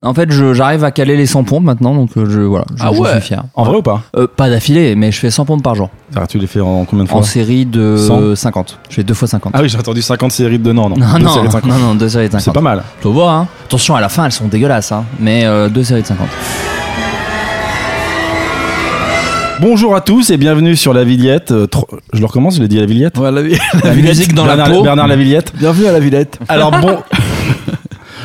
En fait, je- j'arrive à caler les 100 pompes maintenant, donc euh, je, voilà, je, Ah je ouais. suis fier. En vrai ou pas Euh, Pas d'affilée, mais je fais 100 pompes par jour. Alors, Tu les fais en combien de fois En série de 100. 50. Je fais deux fois 50. Ah oui, j'ai entendu 50 séries de non, non. non, Deux non, séries de 50. non, non, deux séries de 50. C'est pas mal. Tu vois, hein. Attention, à la fin, elles sont dégueulasses, hein. Mais euh, deux séries de 50. Bonjour à tous et bienvenue sur La Villette. Euh, tro- Je le recommence, je l'ai dit La Villette Ouais, la, vi- La musique dans Bernard, la peau. Bernard La Villette. Bienvenue à la Villette. Alors bon.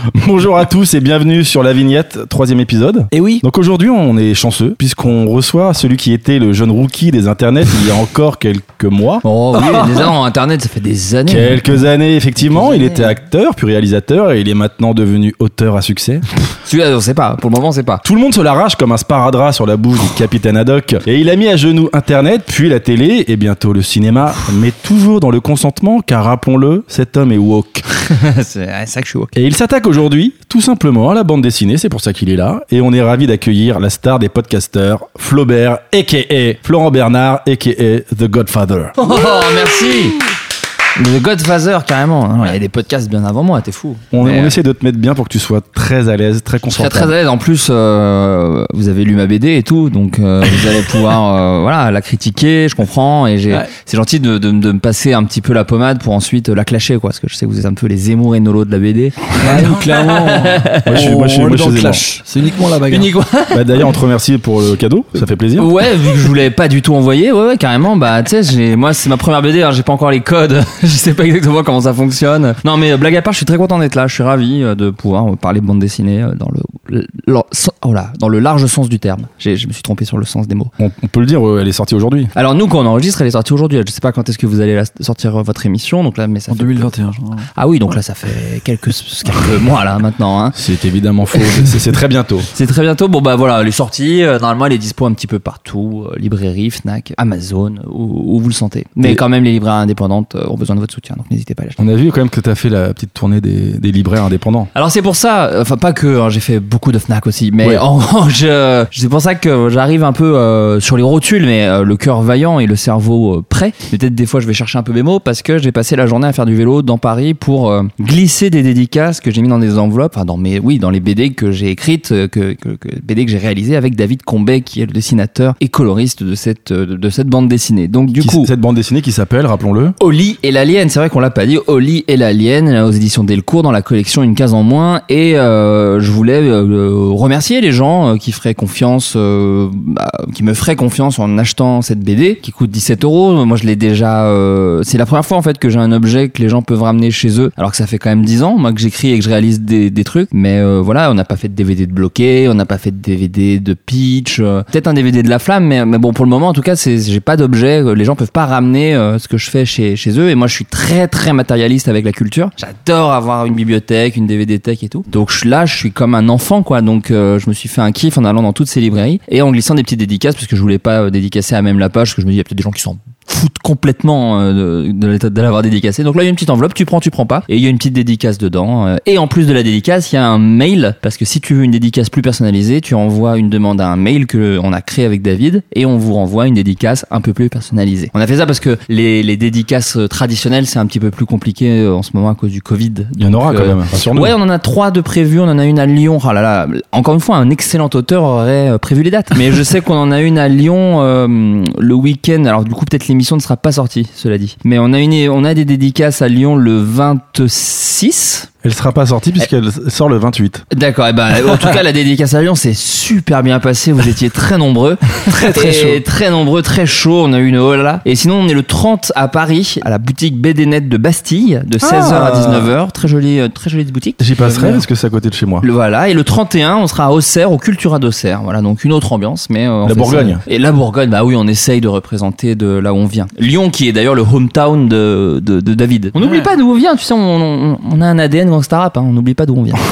Bonjour à tous et bienvenue sur La Vignette, troisième épisode. Et oui. Donc aujourd'hui, on est chanceux puisqu'on reçoit celui qui était le jeune rookie des internets il y a encore quelques mois. Oh oui, déjà en internet, ça fait des années. Quelques années, effectivement. Quelques Il années. était acteur, puis réalisateur, et il est maintenant devenu auteur à succès. Celui-là, on sait pas. Pour le moment, on sait pas. Tout le monde se l'arrache comme un sparadrap sur la bouche du capitaine Haddock. Et il a mis à genoux Internet, puis la télé, et bientôt le cinéma, mais toujours dans le consentement, car rappelons-le, cet homme est woke. c'est ça que je suis ok. Et il s'attaque aujourd'hui, tout simplement, à la bande dessinée, c'est pour ça qu'il est là. Et on est ravi d'accueillir la star des podcasteurs, Flaubert, a.k.a. Florent Bernard, a.k.a. The Godfather. Oh, merci The Godfather, carrément. Non, Il y a des podcasts bien avant moi, t'es fou. On, on euh, essaie de te mettre bien pour que tu sois très à l'aise, très serais confortable. très à l'aise. En plus, euh, vous avez lu ma BD et tout, donc euh, vous allez pouvoir euh, voilà, la critiquer, je comprends. Et j'ai, Ouais. c'est gentil de, de, de me passer un petit peu la pommade pour ensuite la clasher, quoi. Parce que je sais que vous êtes un peu les Zemmour et Nolo de la BD. Ah, nous, clairement. Moi, je suis- moi, je suis- moi, je le clash. C'est uniquement la bagarre. Uniquement. Bah, D'ailleurs, on te remercie pour le cadeau, ça fait plaisir. Ouais, vu que je vous l'avais pas du tout envoyé, ouais, ouais, carrément. Bah, tu sais, j'ai, moi, c'est ma première BD, hein, j'ai pas encore les codes. je sais pas exactement comment ça fonctionne. Non, mais euh, blague à part, je suis très content d'être là. Je suis ravi euh, de pouvoir euh, parler de bande dessinée dans le, le- le- oh là, dans le large sens du terme. J'ai, je me suis trompé sur le sens des mots. On, on peut le dire, elle est sortie aujourd'hui. Alors nous, quand on enregistre, elle est sortie aujourd'hui. Je sais pas quand est-ce que vous allez la- sortir votre émission. Donc là, mais ça En fait- 2021, je crois. Ah oui, donc là, ça fait quelques quelques mois là maintenant. Hein. C'est évidemment faux, c'est très bientôt. C'est très bientôt. Bon bah voilà, elle est sortie. Normalement, elle est dispo un petit peu partout. librairie, Fnac, Amazon, où, où vous le sentez. Mais Et- quand même, les libraires indépendantes ont besoin de votre soutien. Donc n'hésitez pas à l'acheter. On a vu quand même que tu as fait la petite tournée des, des libraires indépendants. Alors c'est pour ça, euh, enfin pas que, hein, j'ai fait beaucoup de Fnac aussi, mais Ouais. en gros, je, c'est pour ça que j'arrive un peu euh, sur les rotules, mais euh, le cœur vaillant et le cerveau euh, prêt. Peut-être des fois je vais chercher un peu mes mots parce que j'ai passé la journée à faire du vélo dans Paris pour euh, glisser des dédicaces que j'ai mis dans des enveloppes, enfin dans mes, oui, dans les BD que j'ai écrites, euh, que, que, que- BD que j'ai réalisées avec David Combet qui est le dessinateur et coloriste de cette euh, de, de cette bande dessinée. Donc du Qui- coup. Cette bande dessinée qui s'appelle, rappelons-le. Oli et l'alien, c'est vrai qu'on l'a pas dit. Oli et l'alien aux éditions Delcourt dans la collection Une case en moins. Et euh, je voulais euh, remercier les gens euh, qui feraient confiance, euh, bah, qui me feraient confiance en achetant cette BD qui coûte 17 euros. Moi, je l'ai déjà. euh, c'est la première fois en fait que j'ai un objet que les gens peuvent ramener chez eux, alors que ça fait quand même 10 ans moi que j'écris et que je réalise des, des trucs. Mais euh, voilà, on n'a pas fait de DVD de bloqué, on n'a pas fait de DVD de pitch. Peut-être un DVD de la flamme, mais, mais bon pour le moment en tout cas, j'ai pas d'objet. Les gens peuvent pas ramener ce que je fais chez chez eux. Et moi, je suis très très matérialiste avec la culture. J'adore avoir une bibliothèque, une DVD tech et tout. Donc là, je suis comme un enfant quoi. Donc euh, je me suis fait un kiff en allant dans toutes ces librairies et en glissant des petites dédicaces parce que je voulais pas euh, dédicacer à même la page parce que je me dis il y a peut-être des gens qui s'en foutent complètement euh, de, de l'état de l'avoir dédicacé. Donc là, il y a une petite enveloppe, tu prends, tu prends pas. Et il y a une petite dédicace dedans. euh, Et en plus de la dédicace, il y a un mail. Parce que si tu veux une dédicace plus personnalisée, tu envoies une demande à un mail que on a créé avec David et on vous renvoie une dédicace un peu plus personnalisée. On a fait ça parce que les, les dédicaces euh, traditionnelles, c'est un petit peu plus compliqué euh, en ce moment à cause du Covid. Il y en aura quand même, rassure-nous. Ouais, on en a trois de prévus. On en a une à Lyon. Ah là là, encore une fois, un excellent auteur aurait prévu les dates. Mais je sais qu'on en a une à Lyon euh, le week-end. Alors du coup, peut-être l'émission ne sera pas sortie, cela dit. Mais on a une, on a des dédicaces à Lyon le 26. Elle sera pas sortie puisqu'elle sort le 28. D'accord. Et ben, en tout cas, la dédicace à Lyon s'est super bien passée. Vous étiez très nombreux, très très chaud. très nombreux, très chaud. On a eu une oh là. Et sinon, on est le 30 à Paris, à la boutique BD Net de Bastille, de 16h à Ah. 19h. Très jolie, euh, très jolie boutique. J'y passerai bien. parce que c'est à côté de chez moi. Le- Voilà, et le 31, on sera à Auxerre, au Cultura d'Auxerre. Voilà, donc une autre ambiance, mais. euh, La Bourgogne. ça. Et la Bourgogne, bah oui, on essaye de représenter de là où on vient. Lyon, qui est d'ailleurs le hometown de, de, de David. On n'oublie pas d'où on vient, tu sais, on, on, on a un ADN gangsta rap, hein, on n'oublie pas d'où on vient.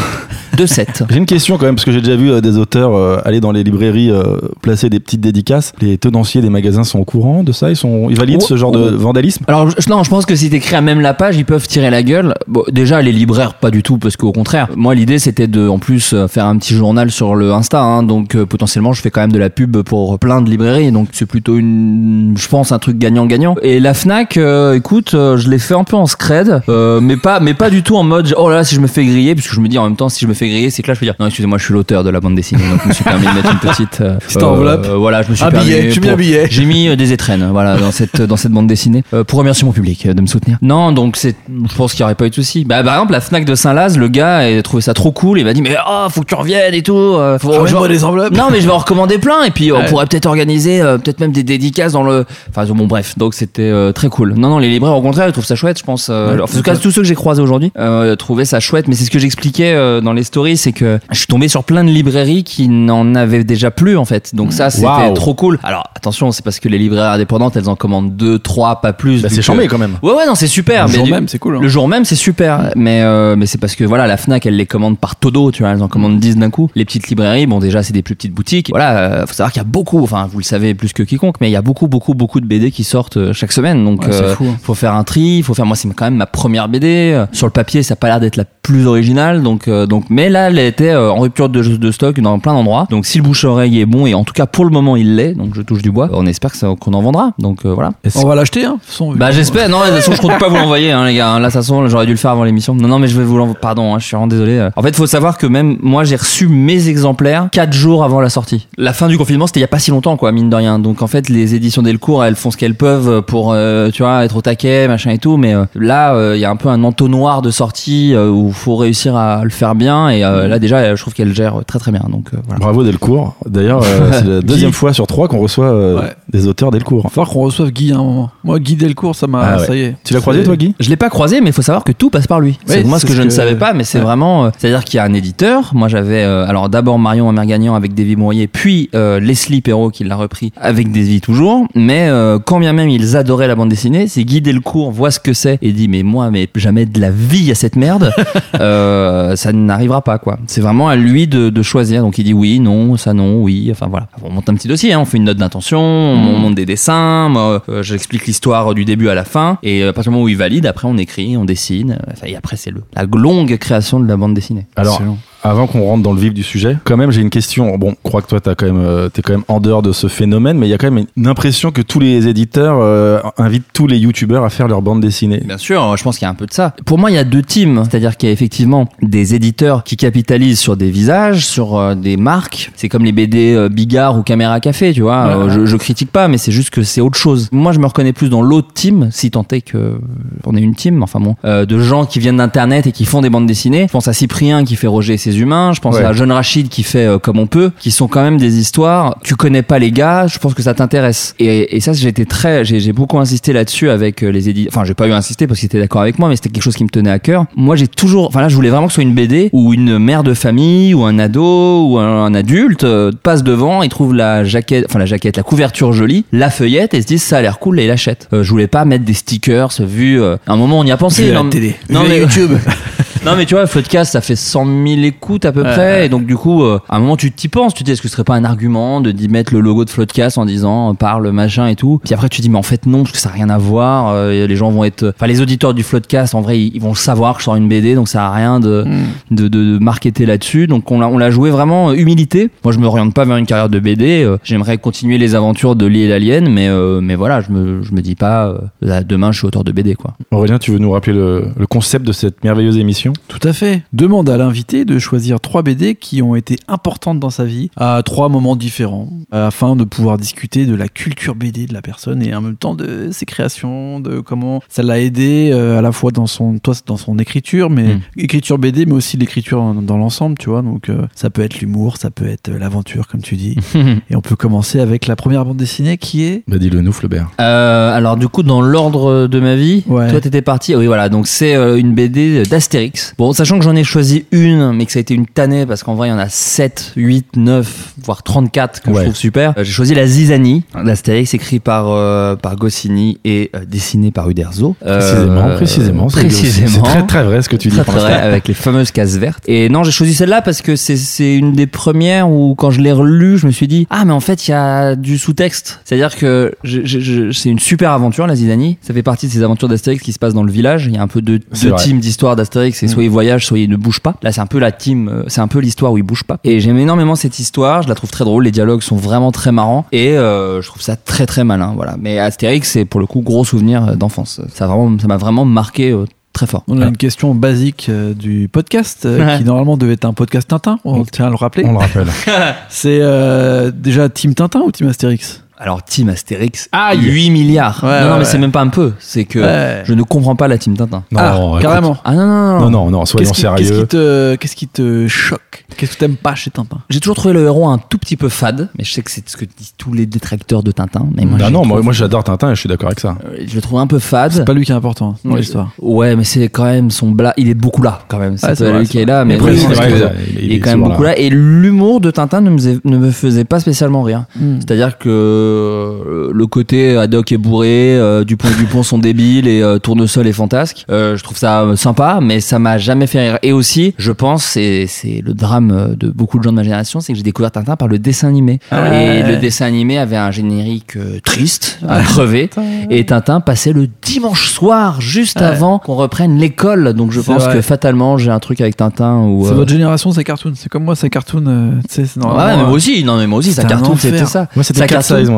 De 7. J'ai une question quand même parce que j'ai déjà vu euh, des auteurs euh, aller dans les librairies euh, placer des petites dédicaces. Les tenanciers des magasins sont au courant de ça? Ils sont ils valident Oh, ce genre de oh. vandalisme? Alors je- non, je pense que si t'écris à même la page, ils peuvent tirer la gueule. Bon, déjà les libraires pas du tout parce qu'au contraire, moi l'idée c'était de en plus faire un petit journal sur le Insta, hein, donc potentiellement je fais quand même de la pub pour plein de librairies, donc c'est plutôt une, je pense un truc gagnant-gagnant. Et la Fnac, écoute, je l'ai fait un peu en scred, mais pas mais pas du tout en mode oh là là, si je me fais griller, puisque je me dis en même temps, si je me fais griller, c'est que là, je peux dire, non, excusez-moi, je suis l'auteur de la bande dessinée, donc je me suis permis de mettre une petite. euh, enveloppe. euh, voilà, je me suis Un permis. billet, tu pour- billet. J'ai mis euh, des étrennes, voilà, dans cette, dans cette bande dessinée, euh, pour remercier mon public de me soutenir. Non, donc c'est, je pense qu'il n'y aurait pas eu de souci. Bah, par exemple, la Fnac de Saint-Laz, le gars a trouvé ça trop cool, il m'a dit, mais oh, faut que tu reviennes et tout. faut, je vais- des enveloppes. Non, mais je vais en recommander plein, et puis on Ouais. pourrait peut-être organiser, peut-être même des dédicaces dans le. Enfin, bon, bref, donc c'était très cool. Non, non, les libraires, au contraire, ils trouvent ça chouette, je pense. Ouais, en tout cas, tous ceux que j'ai croisés aujourd'hui euh, trouvaient ça chouette, mais c'est ce que j'expliquais euh, dans les stories, c'est que je suis tombé sur plein de librairies qui n'en avaient déjà plus, en fait. Donc ça, c'était trop cool. Alors, attention, c'est parce que les librairies indépendantes, elles en commandent deux, trois, pas plus. Bah, c'est que- chambé quand même. Ouais, ouais, non, c'est super. Le mais jour du- même, c'est cool. hein. le jour même, c'est super, mais euh, mais c'est parce que voilà, la Fnac, elle les commande par todo, tu vois, elles en commandent 10 d'un coup. Les petites librairies, bon déjà, c'est des plus petites boutiques. Voilà, euh, faut savoir qu'il y a beaucoup, enfin, vous le savez plus que quiconque, mais il y a beaucoup, beaucoup, beaucoup de BD qui sortent euh, chaque semaine. Donc, Ouais, euh, fou, hein. faut faire un tri, faut faire. Moi, c'est quand même ma première BD. Euh, Sur le papier, ça a pas l'air d'être la plus originale, donc euh, donc, mais là, elle était euh, en rupture de, de stock dans plein d'endroits. Donc, si le bouche à oreille est bon et en tout cas pour le moment il l'est, donc je touche du bois. On espère qu'on en vendra. Donc euh, voilà. On va l'acheter, hein. façon, Bah j'espère. Non, de toute façon, je compte pas vous l'envoyer, hein, les gars. Là, de toute façon, j'aurais dû le faire avant l'émission. Non, non, mais je vais vous l'envoyer. Pardon, hein, je suis vraiment désolé. En fait, faut savoir que même moi, j'ai reçu mes exemplaires quatre jours avant la sortie. La fin du confinement, c'était il y a pas si longtemps, quoi, mine de rien. Donc en fait, les éditions Delcourt, elles font ce qu'elles peuvent pour, euh, tu vois, être au taquet, machin et tout. Mais euh, là, euh, il y a un peu un entonnoir de sortie euh, où faut réussir à le faire bien. Et euh, là, déjà, je trouve qu'elle gère très très bien. Donc euh, voilà. Bravo Delcourt. D'ailleurs, euh, c'est la deuxième fois sur trois qu'on reçoit euh, Ouais. des auteurs Delcourt. Il va falloir qu'on reçoive Guy à un moment. Moi, Guy Delcourt, ça m'a. Ah ouais. Ça y est. Tu l'as croisé toi Guy? Je l'ai pas croisé, mais il faut savoir que tout passe par lui. Ouais, c'est moi ce que je ne savais pas, mais c'est Ouais. vraiment. euh, C'est-à-dire qu'il y a un éditeur. Moi, j'avais euh, alors d'abord Marion Amergagnan avec Davy Mourier, puis euh, Leslie Perrault qui l'a repris avec Davy toujours. Mais euh, quand bien même ils adoraient la bande dessinée, c'est Guy Delcourt voit ce que c'est et dit mais moi, mais jamais de la vie à cette merde. euh, ça n'arrivera pas quoi. C'est vraiment à lui de, de choisir. Donc il dit oui, non, ça non, oui. Enfin voilà. On monte un petit dossier, hein, on fait une note d'intention, on monte des dessins. Moi, euh, j'explique l'histoire du début à la fin et à partir du moment où il valide, après on écrit, on dessine. Enfin, et après c'est le la longue création de la bande dessinée. Alors, Excellent. Avant qu'on rentre dans le vif du sujet, quand même, j'ai une question. Bon, je crois que toi, t'as quand même, euh, t'es quand même en dehors de ce phénomène, mais il y a quand même une impression que tous les éditeurs euh, invitent tous les youtubeurs à faire leur bande dessinée. Bien sûr, je pense qu'il y a un peu de ça. Pour moi, il y a deux teams, c'est-à-dire qu'il y a effectivement des éditeurs qui capitalisent sur des visages, sur euh, des marques. C'est comme les BD euh, Bigard ou Caméra Café, tu vois. Euh, je, je critique pas, mais c'est juste que c'est autre chose. Moi, je me reconnais plus dans l'autre team, si tant est que on est une team, enfin bon, euh, de gens qui viennent d'internet et qui font des bandes dessinées. Je pense à Cyprien qui fait Roger et ses humains. Je pense Ouais. à John Rachid qui fait euh, comme on peut, qui sont quand même des histoires. Tu connais pas les gars, je pense que ça t'intéresse. Et, et ça, j'ai été très, j'ai beaucoup insisté là-dessus avec euh, les éditeurs. Enfin, j'ai pas eu à insister parce qu'ils étaient d'accord avec moi, mais c'était quelque chose qui me tenait à cœur. Moi, j'ai toujours, enfin là, je voulais vraiment que ce soit une BD où une mère de famille ou un ado ou un, un adulte euh, passe devant, il trouve la jaquette, enfin la jaquette, la couverture jolie, la feuillette et se dit ça a l'air cool et l'achète. Euh, je voulais pas mettre des stickers vu. à un moment, on y a pensé. Vu à la non, télé. non, Vu à mais- YouTube. non mais tu vois, Floodcast ça fait 100 000 écoutes à peu Ouais, près ouais. et donc du coup euh, à un moment tu t'y penses, tu te dis est-ce que ce serait pas un argument de d'y mettre le logo de Floodcast en disant euh, parle machin et tout? Puis après tu te dis mais en fait non parce que ça a rien à voir, euh, les gens vont être enfin les auditeurs du Floodcast en vrai ils, ils vont savoir que je sors une BD donc ça a rien de Mm. de, de, de marketer là-dessus. Donc on l'a on l'a joué vraiment euh, humilité. Moi je me oriente pas vers une carrière de BD, euh, j'aimerais continuer les aventures de Lee et l'alien mais euh, mais voilà, je me je me dis pas euh, là, demain je suis auteur de BD quoi. Aurélien, tu veux nous rappeler le, le concept de cette merveilleuse émission? Tout à fait. Demande à l'invité de choisir trois BD qui ont été importantes dans sa vie à trois moments différents afin de pouvoir discuter de la culture BD de la personne et en même temps de ses créations, de comment ça l'a aidé euh, à la fois dans son toi dans son écriture mais Mm. écriture BD mais aussi l'écriture dans l'ensemble, tu vois. Donc euh, ça peut être l'humour, ça peut être euh, l'aventure comme tu dis. et on peut commencer avec la première bande dessinée qui est Bah dis-le nous, Flaubert. Euh, alors du coup dans l'ordre de ma vie, Ouais. toi t'étais parti. Oui voilà donc c'est euh, une BD d'Astérix. Bon sachant que j'en ai choisi une mais que ça a été une tannée parce qu'en vrai il y en a 7, 8, 9 voire 34 que je trouve super. Euh, J'ai choisi la Zizanie d'Astérix écrit par euh, par Goscinny et euh, dessiné par Uderzo. Euh, Précisément, précisément. c'est- précisément. C'est très très vrai ce que tu dis Très, très vrai, avec les fameuses cases vertes. Et non, j'ai choisi celle-là parce que c'est- c'est une des premières où, quand je l'ai relue, je me suis dit Ah, mais en fait, il y a du sous-texte. C'est-à-dire que c'est une super aventure, la Zidanie. Ça fait partie de ces aventures d'Astérix qui se passent dans le village. Il y a un peu de, deux teams d'histoire d'Astérix. Et soit ils voyagent, soit ils ne bougent pas. Là, c'est un peu la team, euh, c'est un peu l'histoire où ils bougent pas. Et j'aime énormément cette histoire. Je la trouve très drôle. Les dialogues sont vraiment très marrants. Et euh, je trouve ça très très malin. Voilà. Mais Astérix, c'est pour le coup gros souvenir euh, d'enfance. Ça vraiment- ça m'a vraiment marqué. euh, très fort. On a une question basique euh, du podcast, euh, Ouais. qui normalement devait être un podcast Tintin, on tient à le rappeler. On le rappelle. C'est euh, déjà Team Tintin ou Team Astérix? Alors, Team Astérix, Aïe. 8 milliards. Ouais, non, ouais, non, mais ouais. c'est même pas un peu. C'est que Ouais. je ne comprends pas la Team Tintin. Non, ah, écoute. carrément. Ah non, non, non. Non, non, non, soyons Qu'est-ce qui, qu'est-ce sérieux. qui te, qu'est-ce qui te choque? Qu'est-ce que t'aimes pas chez Tintin? J'ai toujours trouvé le héros un tout petit peu fade, mais je sais que c'est ce que disent tous les détracteurs de Tintin. Mais moi, Ah j'ai non, moi, moi j'adore Tintin et je suis d'accord avec ça. Euh, Je le trouve un peu fade. C'est pas lui qui est important dans Ouais, l'histoire. Ouais, mais c'est quand même son blas. Il est beaucoup là, quand même. C'est pas lui qui est là, mais il est quand même beaucoup là. Et l'humour de Tintin ne me, faisait, ne me faisait pas spécialement rire. Hmm. C'est-à-dire que euh, le côté Haddock est bourré, euh, Dupont et Dupont sont débiles et euh, Tournesol est fantasque. Euh, je trouve ça euh, sympa, mais ça m'a jamais fait rire. Et aussi, je pense, c'est c'est le drame de beaucoup de gens de ma génération, c'est que j'ai découvert Tintin par le dessin animé. Ouais. Et le dessin animé avait un générique euh, triste, à crever. Et Tintin passait le dimanche soir, juste Ouais. avant qu'on reprenne l'école. Donc je pense vrai. que fatalement, j'ai un truc avec Tintin où. C'est euh, votre génération, c'est cartoon. C'est comme moi, c'est cartoon. euh, Ouais, mais moi aussi, non, mais moi aussi, ça cartoon, enfer. c'était ça. Moi, c'était Ça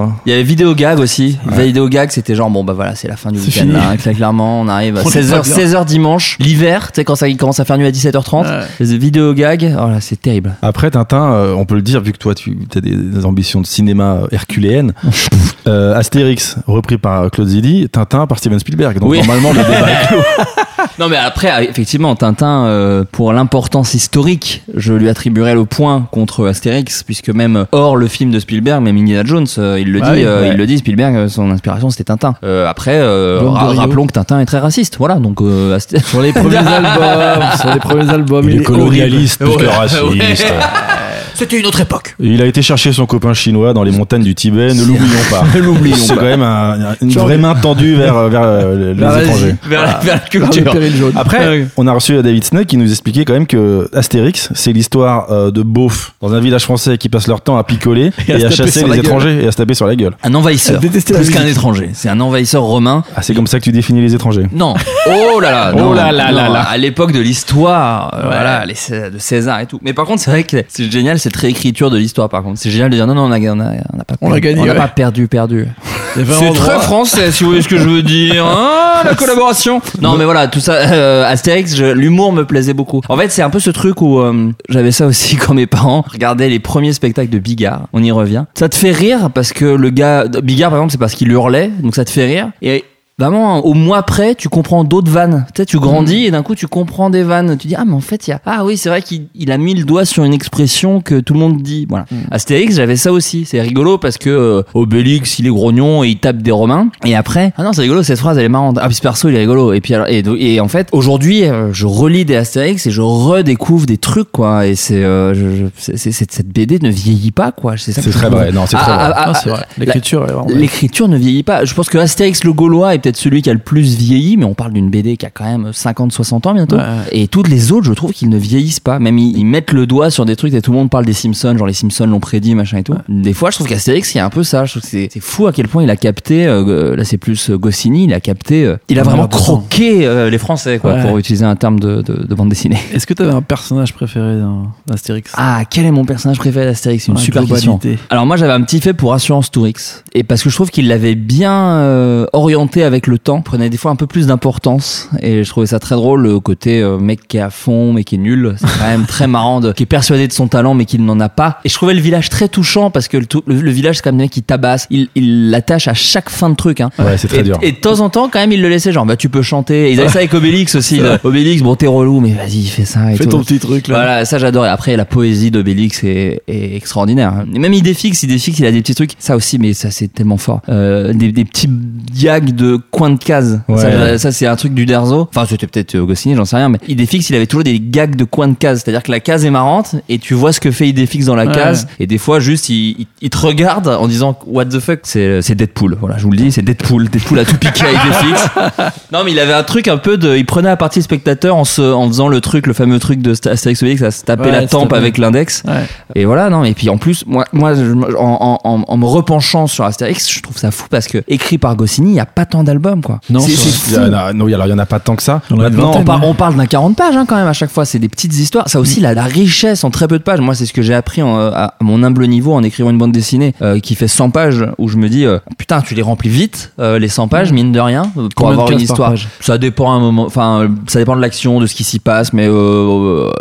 4 cartoon. size, moi. Il y avait vidéo gag aussi. Vidéo gag, c'était genre, bon, bah voilà, c'est la fin du week-end, là, hein, cla- clairement. On arrive à On est 16h, pas bien. 16h dimanche, l'hiver, tu sais, quand ça il commence à faire nuit à 17h30. Ouais. Les vidéo gag, oh là, c'est terrible. Après Tintin, euh, on peut le dire vu que toi tu as des, des ambitions de cinéma herculéennes. Euh, Astérix repris par Claude Zidi, Tintin par Steven Spielberg. Donc Oui. normalement le débat. Non, mais après, euh, effectivement, Tintin, euh, pour l'importance historique, je lui attribuerais le point contre Astérix, puisque même euh, hors le film de Spielberg, même Indiana Jones, euh, il le Ah dit, oui, euh, ouais. il le dit, Spielberg, son inspiration c'était Tintin. Euh, après, euh, ra- rappelons que Tintin est très raciste. Voilà, donc euh, Sur les premiers albums, sur les premiers albums, Il est colonialiste plus que Ouais, raciste. C'était une autre époque. Il a été chercher son copain chinois dans les montagnes du Tibet, ne l'oublions pas. Ne l'oublions C'est quand même un- une vraie main tendue vers, vers euh, les Vers étrangers. Vers, la- vers la culture. péril jaune. Après, on a reçu David Snake qui nous expliquait quand même que Astérix, c'est l'histoire euh, de beaufs dans un village français qui passent leur temps à picoler Et et, à chasser les gueule. étrangers et à se taper sur la gueule. Un envahisseur. Plus qu'un étranger. C'est un envahisseur romain. Ah, c'est comme ça que tu définis les étrangers. Non. Oh là là. Oh là là non, là là. À l'époque de l'histoire, euh, Ouais. voilà, les, de César et tout. Mais par contre, c'est vrai que c'est génial cette réécriture de l'histoire. Par contre, c'est génial de dire non, non, on a, on a, on a pas, On perdu, gagné, on n'a ouais. pas perdu, perdu. C'est endroit- très français, si vous voyez ce que je veux dire. Ah, la collaboration. Non, mais voilà, tout ça. euh, Astérix, je- l'humour me plaisait beaucoup. En fait, c'est un peu ce truc où euh, j'avais ça aussi quand mes parents regardaient les premiers spectacles de Bigard. On y revient. Ça te fait rire parce que le gars, Bigard par exemple, c'est parce qu'il hurlait, donc ça te fait rire. Et Vraiment, au mois près, tu comprends d'autres vannes. Tu sais, tu grandis et d'un coup, tu comprends des vannes. Tu dis, ah, mais en fait, il y a, ah oui, c'est vrai qu'il il a mis le doigt sur une expression que tout le monde dit. Voilà. Astérix, j'avais ça aussi. C'est rigolo parce que euh, Obélix, il est grognon et il tape des Romains. Et après, ah non, c'est rigolo, cette phrase, elle est marrante. Ah, puis ce perso, il est rigolo. Et puis, alors, et, et en fait, aujourd'hui, euh, je relis des Astérix et je redécouvre des trucs, quoi. Et c'est, euh, je- je- c'est- cette BD ne vieillit pas, quoi. C'est ça C'est très vrai. Non, c'est très Ah, vrai. ah, Ah, ah, c'est vrai. L'écriture est vraiment. L'écriture ne vieillit pas. Je pense que Astérix le Gaulois est peut-être celui qui a le plus vieilli, mais on parle d'une BD qui a quand même 50-60 ans bientôt. Ouais. Et toutes les autres, je trouve qu'ils ne vieillissent pas. Même ils, ils mettent le doigt sur des trucs et tout le monde parle des Simpsons, genre les Simpsons l'ont prédit, machin et tout. Des fois, je trouve qu'Astérix, il y a un peu ça. Je trouve que c'est fou à quel point il a capté, euh, là c'est plus euh, Goscinny, il a capté, euh, il a vraiment croqué euh, les Français, quoi, Ouais. pour utiliser un terme de, de, de bande dessinée. Est-ce que tu avais un personnage préféré d'Astérix Ah, quel est mon personnage préféré d'Astérix? C'est une super question. Alors moi j'avais un petit fait pour Assurance Tourix et parce que je trouve qu'il l'avait bien euh, orienté avec le temps, prenait des fois un peu plus d'importance et je trouvais ça très drôle le côté euh, mec qui est à fond mais qui est nul, c'est quand même très marrant de, qui est persuadé de son talent mais qui n'en a pas. Et je trouvais le village très touchant parce que le, le, le village c'est quand même des mecs qui tabassent, il il l'attache à chaque fin de truc hein. Ouais, c'est très et, dur. et de temps en temps, quand même, il le laissait genre, bah tu peux chanter. Ils avaient ça avec Obélix aussi. Obélix, bon t'es relou, mais vas-y, fais ça. Et Fais tout. ton petit truc là. Voilà, ça j'adore. Et après, la poésie d'Obélix est, est extraordinaire. Et même Idéfix, Idéfix, il a des petits trucs. Ça aussi, mais ça c'est tellement fort. Euh, des, des petits gags de coin de case. Ouais. Ça, ça, c'est un truc du Derzo. Enfin, c'était peut-être euh, Goscinny, j'en sais rien. Mais Idéfix, il avait toujours des gags de coin de case. C'est-à-dire que la case est marrante et tu vois ce que fait Idéfix dans la Ouais. case. Et des fois, juste, il, il, il te regarde en disant What the fuck? C'est c'est Deadpool. Voilà, je vous le dis, c'est Deadpool. Deadpool a tout piqué à Idéfix. Non, mais il avait un truc un peu de. Il prenait à partie le spectateur en, se, en faisant le truc, le fameux truc de Astérix Obélix, à se taper Ouais, la tempe avec l'index. Et voilà, non, et puis en plus, moi, moi en, en, en, en me repenchant sur Astérix, je trouve ça fou parce que écrit par Goscinny, il n'y a pas tant albums, quoi. Non, Il y alors il y en a pas tant que ça. Maintenant, On, par- on parle d'un 40 pages hein, quand même à chaque fois, c'est des petites histoires. Ça aussi, la, la richesse en très peu de pages. Moi, c'est ce que j'ai appris en, euh, à mon humble niveau en écrivant une bande dessinée euh, qui fait 100 pages où je me dis, euh, putain, tu les remplis vite, euh, les 100 pages, mine de rien, pour Combien avoir une par histoire. Ça dépend un moment, enfin, ça dépend de l'action, de ce qui s'y passe, mais on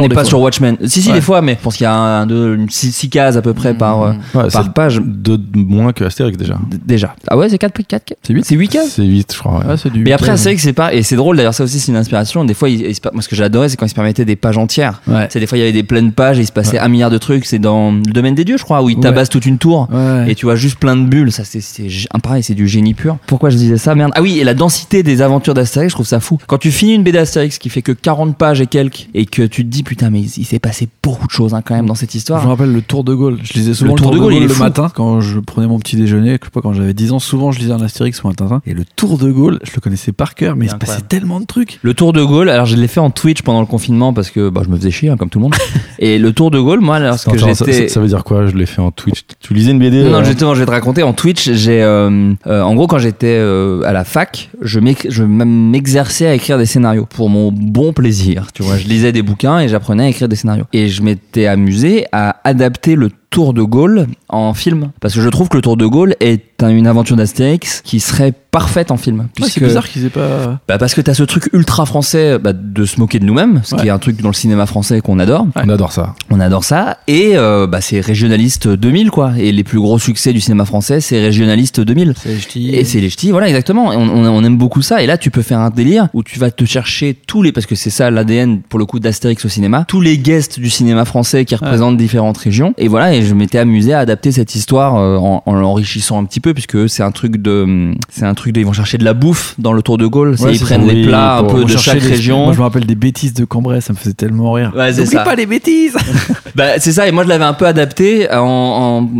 n'est pas fois. sur Watchmen. Si, si, Ouais. des fois, mais je pense qu'il y a un, deux, une six, six cases à peu près par, euh, ouais, par c'est page. deux de moins que Astérix déjà. D- Déjà. Ah ouais, c'est 4 4 C'est huit C'est 8 C'est 8, je crois. ouais. Ouais, c'est du mais après, c'est vrai que c'est pas. Et c'est drôle d'ailleurs, ça aussi, c'est une inspiration. Des fois, il, il se moi, ce que j'adorais, c'est quand il se permettait des pages entières. Ouais. C'est des fois, il y avait des pleines pages et il se passait un milliard de trucs. C'est dans le domaine des dieux, je crois, où il Ouais. tabasse toute une tour. Ouais. Et tu vois juste plein de bulles, ça c'est c'est pareil, c'est du génie pur. Pourquoi je disais ça Merde? Ah oui, et la densité des aventures d'Astérix, je trouve ça fou. Quand tu finis une BD Astérix qui fait que 40 pages et quelques et que tu te dis putain mais il s'est passé beaucoup de choses hein, quand même dans cette Je histoire. me rappelle le Tour de Gaulle. Je lisais souvent le, Tour, de Gaulle, le fou. matin quand je prenais mon petit déjeuner. Je sais pas quand j'avais 10 ans, souvent je lisais un Astérix ou un Tintin. Et le Tour de Gaulle, je le connaissais par cœur, mais il se passait tellement de trucs. Le Tour de Gaulle, alors je l'ai fait en Twitch pendant le confinement parce que bah, je me faisais chier hein, comme tout le monde. et le Tour de Gaulle, moi lorsque j'étais ça- ça veut dire quoi Je l'ai fait en Twitch? Tu lisais une BD Non, non, euh, justement, je vais te raconter. En Twitch, j'ai, euh, euh, en gros, quand j'étais euh, à la fac, je m'exerçais à écrire des scénarios pour mon bon plaisir. Tu vois, je lisais des bouquins et j'apprenais à écrire des scénarios. Et je m'étais amusé à adapter le Tour de Gaulle en film parce que je trouve que le Tour de Gaulle est un- une aventure d'Astérix qui serait parfaite en film. Ouais, c'est bizarre qu'ils aient pas. bah parce que t'as ce truc ultra français bah, de se moquer de nous-mêmes, ce Ouais. qui est un truc dans le cinéma français qu'on adore. On adore ça. On adore ça. Et euh, bah, c'est Régionaliste 2000, quoi. Et les plus gros succès du cinéma français, c'est Régionaliste 2000. C'est ch'ti. Et c'est les ch'tis, voilà, exactement. Et On, on- on aime beaucoup ça. Et là, tu peux faire un délire où tu vas te chercher tous les, parce que c'est ça l'ADN pour le coup d'Astérix au cinéma, tous les guests du cinéma français qui représentent différentes régions. Et voilà, et je m'étais amusé à adapter cette histoire euh, en, en l'enrichissant un petit peu, puisque c'est un truc de, c'est un truc de, ils vont chercher de la bouffe dans le Tour de Gaulle. Ouais, ils prennent ça. Oui, plats un peu de chaque région. Moi, je me rappelle des bêtises de Cambrai, ça me faisait tellement rire. Ouais, c'est N'oublie ça. pas les bêtises Bah, c'est ça, et moi je l'avais un peu adapté en,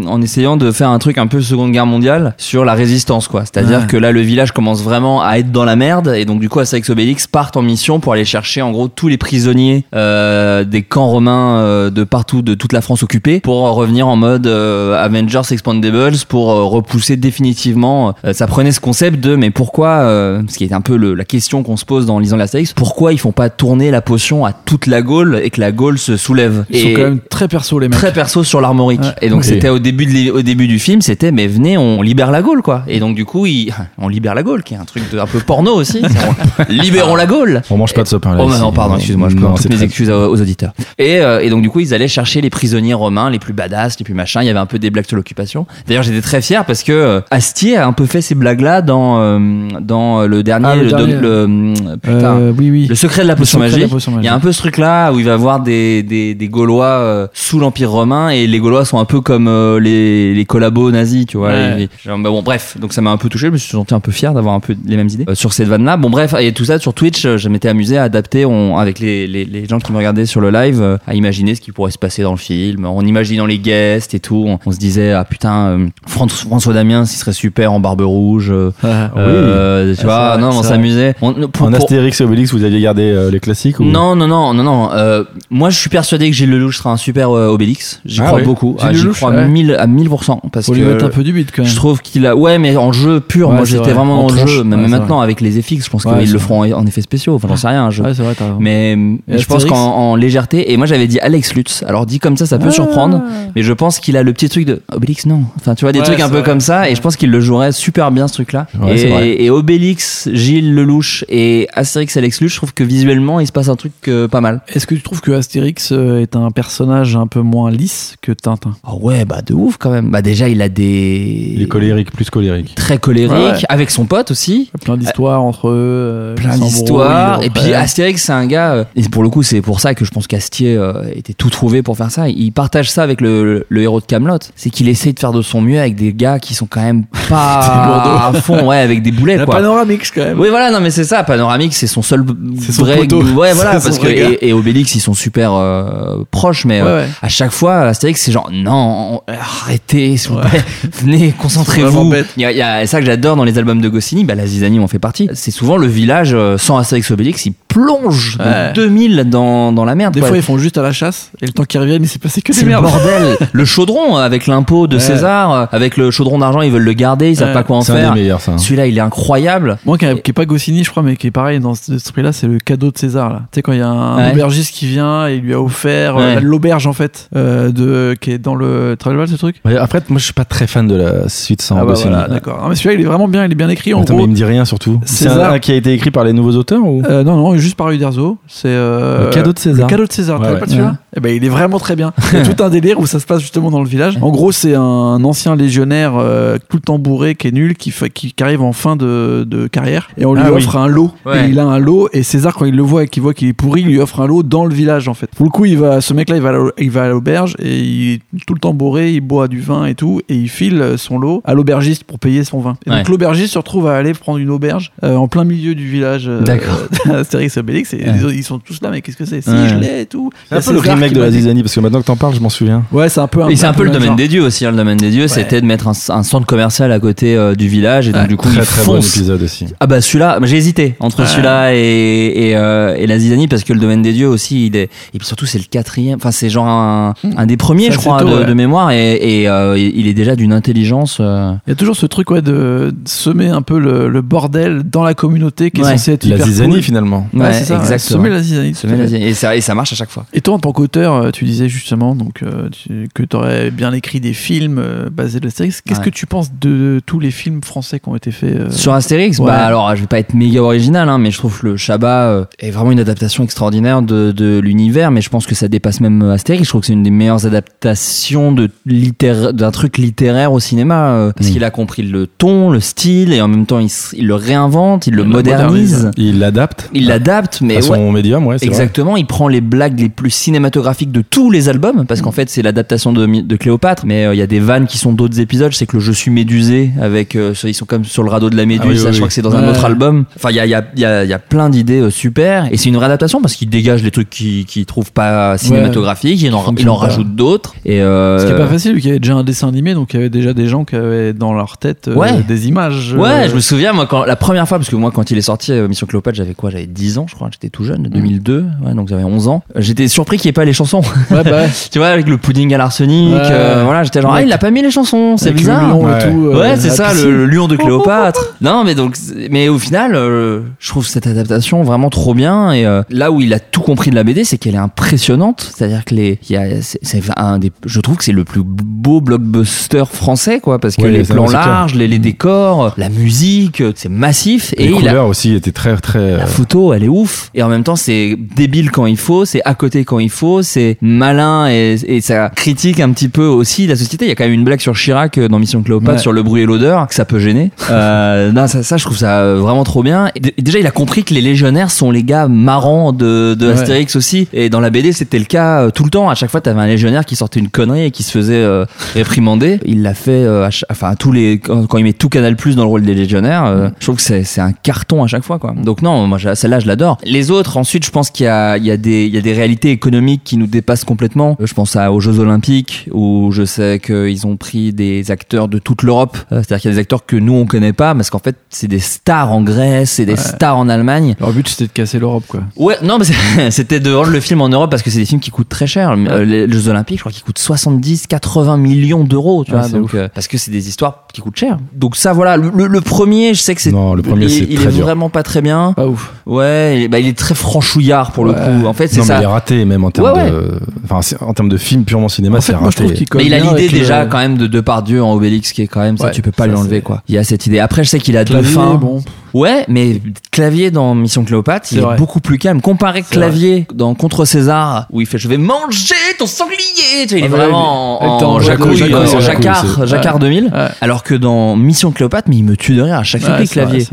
en, en essayant de faire un truc un peu Seconde Guerre mondiale sur la résistance, quoi. C'est-à-dire Ouais. que là, le village commence vraiment à être dans la merde, et donc du coup, Astérix Obélix partent en mission pour aller chercher en gros tous les prisonniers euh, des camps romains euh, de partout, de toute la France occupée, pour revenir en mode euh, Avengers Expandables, pour euh, repousser définitivement. euh, ça prenait ce concept de, mais pourquoi, euh, ce qui est un peu le- la question qu'on se pose en lisant l'Astérix, pourquoi ils font pas tourner la potion à toute la Gaule et que la Gaule se soulève Ils sont quand même très perso, les mecs. très perso sur l'armorique. Ouais. Et donc c'était au début de au début du film, c'était mais venez, on libère la Gaule quoi. Et donc du coup, il- on libère la Gaule qui est un truc de, un peu porno aussi. On- libérons la Gaule. On mange pas de ce pain là. Oh bah non, pardon, excuse-moi, je prends toutes mes très- excuses aux, aux auditeurs. Et, euh, et donc du coup, ils allaient chercher les prisonniers romains, les plus badass, les plus machins. Il y avait un peu des blagues sur l'occupation. D'ailleurs, j'étais très fier parce que euh, Astier a un peu fait ces blagues-là dans euh, dans le dernier, Ah, le le, dernier. le- putain, Euh, oui, oui. le secret de la potion magique. Il y a un peu ce truc là où il va avoir des, des, des Gaulois euh, sous l'Empire romain et les Gaulois sont un peu comme euh, les, les collabos nazis, tu vois. Ouais. Et- genre, bah bon, bref, donc ça m'a un peu touché. Je me suis senti un peu fier d'avoir un peu les mêmes idées euh, sur cette vanne là. Bon, bref, et tout ça sur Twitch, euh, je m'étais amusé à adapter on, avec les, les, les gens qui me regardaient sur le live euh, à imaginer ce qui pourrait se passer dans le film en imaginant les guests et tout. On, on se disait, ah putain, euh, Fran- François Damien, s'il serait super en barbe rouge. euh, Ah, euh, tu Ah, vois, vrai, non, on s'amusait. En pour- Astérix et Obélix, vous aviez gardé les classiques ou... non, non, non, non, non. Moi, je suis persuadé que Gilles Lelouch sera un super Obélix. J'y Ah crois oui. beaucoup. J'y crois ouais. 1000 à 1000%. Parce Faut lui que mettre un peu du beat quand même. je trouve qu'il a. Ouais, mais en jeu pur. Ouais, moi, j'étais vrai. vraiment En jeu. Mais maintenant, avec les FX, je pense qu'ils le feront en effets spéciaux. Enfin, j'en sais rien. Ouais, c'est vrai. Mais, je pense qu'en en légèreté. Et moi, j'avais dit Alex Lutz. Alors, dit comme ça, ça peut surprendre. Mais je pense qu'il a le petit truc de Obélix, non. Enfin, tu vois, des Ouais, trucs un peu vrai. comme ça. Et je pense qu'il le jouerait super bien, ce truc-là. Ouais, et, et Obélix, Gilles Lelouch et Astérix Alex Lutz, je trouve que visuellement, il se passe un truc euh, pas mal. Est-ce que tu trouves que Astérix euh, est un personnage un peu moins lisse que Tintin? Ah ouais, bah de ouf quand même. Bah déjà, il a des. Il est colérique, plus colérique. Très colérique, Ouais, ouais. avec son pote aussi. Plein d'histoires entre eux. euh, Plein d'histoires. Et puis Astérix, c'est un gars. Et pour le coup, c'est pour ça que je pense qu'Astier euh, était tout trouvé pour faire ça. Il partage ça avec le, le héros de Camelot. C'est qu'il essaie de faire de son mieux avec des gars qui sont quand même pas à fond, ouais, avec des boulets La quoi. panoramix quand même. Oui, voilà, non, mais c'est ça. Panoramique, c'est son seul son vrai. poteau. Ouais, voilà, parce que et, et Obélix, ils sont super euh, proches, mais Ouais, euh, ouais. à chaque fois, Astérix, c'est genre non, arrêtez, s'il vous Ouais. plaît, venez, concentrez-vous. Il y a, il y a ça que j'adore dans les albums de Goscinny, bah, la Zizanie en fait partie. C'est souvent le village euh, sans Astérix Obélix, il plonge de 2000 dans, dans la merde. Des quoi. fois, ils font juste à la chasse et le temps qu'ils reviennent, il s'est passé que c'est des merdes. bordel. Le chaudron euh, avec l'impôt de. César, euh, avec le chaudron d'argent ils veulent le garder, ils savent pas quoi en C'est un faire. des meilleurs, ça. hein. Celui-là, il est incroyable. Moi, qui est pas Goscinny, je crois, mais qui est pareil dans ce prix-là, c'est le cadeau de César. Là. Tu sais, quand il y a un aubergiste qui vient et il lui a offert euh, l'auberge, en fait, de, qui est dans le Travel ce truc. Après, moi, je suis pas très fan de la suite sans Ah bah Goscinny. d'accord. Mais celui-là, il est vraiment bien, il est bien écrit. En Attends, mais gros, il me dit rien surtout. C'est César- un, qui a été écrit par les nouveaux auteurs ou? Non, non, juste par Uderzo. C'est Le cadeau de César. Le cadeau de César. Ouais. pas celui-là Eh ben, il est vraiment très bien. Il y a tout un délire où ça se passe justement dans le village. En gros, c'est un ancien légionnaire euh, tout le temps bourré, qui est nul, qui, fait- qui, qui arrive en fin de, de carrière, et on lui Ah oui. offre un lot. Ouais. Et il a un lot, et César, quand il le voit et qu'il voit qu'il est pourri, il lui offre un lot dans le village en fait. Pour le coup, il va, ce mec-là, il va, à l'au- il va à l'auberge et il est tout le temps bourré, il boit du vin et tout, et il file son lot à l'aubergiste pour payer son vin. Et donc l'aubergiste se retrouve à aller prendre une auberge euh, en plein milieu du village. euh, D'accord. Astérix et Obélix, et Ouais. ils sont tous là, mais qu'est-ce que c'est? Si, je l'ai et tout. C'est a un peu le remake de la Zizanie, parce que maintenant que t'en parles, je m'en souviens. Ouais, c'est un peu un Et c'est un peu le domaine genre. des dieux aussi. hein. Le domaine des dieux, c'était de mettre un, un centre commercial à côté euh, du village et donc du coup Très ils très bon foncent. épisode aussi. Ah bah celui-là, j'ai hésité entre Ouais. celui-là et, et, euh, et la Zizanie parce que le domaine des dieux aussi, il est et puis surtout c'est le quatrième. Enfin c'est genre un, un des premiers, je crois, tôt, de, ouais. de mémoire et, et, euh, il est déjà d'une intelligence. euh, Il y a toujours ce truc ouais, de semer un peu le, le bordel dans la communauté qui est Ouais. censé être La hyper Zizanie cool. finalement. Ouais, Ouais, c'est ça, exactement. Semer la zizanie. semer la Zizanie. et ça et ça marche à chaque fois. Et toi, en tant qu'auteur, euh, tu disais justement donc, euh, tu- que tu aurais bien écrit des films euh, basés de Astérix. Qu'est-ce Ouais. que tu penses de tous les films français qui ont été faits euh, Sur Astérix, ouais. bah alors je vais pas être méga original, hein, mais je trouve que le Shabbat euh, est vraiment une adaptation extraordinaire de, de l'univers, mais je pense que ça dépasse même Astérix. Je trouve que c'est une des meilleures adaptations de littéra- d'un truc littéraire au cinéma, euh, parce Mm. qu'il a compris le ton, le style, et en même temps il, s- il le réinvente, il le Il modernise, modernise. Il l'adapte il l'adapte, mais à son ouais, médium, ouais, c'est vrai. Exactement, il prend les blagues les plus cinématographiques de tous les albums, parce qu'en fait c'est l'adaptation de, Cléopâtre, mais euh, il y a des vannes qui sont d'autres épisodes. Je sais que le Je suis médusé, avec, euh, ils sont comme sur le radeau de la méduse, Ah oui, ça, oui, je crois oui. que c'est dans un Ouais. autre album. Enfin, il y a, y, a, y, a, y a plein d'idées euh, super, et c'est une réadaptation parce qu'il dégage les trucs qu'il trouve pas cinématographiques, il en, il en rajoute d'autres. Et euh, Ce qui est pas facile, qu'il y avait déjà un dessin animé, donc il y avait déjà des gens qui avaient dans leur tête Ouais. des images. Ouais, je me souviens, moi, quand, la première fois, parce que moi, quand il est sorti, Mission Cléopâtre, j'avais quoi J'avais 10 ans, je crois, j'étais tout jeune, 2002, ouais, donc j'avais 11 ans. J'étais surpris qu'il n'y ait pas les chansons. Ouais, bah ouais. tu vois, avec le pudding à l'arsenic, Ouais. euh, voilà, j'étais genre, Ouais. ah, il a pas mis les chansons, c'est Avec le bizarre. lion et Ouais. tout, euh, Ouais, c'est ça, le, piscine. le lion de Cléopâtre. non, mais donc, mais au final, euh, je trouve cette adaptation vraiment trop bien. Et euh, là où il a tout compris de la BD, c'est qu'elle est impressionnante. C'est-à-dire que les, il y a, c'est c'est un des, je trouve que c'est le plus beau blockbuster français, quoi, parce que Ouais, les plans larges, les, les décors, la musique, c'est massif. Les Et il a, couleurs aussi étaient très très. la photo, elle est ouf. Et en même temps, c'est débile quand il faut, c'est à côté quand il faut, c'est malin et, et ça critique un petit peu aussi la société. Il y a quand même une blague sur Chirac euh, dans Mission Cléopâtre Ouais. sur le bruit et l'odeur, que ça peut gêner. Euh, non, ça, ça, je trouve ça euh, vraiment trop bien. Et déjà, il a compris que les légionnaires sont les gars marrants de, de Ouais. Astérix aussi. Et dans la BD, c'était le cas tout le temps. À chaque fois, t'avais un légionnaire qui sortait une connerie et qui se faisait euh, réprimander. Il l'a fait, euh, à enfin, tous les, quand, il met tout Canal Plus dans le rôle des légionnaires, je trouve que c'est, un carton à chaque fois, quoi. Donc non, moi, celle-là, je l'adore. Les autres, ensuite, je pense qu'il y a, il y a des, il y a des réalités économiques qui nous dépassent complètement. Je pense à, aux Jeux Olympiques où je sais qu'ils ont pris des acteurs de toute l'Europe. Euh, C'est-à-dire qu'il y a des acteurs que nous on connaît pas, parce qu'en fait, c'est des stars en Grèce, c'est des Ouais. stars en Allemagne. Leur but c'était de casser l'Europe, quoi. Ouais, non, mais c'était de rendre le film en Europe parce que c'est des films qui coûtent très cher. Euh, Les Jeux Olympiques, je crois qu'ils coûtent 70, 80 millions d'euros, tu Ouais, vois. Donc, euh, parce que c'est des histoires qui coûtent cher. Donc ça, voilà. Le, le- le premier, je sais que c'est. Non, le premier, il, c'est il est dur. vraiment pas très bien. Pas ouf. Ouais, il est, bah, il est très franchouillard pour le coup. En fait, c'est Non, mais ça. il est raté même en termes Ouais, ouais. de. Enfin, en termes de film purement cinéma, En fait, c'est raté. colle Mais il a l'idée le- déjà quand même de Depardieu en Obélix qui est quand même ça Ouais, tu peux pas ça, lui enlever c'est- quoi. Il y a cette idée. Après je sais qu'il a deux fins. bon. Ouais, mais Clavier dans Mission Cléopâtre, il est beaucoup plus calme. Comparé Clavier dans Contre César, où il fait je vais manger ton sanglier. Tu vois, il est Ah bah, vraiment était en jacquard, jacquard Ouais. 2000. Ouais. Alors que dans Mission Cléopâtre, mais il me tue de rire à chaque fois vrai, Clavier.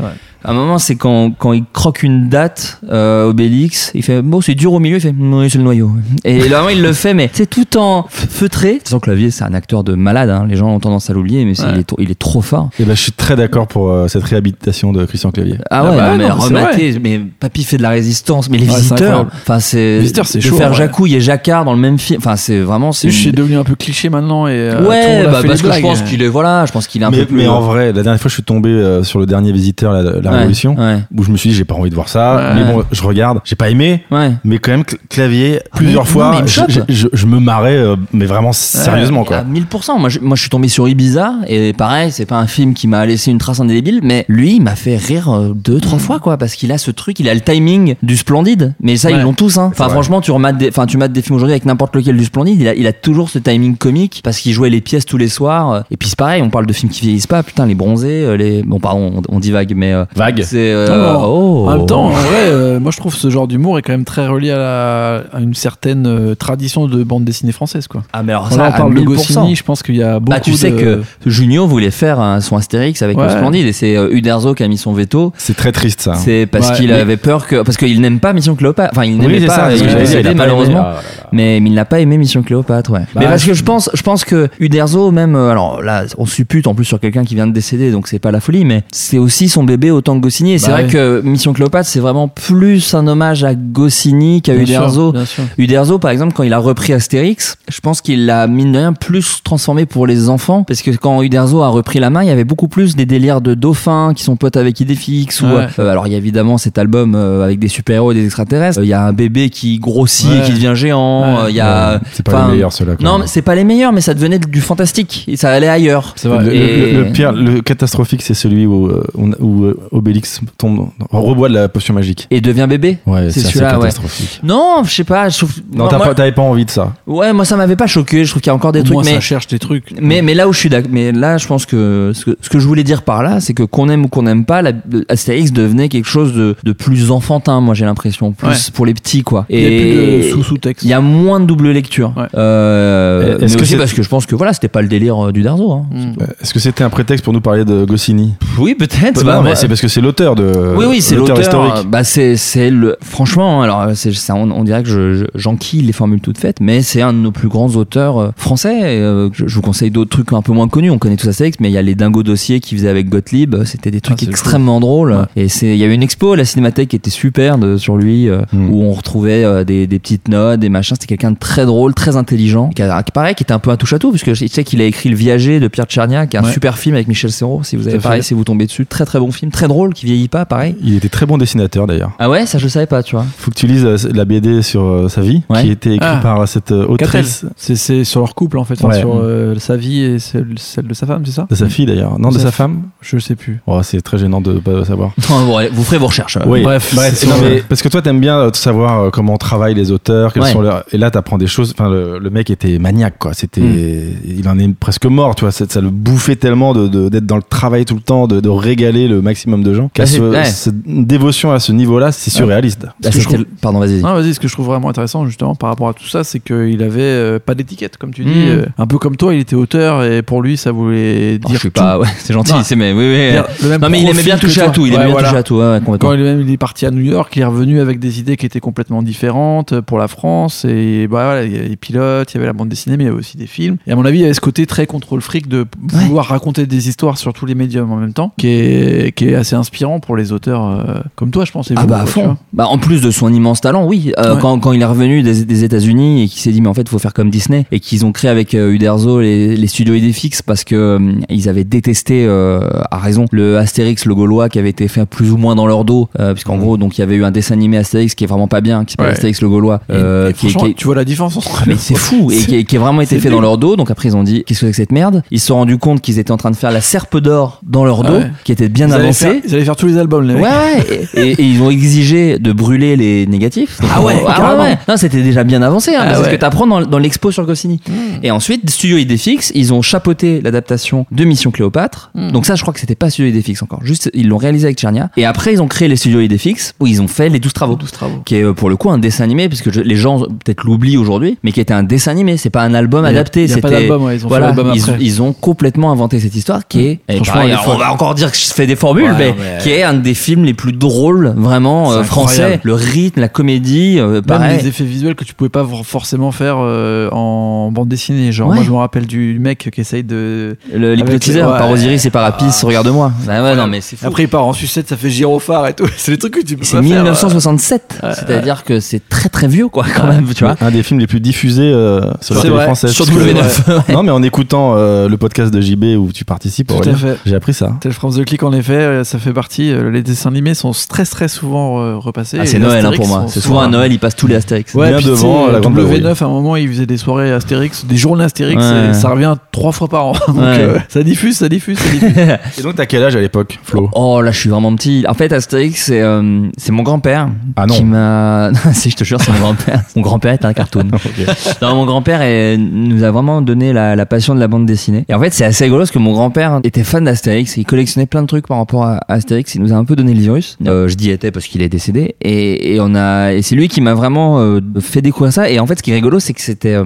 À un moment, c'est quand, quand il croque une date, euh, Obélix, il fait, bon, c'est dur au milieu, il fait, oui, c'est le noyau. Et là, vraiment, il le fait, mais c'est tout en feutré. Sans Clavier, c'est un acteur de malade, hein. les gens ont tendance à l'oublier, mais Ouais. il, est, trop- il est trop fort. Et ben, je suis très d'accord pour euh, cette réhabilitation de Christian clavier. Ah ouais, Ah bah non, mais non, mais c'est remater, mais Papy fait de la résistance, mais les Ouais, c'est visiteurs, enfin c'est Visiteurs, c'est de chaud, faire ouais. Jacouille et Jacquard dans le même film, enfin c'est vraiment c'est C'est une- devenu un peu cliché maintenant et euh, ouais, bah, parce que je pense qu'il est voilà, je pense qu'il est un mais, peu plus mais en vrai, la dernière fois, je suis tombé euh, sur le dernier visiteur, la, la Ouais, Révolution, ouais, où je me suis dit, j'ai pas envie de voir ça. Ouais. Mais bon, je regarde, j'ai pas aimé. ouais. Mais quand même, cl- clavier, plusieurs fois, je, je- je- je me marrais, euh, mais vraiment sérieusement, À quoi. 1000%. Moi je, moi, je suis tombé sur Ibiza et pareil, c'est pas un film qui m'a laissé une trace indélébile, mais lui, il m'a fait rire euh, deux, trois fois, quoi, parce qu'il a ce truc, il a le timing du splendide. Mais ça, Ouais. ils l'ont tous, hein. Enfin, franchement, tu remates des, enfin, tu mates des films aujourd'hui avec n'importe lequel du splendide, il a, il a toujours ce timing comique parce qu'il jouait les pièces tous les soirs. Et puis c'est pareil, on parle de films qui vieillissent pas, putain, les bronzés, euh, les, bon, pardon, on, on dit vague, mais euh, Vague. c'est, euh, oh. En même temps, en vrai, euh, moi je trouve ce genre d'humour est quand même très relié à, la- à une certaine euh, tradition de bande dessinée française. Quoi. ah, mais alors ça, là, on à parle de 1000%. Goscinny, je pense qu'il y a beaucoup Bah, tu sais de... que Junio voulait faire euh, son Astérix avec Ouais. le Splendide et c'est euh, Uderzo qui a mis son C'est très triste, ça. C'est parce Ouais, qu'il mais- avait peur que parce qu'il n'aime pas Mission Cléopâtre. Enfin, il n'aimait Oui, pas. ça, il a pas malheureusement. Ah, là, là. Mais, mais il n'a pas aimé Mission Cléopâtre, ouais. mais Bah, parce que je- pense, je pense que Uderzo, même, euh, alors là, on suppute en plus sur quelqu'un qui vient de décéder, donc c'est pas la folie, mais c'est aussi son bébé autant que Goscinny. Et c'est Bah vrai ouais. que Mission Cléopâtre, c'est vraiment plus un hommage à Goscinny qu'à sûr, Uderzo. bien sûr. Uderzo, par exemple, quand il a repris Astérix, je pense qu'il l'a, mine de rien, plus transformé pour les enfants. Parce que quand Uderzo a repris la main, il y avait beaucoup plus des délires de dauphins qui sont potes avec Idéfix. Ou, Ouais. euh, alors, il y a évidemment cet album euh, avec des super-héros et des extraterrestres. Il y a un bébé qui grossit et qui devient géant. Ouais. Euh, Il y a. Ouais, c'est pas enfin, les meilleurs, ceux-là. Non, c'est pas les meilleurs, mais ça devenait du fantastique. Et ça allait ailleurs. C'est vrai. Le, le- Et- le- le pire, le catastrophique, c'est celui où, euh, où, où, euh, Obélix tombe, reboit de la potion magique. Et devient bébé. Ouais, C'est c'est assez celui-là, ouais. catastrophique. Non, je sais pas. Je trouve... Non, pas- t'avais pas envie de ça. Ouais, moi ça m'avait pas choqué. Je trouve qu'il y a encore des Au trucs, moins, mais ça cherche des trucs. Mais, mais là où je suis d'accord, mais là je pense que ce, que ce que je voulais dire par là, c'est que qu'on aime ou qu'on n'aime pas, la, Astérix devenait quelque chose de, de plus enfantin, moi j'ai l'impression, plus Ouais. pour les petits quoi. il y a plus Et de sous-sous-texte. il y a moins de double lecture. Ouais. Euh, mais que aussi c'est- parce que je pense que voilà, c'était pas le délire euh, du Darzo. Hein. Mm. Euh, Est-ce que c'était un prétexte pour nous parler de Goscinny? Oui, peut-être. Bah, c'est parce que c'est l'auteur de. oui, oui, c'est l'auteur. historique. Bah, c'est, c'est le. Franchement, alors, c'est, ça, on, on dirait que je, je- j'enquille les formules toutes faites, mais c'est un de nos plus grands auteurs euh, français. et, euh, je, je vous conseille d'autres trucs un peu moins connus. On connaît tous Astérix, mais il y a les Dingo dossiers qu'il faisait avec Gottlieb. C'était des trucs Ah, extrêmement drôles. Ouais. Et c'est, il y avait une expo à la Cinémathèque qui était super de, sur lui, euh, Mm. où on retrouvait euh, des, des petites notes, des machins. C'était quelqu'un de très drôle, très intelligent, qui, a- qui pareil, qui était un peu un touche à tout, puisque je sais qu'il a écrit Le Viager de Pierre Tchernia, qui est un Ouais. super film avec Michel Serrault. Si vous avez pareil, fait. si vous tombez dessus, très très bon film, très drôle, qui vieillit pas, pareil. Il était très bon dessinateur d'ailleurs. Ah ouais, ça je savais pas, tu vois. Faut que tu lises euh, la BD sur euh, sa vie, Ouais. qui était écrite Ah. par cette euh, Catel. autrice C'est c'est sur leur couple en fait, sur euh, sa vie et celle, celle de sa femme, c'est ça de sa fille d'ailleurs. Non, de Sa femme. Je sais plus. Oh, c'est très gênant de pas savoir. Non, bon, allez, vous ferez vos recherches. Oui. Bref, c'est non, mais parce que toi t'aimes bien euh, savoir euh, comment travaillent les auteurs, quels Ouais. sont leurs... et là t'apprends des choses. Enfin, le, le mec était maniaque quoi. C'était, Hmm. il en est presque mort, tu vois. Ça, ça le bouffait tellement de, de- d'être dans le travail tout le temps, de, de régaler le maximum de gens. Qu'à Bah, c'est- ce- ouais. cette dévotion à ce niveau-là, c'est surréaliste. Bah, que je c'était- trouve- Pardon, vas-y. Non, vas-y, ce que je trouve vraiment intéressant justement par rapport à tout ça, c'est qu'il avait euh, pas d'étiquette, comme tu dis. Mm. euh, un peu comme toi, il était auteur et pour lui, ça voulait Oh, dire je suis tout. pas, ouais, c'est gentil, Non. c'est mais oui, oui. Dire Non mais il aimait bien toucher à tout, il aimait bien toucher à tout, ouais, complètement. Quand il est, il est parti à New York, il est revenu avec des idées qui étaient complètement différentes pour la France. Et bah, voilà, il y avait les pilotes, il y avait la bande dessinée, mais il y avait aussi des films. Et à mon avis, il y avait ce côté très contrôle fric de vouloir raconter des histoires sur tous les médiums en même temps, qui est, qui est assez inspirant pour les auteurs euh, comme toi, je pense. et Ah vous, bah à fond. Bah en plus de son immense talent, oui. Euh, Ouais. quand, quand il est revenu des, des États-Unis et qu'il s'est dit mais en fait il faut faire comme Disney et qu'ils ont créé avec euh, Uderzo les, les studios Idéfix parce que euh, ils avaient détesté euh, à raison le Astérix le Gaulois qui avait été fait plus ou moins dans leur dos euh, puisqu'en Mhm. gros donc il y avait eu un dessin animé Astérix qui est vraiment pas bien qui s'appelle Ouais. Astérix le Gaulois Et- euh, et qui, est- qui est- tu vois la différence entre mais c'est fou et qui, qui a vraiment été c'est fait dans leur dos. Donc après ils ont dit qu'est-ce que c'est que cette merde? Ils se sont rendus compte qu'ils étaient en train de faire la serpe d'or dans leur Ah dos, ouais. qui était bien ils allaient, avancée. faire, ils allaient faire tous les albums, les Ouais, ouais, et, et ils ont exigé de brûler les négatifs. Donc, Ah ouais, ah carrément. ouais. Non, c'était déjà bien avancé, hein, Ah parce ouais. que t'apprends dans, dans l'expo sur Goscinny. Et ensuite, Studio Idéfix, ils ont chapeauté l'adaptation de Mission Cléopâtre. Mm. Donc ça, je crois que c'était pas Studio Idéfix encore. Juste, ils l'ont réalisé avec Tchernia. Et après, ils ont créé les Studios Idéfix, où ils ont fait les 12 travaux. 12 travaux. Qui est euh, pour le coup un dessin animé, puisque je- les gens peut-être l'oubli aujourd'hui, mais qui était un dessin animé. C'est pas un album adapté. C'était ouais, ils ont fait voilà, ils, après. ils ont complètement inventé cette histoire qui est, et Franchement, pareil, est on va encore dire que je fais des formules, Ouais, mais, mais- qui est un des films les plus drôles vraiment euh, français. Le rythme, la comédie, euh, Même pareil. les effets visuels que tu pouvais pas forcément faire euh, en bande dessinée. Genre, Ouais. moi je me rappelle du mec qui essaye de. L'hypnotiseur par Osiris et par Apis, Ah, regarde-moi. Ah ouais, non, mais c'est fou. Après, il part en sucette, ça fait gyrophare et tout. C'est les trucs que tu peux C'est pas faire. euh. 1967, Ouais, c'est-à-dire que c'est très très vieux quoi quand même, tu vois. Un des films les plus diffusés euh, sur la télé vrai. française. Sur Parce que- W9. Non, mais en écoutant euh, le podcast de JB où tu participes, Tout à Aurélien, fait. j'ai appris ça. Tel France de Click, en effet, euh, ça fait partie. Les dessins animés sont très très souvent repassés. Ah, et c'est Noël hein, pour moi. C'est souvent à Noël, ils passent tous les Astérix. Ouais, Bien devant la Grande W9, Vadrouille. à un moment, ils faisaient des soirées Astérix, des journées Astérix, Ouais. et ça revient trois fois par an. Donc, Ouais. euh, ça diffuse, ça diffuse, ça diffuse. Et donc, t'as quel âge à l'époque, Flo? Oh là, je suis vraiment petit. En fait, Astérix, c'est euh, c'est mon grand-père Ah non. qui m'a. si je te jure, c'est mon grand-père. Mon grand-père est un cartoon. Non, mon grand-père nous a vraiment donné la, la passion de la bande dessinée. Et en fait, c'est assez rigolo parce que mon grand-père était fan d'Astérix. Il collectionnait plein de trucs par rapport à Astérix. Il nous a un peu donné le virus. Euh, je dis était parce qu'il est décédé. Et, et on a, et c'est lui qui m'a vraiment euh, fait découvrir ça. Et en fait, ce qui est rigolo, c'est que c'était euh,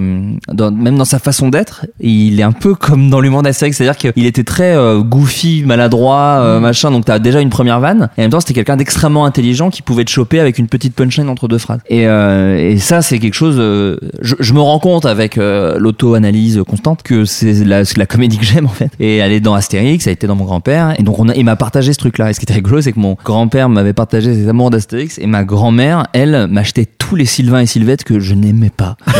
dans- même dans sa façon d'être, il est un peu comme dans l'humour d'Astérix, c'est-à-dire qu'il était très euh, goofy, maladroit, euh, machin. Donc t'as déjà une première vanne. Et en même temps, c'était quelqu'un d'extrêmement intelligent qui pouvait te choper avec une petite punchline entre deux phrases. Et, euh, et ça, c'est quelque chose. Euh, je, je me rends compte avec euh, l'auto-analyse constante que c'est la, comédie que j'aime en fait. Et elle est dans Astérix, elle était dans mon grand-père. Et donc on a, il m'a partagé ce truc-là. Et ce qui était rigolo, c'est que mon grand-père m'avait partagé ses amours d'Astérix et ma grand-mère, elle, m'achetait tous les Sylvain et Sylvette que je n'aimais pas. je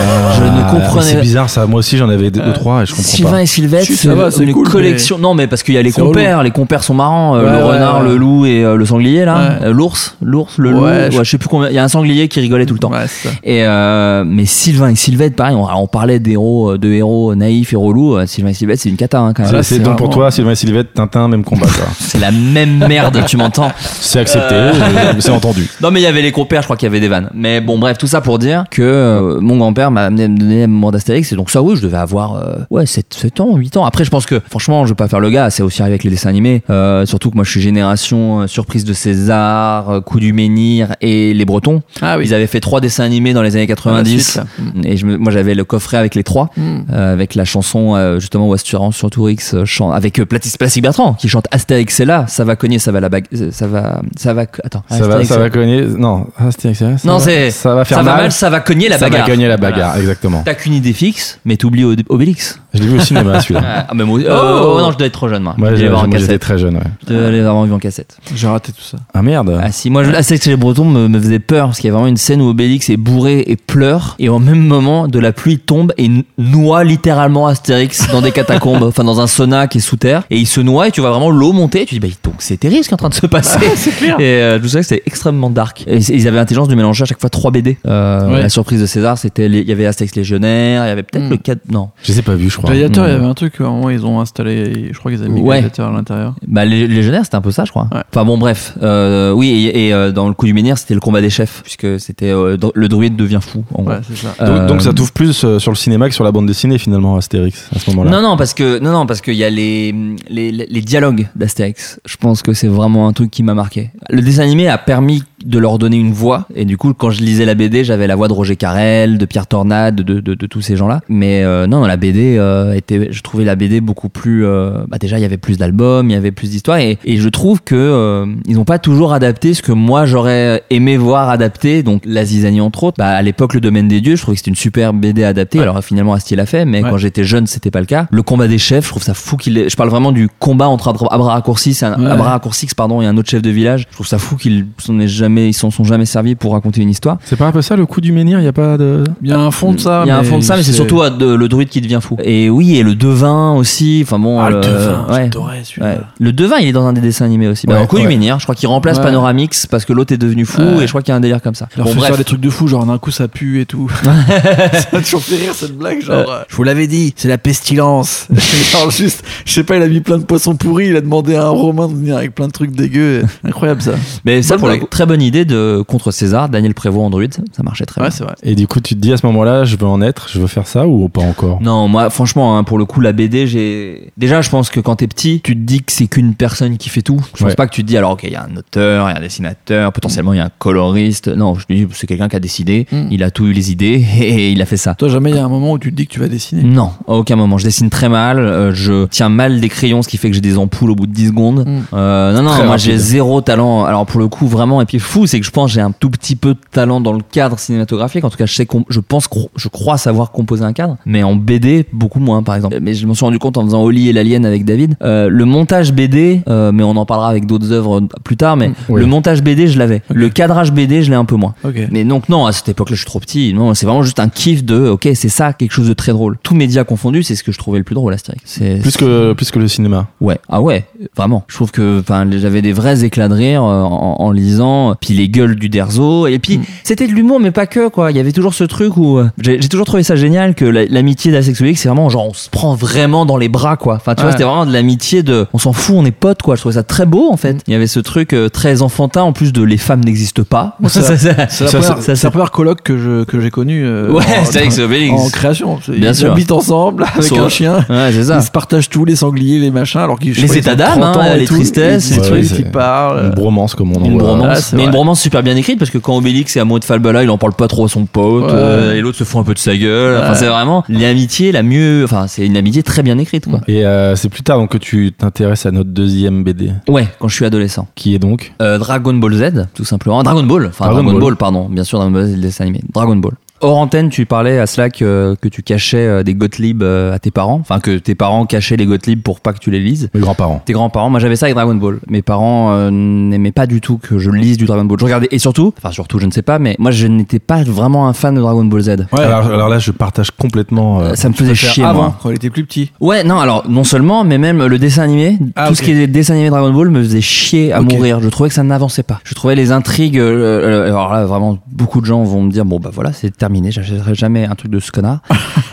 ne Ah, comprenais C'est bizarre ça. Moi aussi, j'en avais deux ou trois et je comprends Sylvain pas. et Sylvette, Si, c'est ça va, c'est une cool, collection. Non, mais parce qu'il y a les compères. Les compères sont marrants. euh, Ouais, le ouais, renard, ouais. le loup et euh, le sanglier là. Ouais. Euh, l'ours, l'ours, le Ouais, loup. je- Ouais, je sais plus combien. Il y a un sanglier qui rigolait tout le temps. Ouais, c'est ça. Et euh, mais Sylvain et Sylvette, pareil. On, on parlait d'héros, euh, de héros naïfs et relous. Euh, Sylvain et Sylvette, c'est une cata hein, quand même. C'est- donc pour toi, Sylvain et Sylvette, Tintin, même combat. quoi. C'est la même merde. tu m'entends C'est accepté, Euh. c'est entendu. Non, mais il y avait les compères. Je crois qu'il y avait des vannes. Mais bon, bref, tout ça pour dire que euh, mon grand-père m'a amené à me donner un moment d'Astérix. Et donc ça, oui, je devais avoir euh, ouais 7, 7 ans, 8 ans. Après, je pense que franchement, je vais pas faire le gars. C'est aussi arrivé avec les dessins animés. Euh, surtout que moi, je suis génération euh, surprise de César, euh, coup du menhir et les Bretons. Ah oui. Ils avaient fait trois dessins animés dans les années À la 90. suite, là. et je me- moi, j'avais le coffret avec les trois. Mm. euh, avec la chanson euh, justement où Assurance sur Tourix euh, chante avec euh, Platis Plastic Bertrand qui chante Astérix c'est là ça va cogner ça va la bague euh, ça va ça va attends Ça va, Astérix, ça va cogner. Non, Astérix, ça non va- c'est ça va faire ça va mal. mal ça va cogner la ça bagarre va gagner la bagarre, exactement. T'as qu'une idée fixe, mais t'oublies Ob- Obélix. Je l'ai vu au cinéma celui-là. Ah, mais moi, Oh. oh, oh, non, je dois être trop jeune, moi. Moi, je l'ai voir en moi, j'étais cassette. très jeune, ouais. Je vraiment vu en cassette. J'ai raté tout ça. Ah merde. Ah si, moi, je- Astérix et les Bretons me, me faisait peur parce qu'il y a vraiment une scène où Obélix est bourré et pleure et au même moment de la pluie tombe et noie littéralement Astérix dans des catacombes, enfin dans un sauna qui est sous terre et il se noie et tu vois vraiment l'eau monter. Et tu dis bah donc c'est terrible ce qui est en train de se passer. c'est clair. Et euh, je sais que c'était extrêmement dark. Et ils avaient l'intelligence de mélanger à chaque fois trois BD. Euh, Ouais. La surprise de César, c'était il y avait Astérix légionnaire, il y avait peut-être Mm. le 4 non Je les ai pas vus, je crois. Gladiator, il y Mm. avait un truc, moment, ils ont installé, je crois qu'ils avaient mis Ouais. Gladiator à l'intérieur. Bah, les légionnaires, c'était un peu ça, je crois. Ouais. Enfin bon, bref. Euh, oui, et, et, euh, dans le coup du menhir, c'était le combat des chefs, puisque c'était euh, le druide devient fou. En gros. Ouais, c'est ça. Donc, Euh, donc ça t'ouvre plus sur le cinéma que sur la bande dessinée finalement, Astérix, à ce moment-là. Non, non, parce que non, non, parce qu'il y a les, les les dialogues d'Astérix. Je pense que c'est vraiment un truc qui m'a marqué. Le dessin animé a permis de leur donner une voix, et du coup, quand je lisais la BD, j'avais la voix de Roger Carrel, de Pierre Tornade, de, de, de tous ces gens-là. Mais euh, non, la BD euh, était, je trouvais la BD beaucoup plus. euh, bah déjà, il y avait plus d'albums, il y avait plus d'histoires, et, et je trouve que euh, ils n'ont pas toujours adapté ce que moi j'aurais aimé voir adapté. Donc la zizanie entre autres. Bah, à l'époque, le Domaine des Dieux, je trouvais que c'était une super BD adaptée. Alors finalement, Astier l'a fait, mais Ouais. quand j'étais jeune, c'était pas le cas. Le combat des chefs, je trouve ça fou qu'il ait... Je parle vraiment du combat entre Abra- un- Ouais. Abracurcis, pardon, et un autre chef de village. Je trouve ça fou qu'ils s'en aient jamais, ils s'en sont jamais servis pour raconter une histoire. C'est pas un peu ça le coup du menhir Il y a pas de. Il y a un fond de ça. Il y a un fond de ça, mais c'est surtout euh, de- le druide qui devient fou. Et oui, et le devin aussi. Enfin bon, Ah, le euh, devin, ouais. j'adorais celui-là. Ouais. Le devin, il est dans un des dessins animés aussi. Bah, Ouais, le coup du menhir, je crois qu'il remplace Ouais. Panoramix parce que l'autre est devenu fou Ouais. et je crois qu'il y a un délire comme ça. Leur Bon, bref. faire des trucs de fou, genre d'un coup ça pue et tout. ça a toujours fait rire cette blague, genre. euh, je vous l'avais dit, c'est la pestilence. genre juste, je sais pas, il a mis plein de poissons pourris, il a demandé à un Romain de venir avec plein de trucs dégueux. Incroyable ça. Mais ça, pour la très bonne bonne idée de contre César, Daniel Prévost en druide, ça marchait très Ouais, bien. vrai. Et du coup, tu te dis à ce moment-là, je veux en être, je veux faire ça ou pas encore? Non, moi, franchement, hein, pour le coup, la BD, j'ai. Déjà, je pense que quand t'es petit, tu te dis que c'est qu'une personne qui fait tout. Je pense Ouais. pas que tu te dis, alors, ok, il y a un auteur, il y a un dessinateur, potentiellement, il y a un coloriste. Non, je te dis, c'est quelqu'un qui a décidé, Mm. il a tout eu les idées et il a fait ça. Toi, jamais il y a un moment où tu te dis que tu vas dessiner? Non, à aucun moment. Je dessine très mal, euh, je tiens mal des crayons, ce qui fait que j'ai des ampoules au bout de 10 secondes. Mm. Euh, non, non, Très moi j'ai zéro talent. Alors pour le coup, vraiment, et puis fou, c'est que je pense j'ai un tout petit peu de talent dans le cadre cinématographique. En tout cas, je sais, je pense, je crois savoir composer un cadre, mais en BD, beaucoup moins, par exemple. Mais je me suis rendu compte en faisant Oli et l'Alien avec David, euh, le montage BD, euh, mais on en parlera avec d'autres œuvres plus tard, mais Oui. le montage BD, je l'avais. Le cadrage BD, je l'ai un peu moins. Mais donc non, à cette époque-là, je suis trop petit. Non, c'est vraiment juste un kiff de, ok, c'est ça, quelque chose de très drôle. Tous médias confondus, c'est ce que je trouvais le plus drôle, Astérix. Plus que, plus que le cinéma. Ouais, ah ouais, vraiment. Je trouve que, enfin, j'avais des vrais éclats de rire euh, en, en lisant, puis les gueules du Derzo, et puis c'était de l'humour, mais pas que quoi. Il y avait toujours ce truc où euh, j'ai toujours trouvé ça génial que la- l'amitié d'Asexualique, c'est vraiment genre on se prend vraiment dans les bras quoi. Enfin, tu vois, c'était vraiment de l'amitié de, on s'en fout, on est potes quoi. Je trouvais ça très beau en fait. Il y avait ce truc euh, très enfantin en plus de les femmes n'existent pas. C'est la, Ça, première- colloque que j'ai connue. euh, Ouais, et Obélix. En création. Bien ils sûr. habitent ensemble avec Sur- un chien. Ouais, c'est ça. Ils se partagent tout, les sangliers, les machins, alors qu'ils Les états d'âme, 30 ans hein, les tristesses, les trucs, c'est- parlent. Une bromance comme on en Une bromance, mais une bromance super bien écrite parce que quand Obélix est amoureux de Falbala, il en parle pas trop à son pote Ouais. euh, et l'autre se fout un peu de sa gueule. Enfin, c'est vraiment l'amitié la mieux. Enfin, c'est une amitié très bien écrite, quoi. Et euh, c'est plus tard donc que tu t'intéresses à notre deuxième BD, Ouais, quand je suis adolescent. qui est donc? Euh, Dragon Ball Z, tout simplement. Dragon Ball, enfin Dragon Dragon, Ball. Ball. pardon. Bien sûr, Dragon Ball Z, le dessin animé. Dragon Ball. Hors antenne, tu parlais à Slack euh, que tu cachais euh, des Gottlieb euh, à tes parents. Enfin, que tes parents cachaient les Gottlieb pour pas que tu les lises. mes grands-parents. Tes grands-parents, moi j'avais ça avec Dragon Ball. Mes parents euh, n'aimaient pas du tout que je lise du Dragon Ball. Je regardais, et surtout, enfin surtout, je ne sais pas, mais moi je n'étais pas vraiment un fan de Dragon Ball Z. Ouais. Alors, alors là, je partage complètement. euh, ça me faisait chier, avant, moi. quand il était plus petit. Ouais, non, alors non seulement, mais même le dessin animé, Ah, tout ce qui est dessin animé Dragon Ball me faisait chier à mourir. Je trouvais que ça n'avançait pas. Je trouvais les intrigues. euh, euh, alors là, vraiment, beaucoup de gens vont me dire bon bah voilà, c'est terminé. J'achèterai jamais un truc de ce connard.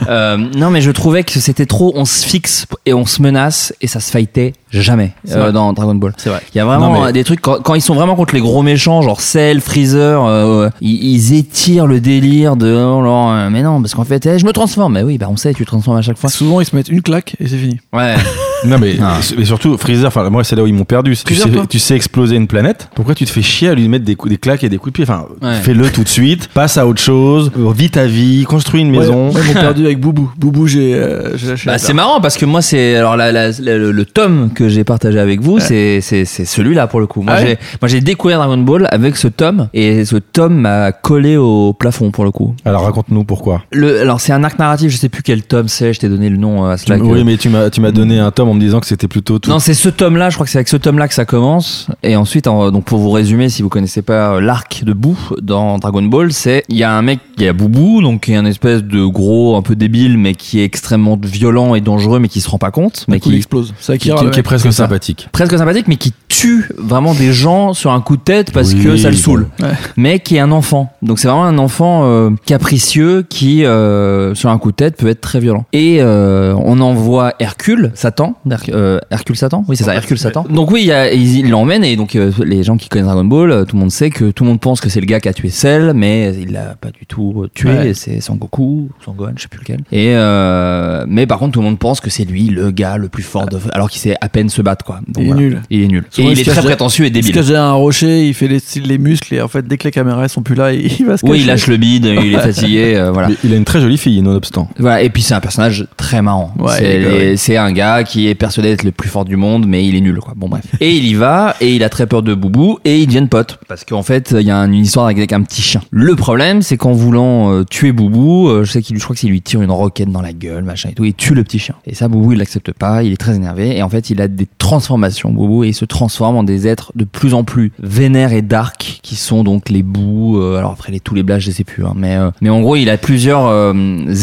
Euh, non, mais je trouvais que c'était trop. On se fixe et on se menace et ça se fightait jamais euh, dans Dragon Ball. C'est vrai. Il y a vraiment Non, mais- des trucs quand, quand ils sont vraiment contre les gros méchants, genre Cell, Freezer, euh, ils, ils étirent le délire de oh mais non parce qu'en fait eh, je me transforme. Mais oui, bah on sait, tu te transformes à chaque fois. Souvent, ils se mettent une claque et c'est fini. Ouais. Non mais, Ah. mais surtout Freezer, enfin moi c'est là où ils m'ont perdu. Tu sais, toi tu sais exploser une planète. Pourquoi tu te fais chier à lui mettre des coups, des claques et des coups de pied? Enfin, Ouais. fais-le tout de suite. Passe à autre chose. Vis ta vie. Construis une maison. Ouais, moi, ils m'ont perdu avec Boubou. Boubou, j'ai euh, lâché. Bah, c'est marrant parce que moi c'est alors la, la- la- le, le tome que j'ai partagé avec vous c'est c'est c'est celui-là pour le coup. Moi Ah ouais j'ai moi j'ai découvert Dragon Ball avec ce tome et ce tome m'a collé au plafond pour le coup. Alors raconte-nous pourquoi. Le alors c'est un arc narratif, je sais plus quel tome c'est, je t'ai donné le nom euh, à Slack. oui mais tu m'as tu m'as donné un tome en me disant que c'était plutôt tout. Non, c'est ce tome-là, je crois que c'est avec ce tome-là que ça commence. Et ensuite, en- donc pour vous résumer, si vous connaissez pas euh, l'arc de Boo dans Dragon Ball, c'est il y a un mec, il y a Boubou, donc qui est un espèce de gros, un peu débile, mais qui est extrêmement violent et dangereux, mais qui se rend pas compte, mais qui explose. C'est qui, qui- le qui est presque c'est ça. sympathique. presque sympathique, mais qui tue vraiment des gens sur un coup de tête parce Oui, que ça le saoule. Ouais. Mais qui est un enfant. Donc c'est vraiment un enfant euh, capricieux qui, euh, sur un coup de tête, peut être très violent. Et euh, on envoie Hercule, Satan, euh, Hercule Satan, oui c'est ça, Hercule Satan. Donc oui, il l'emmène et donc euh, les gens qui connaissent Dragon Ball, euh, tout le monde sait que tout le monde pense que c'est le gars qui a tué Cell, mais il l'a pas du tout euh, tué. Ouais. C'est Sangoku, Sangohan, je sais plus lequel. Et euh, mais par contre tout le monde pense que c'est lui le gars le plus fort, de... alors qu'il sait à peine se battre quoi. Donc, Il est voilà. nul. Il est nul. Souvent, et il est très prétentieux et Il se débile. cache derrière un rocher, il fait les, les muscles et en fait, dès que les caméras sont plus là, il, va se Oui, il lâche le bide, il est fatigué, euh, voilà. Mais il a une très jolie fille nonobstant. Voilà, et puis c'est un personnage très marrant. Ouais. c'est un gars qui est persuadé d'être le plus fort du monde, mais il est nul. Bon, bref. Et il y va, et il a très peur de Boubou, et ils deviennent potes. Parce qu'en fait, il y a une histoire avec, un petit chien. Le problème, c'est qu'en voulant euh, tuer Boubou, euh, je sais qu'il, je crois que c'est lui tire une roquette dans la gueule, machin et tout, il tue le petit chien. Et ça, Boubou, il l'accepte pas, il est très énervé, et en fait, il a des transformations, Boubou, et il se transforme en des êtres de plus en plus vénères et dark, qui sont donc les bouts, euh, alors après les, tous les blagues, je sais plus, hein, mais, euh, mais en gros, il a plusieurs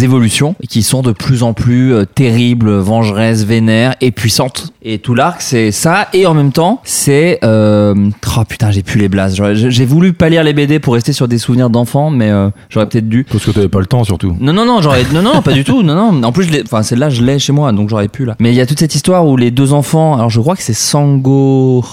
évolutions, qui sont de plus en plus terribles, vengeresses, vénères, et puissante. Et tout l'arc, c'est ça. Et en même temps, c'est. Euh... Oh putain, j'ai plus les blases. J'ai voulu pas lire les BD pour rester sur des souvenirs d'enfants, mais euh, j'aurais peut-être dû. Parce que t'avais pas le temps surtout. Non, non, non, j'aurais. Non, non, pas du tout. Non, non. En plus, je enfin, celle-là, je l'ai chez moi, donc j'aurais pu là. Mais il y a toute cette histoire où les deux enfants. Alors, je crois que c'est Sango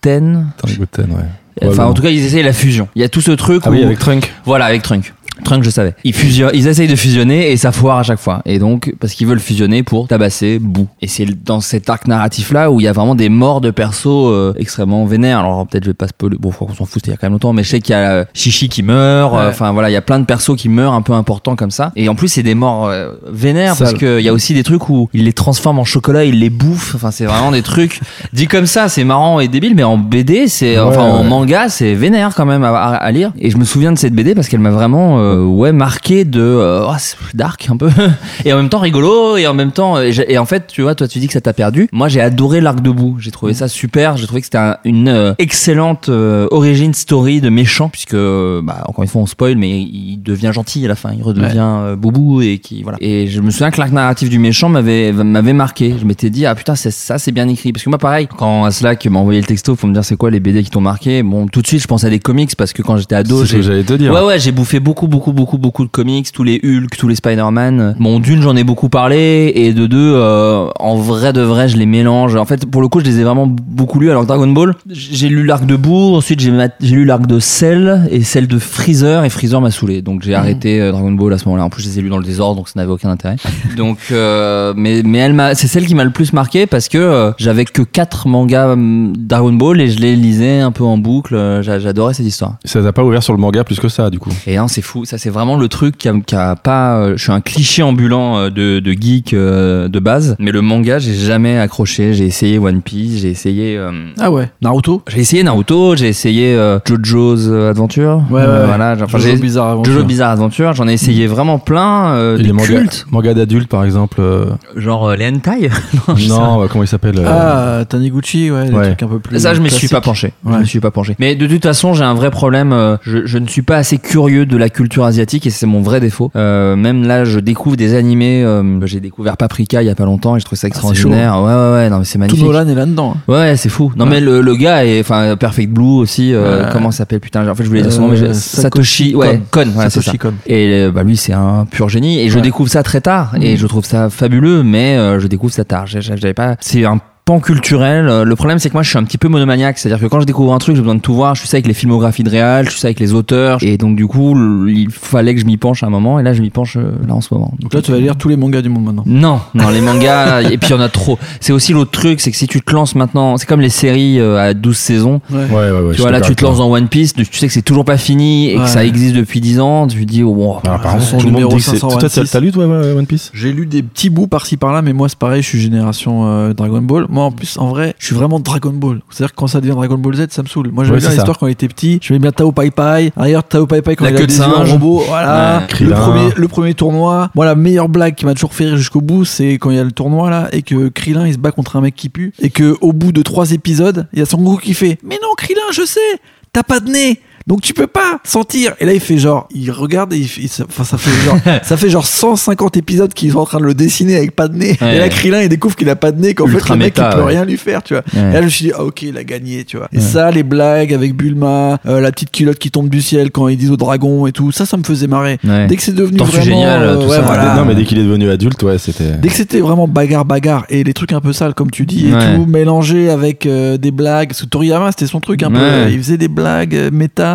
Ten. Attends, Goten, ouais. Enfin, en tout cas, ils essayent la fusion. Il y a tout ce truc Ah où. oui, avec Trunk. Voilà, avec Trunk. Trunk, je savais. Ils, fusionnent, ils essayent de fusionner et ça foire à chaque fois. Et donc, parce qu'ils veulent fusionner pour tabasser Boo. Et c'est dans cet arc narratif-là où il y a vraiment des morts de persos euh, extrêmement vénères. Alors, peut-être je vais pas spoiler. Bon, faut qu'on s'en fout, c'était il y a quand même longtemps. Mais je sais qu'il y a euh, Chichi qui meurt. euh, Ouais. Enfin, voilà, il y a plein de persos qui meurent un peu importants comme ça. Et en plus, c'est des morts euh, vénères parce qu'il y a aussi des trucs où il les transforme en chocolat, il les bouffe. Enfin, c'est vraiment des trucs. Dit comme ça, c'est marrant et débile, mais en BD, c'est. Ouais, enfin, en manga, c'est vénère quand même à, à- à lire. Et je me souviens de cette BD parce qu'elle m'a vraiment, euh, ouais, marqué de, euh, oh, dark un peu, et en même temps rigolo, et en même temps, et, en fait, tu vois, toi, tu dis que ça t'a perdu. Moi, j'ai adoré l'arc de bout. J'ai trouvé ça super. J'ai trouvé que c'était un- une euh, excellente euh, origin story de méchant, puisque, bah, encore une fois, on spoil, mais il devient gentil à la fin. Il redevient euh, boubou et qui, voilà. Et je me souviens que l'arc narratif du méchant m'avait m'avait marqué. Je m'étais dit, ah putain, c'est ça, c'est bien écrit. Parce que moi, pareil, quand Slack m'a envoyé le texto pour me dire c'est quoi les BD qui t'ont marqué, bon, tout de suite, je pense à des comics parce que quand j'étais ado, C'est ce que j'allais te dire. Ouais ouais j'ai bouffé beaucoup beaucoup beaucoup beaucoup de comics, tous les Hulk, tous les Spider-Man. Bon d'une j'en ai beaucoup parlé et de deux euh, en vrai de vrai je les mélange. En fait pour le coup je les ai vraiment beaucoup lus. Alors Dragon Ball j'ai lu l'arc de Boo, ensuite j'ai mat- j'ai lu l'arc de Cell et celle de Freezer et Freezer m'a saoulé. Donc j'ai arrêté euh, Dragon Ball à ce moment-là. En plus je les ai lus dans le désordre donc ça n'avait aucun intérêt. donc euh, mais mais elle m'a c'est celle qui m'a le plus marqué parce que euh, j'avais que quatre mangas hum, Dragon Ball et je les lisais un peu en boucle. Euh, j'a- J'adorais cette histoire. Ça t'a pas ouvert sur le manga plus que ça, du coup? Et non, c'est fou. Ça, c'est vraiment le truc qui a, qui a pas. euh, je suis un cliché ambulant euh, de, de geek euh, de base, mais le manga, j'ai jamais accroché. J'ai essayé One Piece, j'ai essayé. euh, Ah ouais, Naruto j'ai essayé Naruto, j'ai essayé euh, JoJo's Adventure. Ouais, ouais, Euh, ouais. Voilà, j'ai- enfin, Jojo j'ai- Bizarre Adventure. Jojo Bizarre Adventure, j'en ai essayé vraiment plein. Euh, Et des les mangas, cultes, mangas d'adultes, par exemple. euh, genre euh, les hentai. non, je sais pas. non, euh, comment il s'appelle euh, Ah, Taniguchi, ouais, des Ouais. trucs un peu plus. Ça, je me suis classiques. pas penché. Je Ouais. me suis pas penché. Mais de toute façon, j'ai un vrai problème. euh, Je, je ne suis pas assez curieux de la culture asiatique et c'est mon vrai défaut. Euh, même là, je découvre des animés. euh, j'ai découvert Paprika il y a pas longtemps et je trouve ça c'est extraordinaire. ouais, ouais, ouais. Non, mais c'est Tout magnifique. Nolan est là-dedans. hein. Ouais, c'est fou. Non, Ouais. mais le, le gars est, enfin, Perfect Blue aussi. euh, Ouais. Comment ça s'appelle Putain, en fait, je voulais dire son nom, mais Euh, Satoshi. Satoshi Ouais, Kon. ça. Satoshi Kon. Et bah lui c'est un pur génie et je Ouais. découvre ça très tard et Mhm. je trouve ça fabuleux mais euh, je découvre ça tard. J'avais pas c'est un pan culturel. Euh, Le problème c'est que moi je suis un petit peu monomaniaque, c'est-à-dire que quand je découvre un truc, j'ai besoin de tout voir. Je suis ça avec les filmographies de réal, je suis ça avec les auteurs et donc du coup il fallait que je m'y penche à un moment et là je m'y penche euh, là en ce moment. Donc là, tu vas lire tous les mangas du monde maintenant. Non, non, les mangas, et puis il y en a trop. C'est aussi l'autre truc, c'est que si tu te lances maintenant, c'est comme les séries euh, à 12 saisons, Ouais. Ouais, ouais, ouais. je tu vois, là, tu te lances dans One Piece, tu sais que c'est toujours pas fini et Ouais. que ça existe depuis 10 ans, tu dis, oh, bon. Alors, par contre, tout le monde dit t'as 526. t'as lu, toi, One Piece? J'ai lu des petits bouts par-ci par-là, mais moi c'est pareil, je suis génération euh, Dragon Ball. Moi en plus, en vrai, je suis vraiment Dragon Ball. C'est-à-dire que quand ça devient Dragon Ball Z, ça me saoule. Moi j'aimais Ouais, bien l'histoire quand il était petit. J'aimais bien Tao Pai Pai. D'ailleurs, Tao Pai Pai quand La il a de des yeux en robot. Voilà. Ouais. Le premier, le premier tournoi. Moi, la meilleure blague qui m'a toujours fait rire jusqu'au bout, c'est quand il y a le tournoi là et que Krillin il se bat contre un mec qui pue et que au bout de trois épisodes, il y a Son Goku qui fait Mais non, Krillin, je sais, t'as pas de nez. Donc tu peux pas sentir. Et là il fait genre, il regarde et il fait, il se- enfin ça fait genre, ça fait genre 150 épisodes qu'ils sont en train de le dessiner avec pas de nez. Ouais. Et là Krillin il découvre qu'il a pas de nez, qu'en fait le mec méta, il peut ouais. rien lui faire, tu vois. Ouais. Et là je me suis dit ah ok il a gagné, tu vois. Et Ouais. ça les blagues avec Bulma, euh, la petite culotte qui tombe du ciel quand ils disent au dragon et tout, ça ça me faisait marrer. Ouais. Dès que c'est devenu vraiment, géniale, euh, tout ouais, ça. voilà. Non, mais dès qu'il est devenu adulte, ouais, c'était. Dès que c'était vraiment bagarre, bagarre, et les trucs un peu sales, comme tu dis, et Ouais. tout, mélangé avec euh, des blagues. Parce que Toriyama, c'était son truc un peu. Il faisait des blagues euh,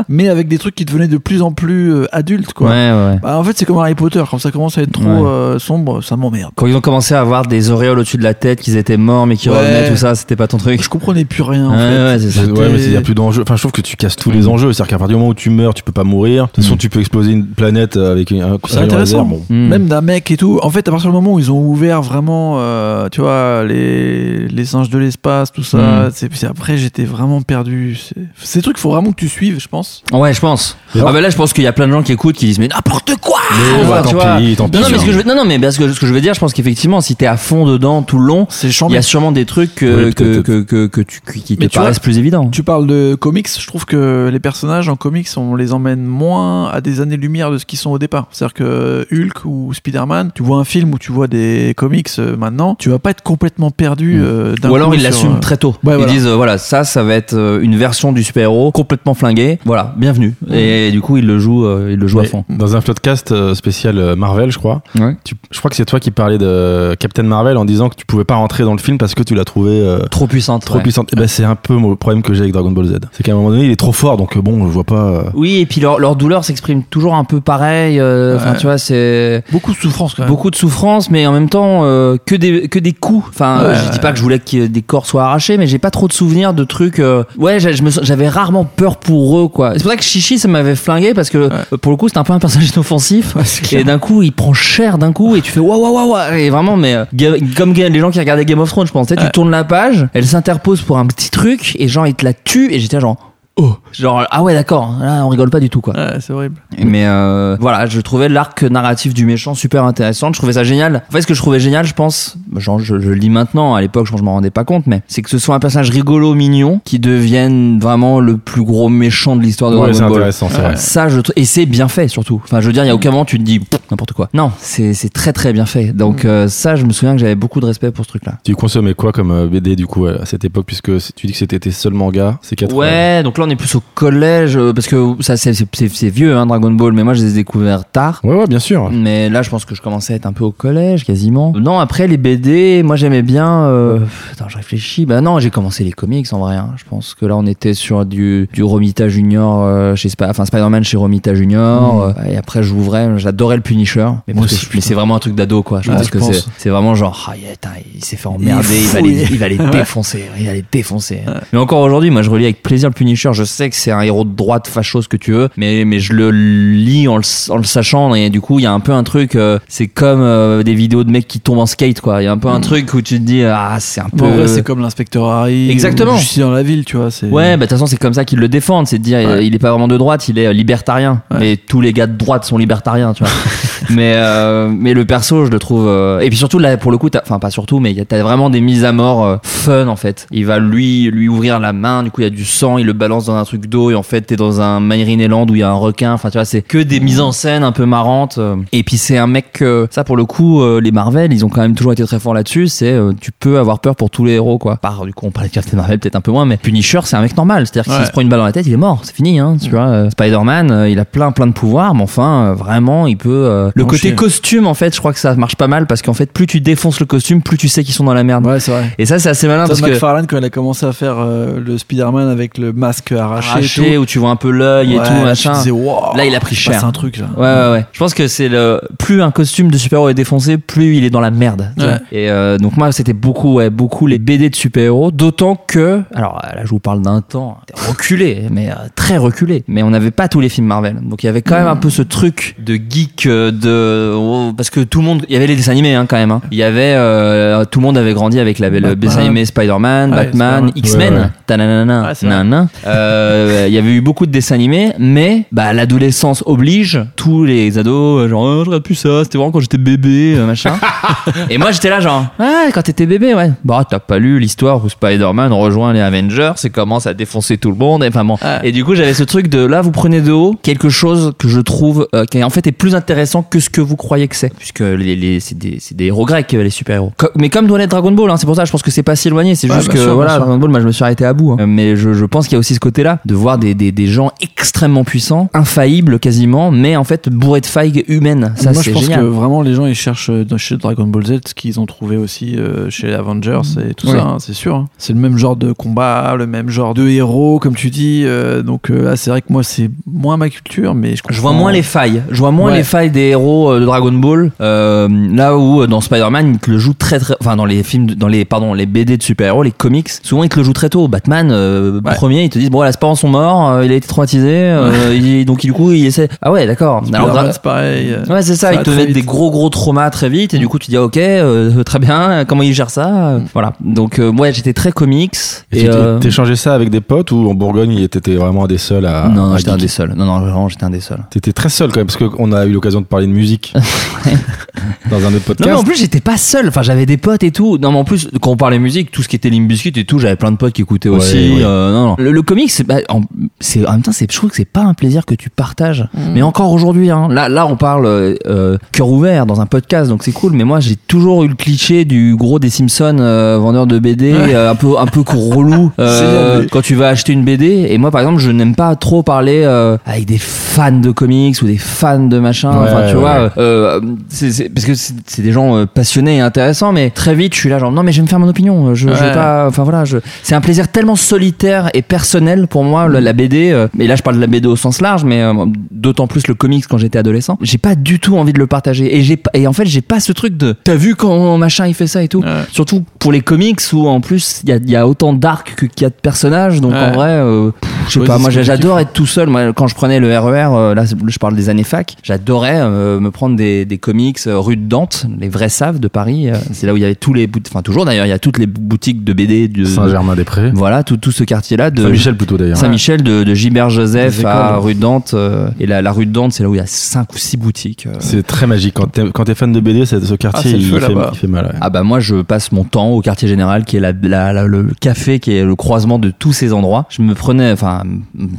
mais avec des trucs qui devenaient de plus en plus euh, adultes, quoi. Ouais, ouais. Bah, en fait, c'est comme Harry Potter. Quand ça commence à être trop Ouais. euh, sombre, ça m'emmerde. Quand ils ont commencé à avoir des auréoles au-dessus de la tête, qu'ils étaient morts mais qui Ouais. revenaient, tout ça, c'était pas ton truc. Je comprenais plus rien, en Ouais, fait. ouais, c'est ça. Ouais, mais il y a plus d'enjeux. Enfin, je trouve que tu casses tous les enjeux. C'est-à-dire qu'à partir du moment où tu meurs, tu peux pas mourir. De toute façon, Mm. tu peux exploser une planète avec un C'est rayon intéressant. laser, bon. Mm. Même d'un mec et tout. En fait, à partir du moment où ils ont ouvert vraiment, euh, tu vois, les, les singes de l'espace, tout ça, Mm. c'est c'est- après j'étais vraiment perdu. C'est- Ces trucs, faut vraiment que tu suives, je pense. Ouais, je pense. Ah bah là, je pense qu'il y a plein de gens qui écoutent qui disent mais n'importe quoi. Mais Enfin, ouais, tu tant vois. pis, tant pis, Non, non, mais ce que je veux, non, non, mais parce que ce que je veux dire, je pense qu'effectivement, si t'es à fond dedans tout le long, C'est il chambé. y a sûrement des trucs que, Oui, que, peut-être. que, que, que tu, qui qui te Mais tu paraissent vois, plus évidents. Tu parles de comics, je trouve que les personnages en comics, on les emmène moins à des années-lumière de ce qu'ils sont au départ. C'est-à-dire que Hulk ou Spider-Man, tu vois un film où tu vois des comics euh, maintenant, tu vas pas être complètement perdu. Mm. euh, d'un Ou alors coup ils sur, l'assument euh, très tôt. Ouais, ils voilà. disent euh, voilà ça ça va être euh, une version du super-héros complètement flingué. Voilà, bienvenue. Et du coup ils le jouent euh, ils le jouent à fond. Dans un podcast euh, spécial euh, Marvel, je crois, Ouais. tu- je crois que c'est toi qui parlais de Captain Marvel en disant que tu pouvais pas rentrer dans le film parce que tu l'as trouvé euh, Trop puissante. trop ouais. puissante. Et ben c'est un peu mon- le problème que j'ai avec Dragon Ball Z. C'est qu'à un moment donné, il est trop fort, donc bon, je vois pas. euh, Oui, et puis leur, leur douleur s'exprime toujours un peu pareil. euh, Ouais. tu vois, c'est Beaucoup de souffrance quand même. beaucoup de souffrance, mais en même temps euh, que des que des coups. Enfin, Ouais, euh, je dis pas que je voulais que des corps soient arrachés, mais j'ai pas trop de souvenirs de trucs. euh, Ouais, j'avais rarement peur pour eux, quoi. C'est pour ça que Chichi, ça m'avait flingué parce que pour le coup, c'était un peu un personnage inoffensif. Ouais, c'est. Et d'un coup, il prend cher d'un coup et tu fais waouh waouh waouh et vraiment mais euh, comme les gens qui regardaient Game of Thrones, je pense, tu sais, tu Ouais. tournes la page, elle s'interpose pour un petit truc et genre il te la tue et j'étais genre oh genre ah ouais d'accord là on rigole pas du tout quoi Ouais, c'est horrible. mais euh, voilà je trouvais l'arc narratif du méchant super intéressant je trouvais ça génial en fait ce que je trouvais génial je pense genre je, je le lis maintenant à l'époque je pense que je m'en rendais pas compte mais c'est que ce soit un personnage rigolo mignon qui devienne vraiment le plus gros méchant de l'histoire de Ouais, c'est Dragon Ball intéressant, c'est Ouais. vrai. ça, je et c'est bien fait surtout. Enfin, je veux dire, il y a aucun moment tu te dis Pff, n'importe quoi. Non, c'est c'est très très bien fait. Donc Mm. euh, ça, je me souviens que j'avais beaucoup de respect pour ce truc-là. Tu consommais quoi comme euh, BD du coup à cette époque puisque tu dis que c'était tes seuls mangas, c'est 80. Ouais, donc là on est plus au collège euh, parce que ça c'est vieux hein, Dragon Ball, mais moi je les ai découverts tard. Ouais, ouais, bien sûr. Mais là, je pense que je commençais à être un peu au collège, quasiment. Non, après les BD, moi j'aimais bien. euh, Attends, je réfléchis. Bah non, j'ai commencé les comics en vrai. hein. Je pense que là, on était sur du, du Romita Junior euh, chez Sp- enfin Spider-Man chez Romita Junior. euh, et après, je j'ouvrais. J'adorais le Punisher. Mais, c'est vraiment un truc d'ado, quoi. Je Ouais, pense je que pense. c'est c'est vraiment genre, ah, yeah, il s'est fait emmerder. Il Il, va les, il va défoncer. Il va les défoncer. Mais encore aujourd'hui, moi, je relis avec plaisir le Punisher. Je sais que c'est un héros de droite, facho, ce que tu veux. Mais, mais je le lis en le, en le sachant. Et du coup, il y a un peu un truc. euh, c'est comme euh, des vidéos de mecs qui tombent en skate, quoi. Il y a un peu un truc où tu te dis, ah, c'est un peu. C'est comme l'inspecteur Harry. Exactement. ou Justice dans la ville, tu vois. c'est- Ouais, bah de toute façon c'est comme ça qu'ils le défendent, c'est de dire Ouais. il est pas vraiment de droite, il est euh, libertarien. Ouais. Mais tous les gars de droite sont libertariens, tu vois. mais euh, mais le perso, je le trouve et puis surtout là pour le coup, enfin pas surtout, mais t'as vraiment des mises à mort fun en fait. Il va lui lui ouvrir la main, du coup il y a du sang, il le balance dans un truc d'eau et en fait t'es dans un Land où il y a un requin. Enfin tu vois, c'est que des mises en scène un peu marrantes. euh. Et puis c'est un mec que ça pour le coup euh, les Marvel, ils ont quand même toujours été très forts là-dessus. C'est euh, tu peux avoir peur pour tous les héros quoi. Par du coup on parlait de Captain Marvel peut-être un peu moins, mais Punisher c'est un mec normal. C'est-à-dire que Ouais. se prend une balle dans la tête, il est mort, c'est fini. Hein, tu vois, Euh, Spider-Man, euh, il a plein plein de pouvoirs, mais enfin euh, vraiment il peut. euh, Le côté chier. costume en fait, je crois que ça marche pas mal parce qu'en fait plus tu défonces le costume, plus tu sais qu'ils sont dans la merde. Ouais, c'est vrai. Et ça c'est assez malin parce que McFarlane, quand il a commencé à faire euh, le Spider-Man avec le masque arraché, arraché et où tu vois un peu l'œil et tout, machin. tu disais, wow, Là, il a pris c'est cher. un truc là. Ouais, ouais, ouais. Je pense que c'est le plus un costume de super-héros est défoncé, plus il est dans la merde. Ouais. Et euh, donc moi, c'était beaucoup, ouais, beaucoup les BD de super-héros. D'autant que, alors là, je vous parle d'un temps reculé, mais euh, très reculé. Mais on n'avait pas tous les films Marvel. Donc il y avait quand même un peu ce truc de geek, euh, de oh, parce que tout le monde, il y avait les dessins animés hein, quand même. hein. Il y avait euh, tout le monde avait grandi avec la, le dessin animé Spider-Man, Batman. X-Men, c'est nanana. Euh, Il y avait eu beaucoup de dessins animés, mais bah l'adolescence oblige tous les ados euh, genre oh, je regarde plus ça, c'était vraiment quand j'étais bébé euh, machin. et moi j'étais là genre ouais quand t'étais bébé ouais. Bah t'as pas lu l'histoire où Spider-Man rejoint les Avengers et commence à défoncer tout le monde et enfin bon. Et du coup j'avais ce truc de là vous prenez de haut quelque chose que je trouve euh, qui en fait est plus intéressant que ce que vous croyez que c'est puisque les, les c'est des des héros grecs les super-héros. Mais comme doit l'être Dragon Ball hein, c'est pour ça je pense que c'est pas si éloigné, c'est Ouais, juste que sûr, voilà. Dragon Ball moi je me suis arrêté à bout hein. Mais je, je pense qu'il y a aussi ce côté-là de voir des, des, des gens extrêmement puissants, infaillibles quasiment, mais en fait bourrés de failles humaines. Ça Moi, je pense génial. que vraiment les gens ils cherchent euh, dans- chez Dragon Ball Z ce qu'ils ont trouvé aussi euh, chez les Avengers et tout Ouais. ça, hein, c'est sûr. hein. C'est le même genre de combat, le même genre de héros, comme tu dis. euh, donc euh, là, c'est vrai que moi, c'est moins ma culture, mais je Je vois comprends. moins les failles. Je vois moins Ouais. les failles des héros de Dragon Ball. euh, là où dans Spider-Man, il te le joue très très. enfin dans les films, dans les pardon, les BD de super-héros, les comics, souvent ils te le jouent très tôt. Batman, euh, Ouais. premier, ils te disent bon, ses parents sont morts, euh, il a été traumatisé, euh, il- donc du coup il essaie. Ah ouais, d'accord. Alors, Spider-Man, c'est pareil. euh, Ouais, c'est ça, Ça ils va te très mettent vite. des gros gros traumas très vite et du coup tu dis ah, ok, euh, très bien, comment ils gèrent ça euh, Voilà. Donc euh, ouais, j'étais très comics Et, et, tu euh, t'échangeais ça avec des potes ou en Bourgogne, t'étais vraiment un des seuls à. non, non, à j'étais un geeker des seuls. Non, non, vraiment, j'étais un des seuls. T'étais très seul quand même, parce qu'on a eu l'occasion de parler de musique dans un autre Non, podcast. mais en plus, j'étais pas seul. Enfin, j'avais des potes et tout. Non, mais en plus, quand on parlait musique, tout ce qui était Limp Bizkit et tout, j'avais plein de potes qui écoutaient Ouais, aussi. ouais. Euh, non, non. Le, le comics, c'est, bah, en, c'est, en même temps, c'est, je trouve que c'est pas un plaisir que tu partages. Mais encore aujourd'hui, hein. Là, là, on parle, euh, cœur ouvert dans un podcast, donc c'est cool. Mais moi, j'ai toujours eu le cliché du gros des Simpsons, euh, vendeur de BD, euh, un peu, un peu relou, euh, quand tu vas acheter une BD. Et moi, par exemple, je n'aime pas trop parler, euh, avec des fans de comics ou des fans de machin. Ouais, enfin, tu ouais, vois, ouais. euh, c'est, c'est- parce que c'est, c'est des gens euh, passionnés et intéressants, mais très vite, je suis là genre non, mais je vais me faire mon opinion. Je, je vais pas. Enfin voilà, je, c'est un plaisir tellement solitaire et personnel pour moi la, la BD. euh, et là, je parle de la BD au sens large, mais euh, d'autant plus le comics quand j'étais adolescent. J'ai pas du tout envie de le partager. Et j'ai et en fait, j'ai pas ce truc de t'as vu quand machin il fait ça et tout. Ouais. Surtout pour les comics où en plus il y a, il y a autant d'arcs que- qu'il y a de personnages. Donc Ouais. en vrai, euh, je sais Ouais, pas. Moi, j'adore être tout seul. Moi, quand je prenais le RER, euh, là, je parle des années fac, j'adorais euh, me prendre des, des comics euh, rue de Dante, les vrais saves de Paris. euh, c'est là où il y avait tous les boutiques, enfin toujours d'ailleurs, il y a toutes les boutiques de BD de Saint-Germain-des-Prés. Voilà, tout, tout ce quartier-là de Saint-Michel plutôt d'ailleurs. Saint-Michel de, de Gilbert Joseph à rue de Dante. euh, et la, la rue de Dante, c'est là où il y a cinq ou six boutiques. euh. C'est très magique. Quand t'es, quand t'es fan de BD, c'est- ce quartier, c'est le il, feu fait, là-bas. il fait mal. ouais. Ah bah moi je passe mon temps au quartier général qui est la, la- la- le café qui est le croisement de tous ces endroits. Je me prenais, enfin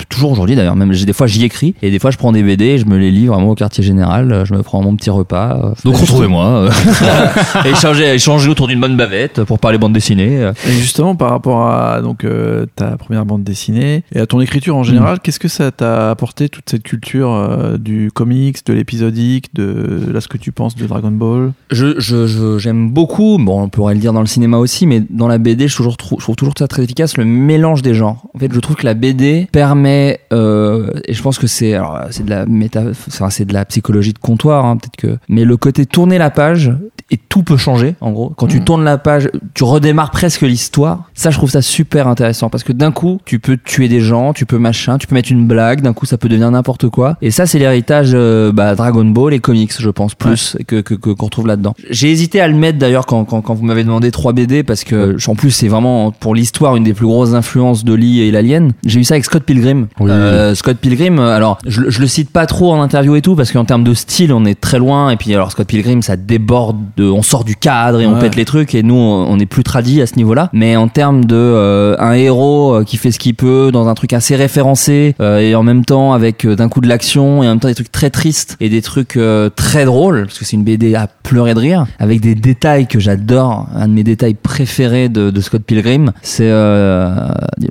toujours aujourd'hui d'ailleurs, même des fois j'y écris et des fois je prends des BD et je me les lis vraiment au quartier général. Je me prends mon petit repas. euh. Donc retrouvez-moi. euh. et échanger, échanger autour d'une bonne bavette pour parler bande dessinée. Et justement, par rapport à donc euh, ta première bande dessinée et à ton écriture en Mm. général, qu'est-ce que ça t'a apporté toute cette culture euh, du comics, de l'épisodique, de là ce que tu penses de Dragon Ball? Je, je, je- j'aime beaucoup, bon, on pourrait le dire dans le cinéma aussi, mais dans la BD, je, toujours, je trouve toujours ça très efficace, le mélange des genres. En fait, je trouve que la BD permet, euh, et je pense que c'est, de la méta, enfin, c'est de la psychologie de comptoir, hein, peut-être que, mais le côté tourner la page, et tout peut changer, en gros. Quand tu Mhm. tournes la page, tu redémarres presque l'histoire. Ça, je trouve ça super intéressant, parce que d'un coup, tu peux tuer des gens, tu peux machin, tu peux mettre une blague, d'un coup, ça peut devenir n'importe quoi. Et ça, c'est l'héritage, euh, bah, Dragon Ball et comics, je pense, plus que, que, que- qu'on retrouve là-dedans. J'ai hésité à le mettre d'ailleurs quand, quand, quand vous m'avez demandé 3 BD parce que en plus c'est vraiment pour l'histoire une des plus grosses influences de Lee et l'Alien. J'ai eu ça avec Scott Pilgrim. Oui. Euh, Scott Pilgrim, euh, alors je, je le cite pas trop en interview et tout parce qu'en termes de style on est très loin et puis alors Scott Pilgrim ça déborde, de, on sort du cadre et on Ouais. pète les trucs et nous on on est plus tradis à ce niveau-là. Mais en termes de euh, un héros euh, qui fait ce qu'il peut dans un truc assez référencé euh, et en même temps avec euh, d'un coup de l'action et en même temps des trucs très tristes et des trucs euh, très drôles parce que c'est une BD à pleurer de rire avec des détails que j'adore. Un de mes détails préférés de, de Scott Pilgrim, c'est euh,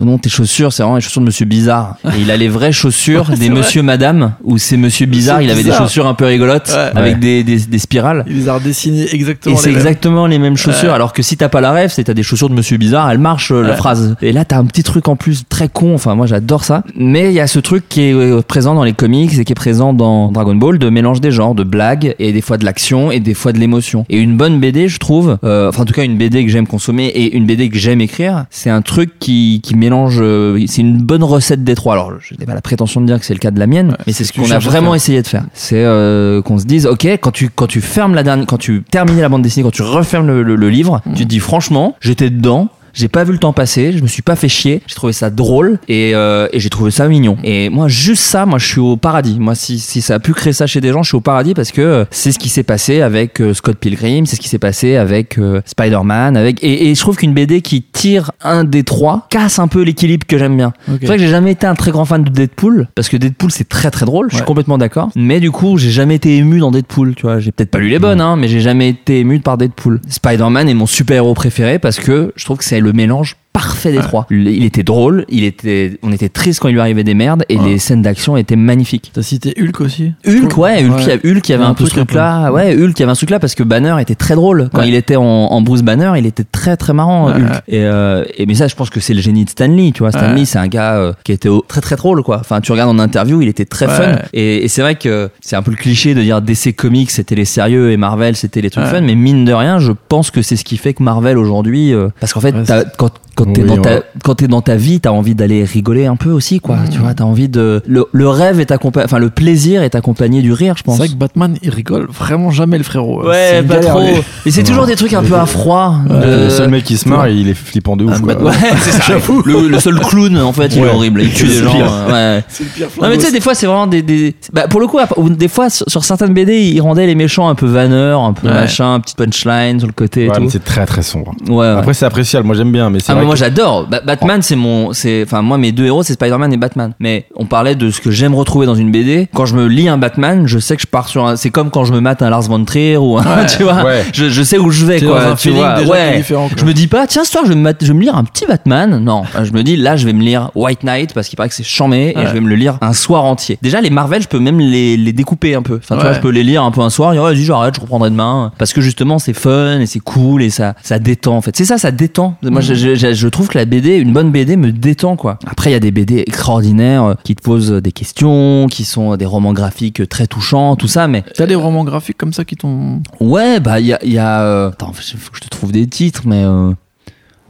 non tes chaussures, c'est vraiment les chaussures de Monsieur Bizarre. Et il a les vraies chaussures des vrai. Monsieur Madame où c'est Monsieur Bizarre. Il avait des chaussures un peu rigolotes Ouais. avec Ouais. des, des, des spirales. Il les a redessinés exactement Et c'est exactement les mêmes chaussures. Ouais. Alors que si t'as pas la rêve, c'est t'as des chaussures de Monsieur Bizarre, elle marche euh, la phrase. Et là t'as un petit truc en plus très con. Enfin moi j'adore ça. Mais il y a ce truc qui est euh, présent dans les comics et qui est présent dans Dragon Ball de mélange des genres, de blagues et des fois de l'action et des fois de l'émotion. Et une bonne BD, je trouve, euh, enfin en tout cas une BD que j'aime consommer et une BD que j'aime écrire, c'est un truc qui, qui mélange. euh, c'est une bonne recette des trois. Alors je n'ai pas la prétention de dire que c'est le cas de la mienne, Ouais, mais c'est ce qu'on a vraiment essayé de faire. C'est euh, qu'on se dise, ok, quand tu quand tu fermes la dernière, quand tu termines la bande dessinée, quand tu refermes le, le- le livre, tu te dis franchement, j'étais dedans. J'ai pas vu le temps passer, je me suis pas fait chier, j'ai trouvé ça drôle et, euh, et j'ai trouvé ça mignon. Et moi, juste ça, moi je suis au paradis. Moi, si, si ça a pu créer ça chez des gens, je suis au paradis parce que euh, c'est ce qui s'est passé avec euh, Scott Pilgrim, c'est ce qui s'est passé avec euh, Spider-Man, avec et, et je trouve qu'une BD qui tire un des trois casse un peu l'équilibre que j'aime bien. Ok. C'est vrai que j'ai jamais été un très grand fan de Deadpool parce que Deadpool c'est très très drôle, je suis complètement d'accord. Mais du coup, j'ai jamais été ému dans Deadpool, tu vois. J'ai peut-être pas lu les bonnes, hein, mais j'ai jamais été ému par Deadpool. Spider-Man est mon super-héros préféré parce que je trouve que c'est le mélange parfait des trois. Il était drôle, il était, on était triste quand il lui arrivait des merdes et Ouais. les scènes d'action étaient magnifiques. T'as cité Hulk aussi Hulk, ouais, Hulk, il y a- Hulk, il y avait un, un peu ce truc là. Ouais, Hulk, il y avait un truc là parce que Banner était très drôle. Quand Ouais. il était en, en Bruce Banner, il était très très marrant, Ouais, Hulk. ouais. Et, euh, et mais ça, je pense que c'est le génie de Stanley, tu vois. Stanley, Ouais. c'est un gars euh, qui était très très drôle, quoi. Enfin, tu regardes en interview, il était très Ouais. fun. Et, et c'est vrai que c'est un peu le cliché de dire DC Comics, c'était les sérieux et Marvel, c'était les trucs Ouais. fun. Mais mine de rien, je pense que c'est ce qui fait que Marvel aujourd'hui, euh, parce qu'en fait, Ouais, t'as- quand quand t'es Oui, dans ta ouais. t'es dans ta vie, t'as envie d'aller rigoler un peu aussi, quoi. Mmh. Tu vois, t'as envie de le, le rêve est accompagné, enfin le plaisir est accompagné du rire, je C'est pense. vrai que Batman, il rigole vraiment jamais le frérot. C'est Ouais, pas galère, trop. Mais c'est toujours des trucs un peu à froid. Le seul mec qui se marre, il est flippant de ouf. Ah, quoi. Batman. Ouais, c'est ça. Le, le seul clown, en fait, il est horrible. Il tue C'est des gens. euh, ouais. C'est le pire Non mais tu sais des fois c'est vraiment des, des... Bah, pour le coup des fois sur, certaines BD ils rendaient les méchants un peu vanneurs un peu machin un petit punchline sur le côté c'est très très sombre. ouais. Après, c'est appréciable. Moi, j'aime bien, mais c'est ah vrai moi j'adore. Ba- Batman c'est mon c'est enfin moi mes deux héros c'est Spider-Man et Batman. Mais on parlait de ce que j'aime retrouver dans une BD quand je me lis un Batman je sais que je pars sur un c'est comme quand je me mate un Lars von Trier ou un Ouais. tu vois. Ouais. je, je sais où je vais T'es quoi dans un tu feeling vois. déjà qui est ouais. différent, quoi. je me dis pas tiens ce soir je vais me, mat- je vais me lire un petit Batman. Non. Je me dis là je vais me lire White Knight parce qu'il paraît que c'est chambé et Ouais. je vais me le lire un soir entier. Déjà les Marvel je peux même les, les découper un peu. Enfin tu vois Ouais. je peux les lire un peu un soir et dire, vas-y j'arrête je reprendrai demain. Parce que justement c'est fun et c'est cool et ça ça détend en fait. C'est ça ça détend. Moi je, je, je- je trouve que la BD une bonne BD me détend quoi après il y a des BD extraordinaires euh, qui te posent des questions qui sont des romans graphiques très touchants tout ça mais T'as des romans graphiques comme ça qui t'ont. Ouais, bah il y a, y a euh, attends, faut que je te trouve des titres, mais euh,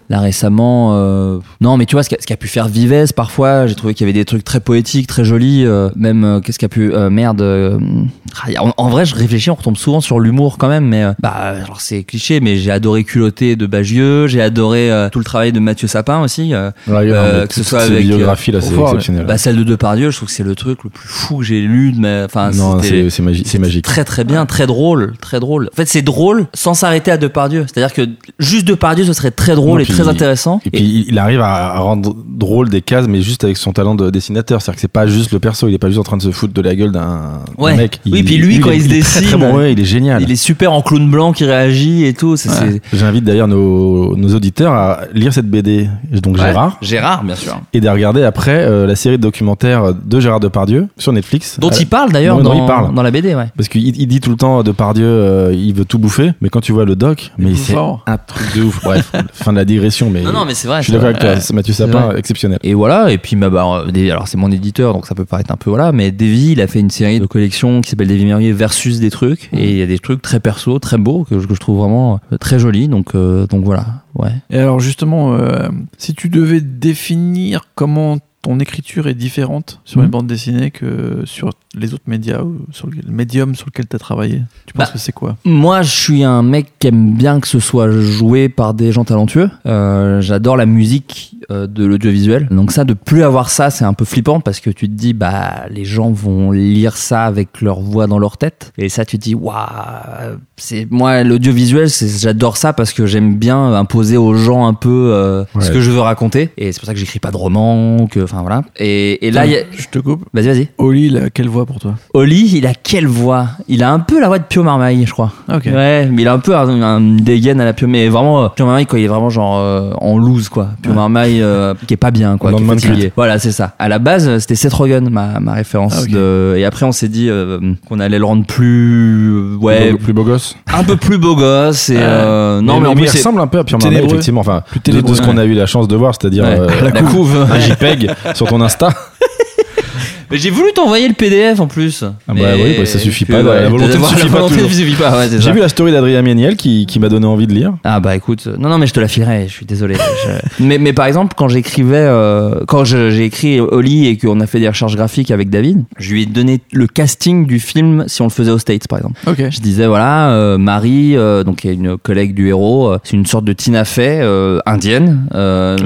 là récemment, euh, non, mais tu vois ce qu'a ce qu'a pu faire Vives parfois, j'ai trouvé qu'il y avait des trucs très poétiques, très jolis, euh, même euh, qu'est-ce qu'a pu euh, merde. euh, ah, en, en vrai, je réfléchis, on retombe souvent sur l'humour quand même, mais euh, bah alors c'est cliché, mais j'ai adoré Culotté de Bagieux, j'ai adoré euh, tout le travail de Mathieu Sapin aussi. euh, Ouais, que ce soit avec, biographies là, c'est exceptionnel. bah celle de Depardieu, je trouve que c'est le truc le plus fou que j'ai lu, mais enfin non, c'était- c'est c'est magi- c'est magique. Très très bien, très drôle, très drôle. En fait, c'est drôle sans s'arrêter à Depardieu. C'est-à-dire que juste Depardieu, ce serait très drôle Non, et puis- très intéressant. Et puis il- il arrive à, rendre drôle des cases, mais juste avec son talent de dessinateur. C'est-à-dire que c'est pas juste le perso, il est pas juste en train de se foutre de la gueule d'un Ouais. mec. Oui, puis lui, quand il se est très, dessine, très bon, ouais, il est génial. il est super en clown blanc qui réagit et tout. C'est, Ouais. c'est- J'invite d'ailleurs nos, nos auditeurs à lire cette BD, donc Ouais. Gérard, Gérard, bien sûr. et de regarder après euh, la série de documentaires de Gérard Depardieu sur Netflix. Dont Euh, il parle d'ailleurs dans, il parle. dans la BD, ouais. Parce qu'il il dit tout le temps Depardieu, euh, il veut tout bouffer, mais quand tu vois le doc, mais plus c'est un truc de ouf. Bref, fin de la digression, mais, Non, non, mais c'est vrai. je suis d'accord avec toi, c'est Mathieu Sapin, exceptionnel. Et voilà, et puis bah, bah, euh, des- alors c'est mon éditeur, donc ça peut paraître un peu voilà, mais Davy, il a fait une série de collections qui s'appelle Davy Merrier versus des trucs, et il y a des trucs très perso, très beaux que, je- que je trouve vraiment euh, très jolis, donc euh, donc voilà, ouais. Et alors justement, euh, si tu devais définir comment ton écriture est différente sur Mhm. une bande dessinée que sur les autres médias ou sur le médium sur lequel tu as travaillé, tu penses Bah, que c'est quoi? Moi, je suis un mec qui aime bien que ce soit joué par des gens talentueux. Euh, J'adore la musique euh, de l'audiovisuel. Donc ça, de plus avoir ça, c'est un peu flippant parce que tu te dis, bah, les gens vont lire ça avec leur voix dans leur tête. Et ça, tu te dis, waouh, c'est moi l'audiovisuel, c'est j'adore ça parce que j'aime bien imposer aux gens un peu euh, ce que je veux raconter. Et c'est pour ça que j'écris pas de romans, que, enfin voilà. Et, et là, il y a... je te coupe. vas-y, vas-y. Oli, quelle voix pour toi Oli, il a quelle voix? Il a un peu la voix de Pio Marmaille, je crois. Ok. Ouais, mais il a un peu un, un dégaine à la Pio, mais vraiment euh, Pio Marmaille quand il est vraiment genre euh, en loose quoi. Pio Marmaille euh, qui est pas bien quoi, qui est fatigué. Voilà, c'est ça. À la base, c'était Seth Rogen ma, ma référence Ah, de et après on s'est dit euh, qu'on allait le rendre plus ouais, Plus beau- gosse. un peu plus beau gosse et non mais, en il plus ressemble un peu à Marmel, ténébreux. effectivement. Enfin, de, de ce qu'on a eu la chance de voir, c'est-à-dire la couve. un JPEG sur ton Insta. Mais j'ai voulu t'envoyer le PDF en plus. Ah bah oui, bah ça suffit pas, ouais, la volonté ne suffit suffit pas, ouais, J'ai vu la story d'Adrien Méniel qui, qui m'a donné envie de lire. Ah bah écoute, non non mais je te la filerai, je suis désolé. Je- mais, mais par exemple quand j'écrivais, euh, quand j'ai écrit Oli et qu'on a fait des recherches graphiques avec David, je lui ai donné le casting du film si on le faisait aux States par exemple. Ok. Je disais voilà, euh, Marie, euh, donc qui est une collègue du héros, euh, c'est une sorte de Tina Fey indienne,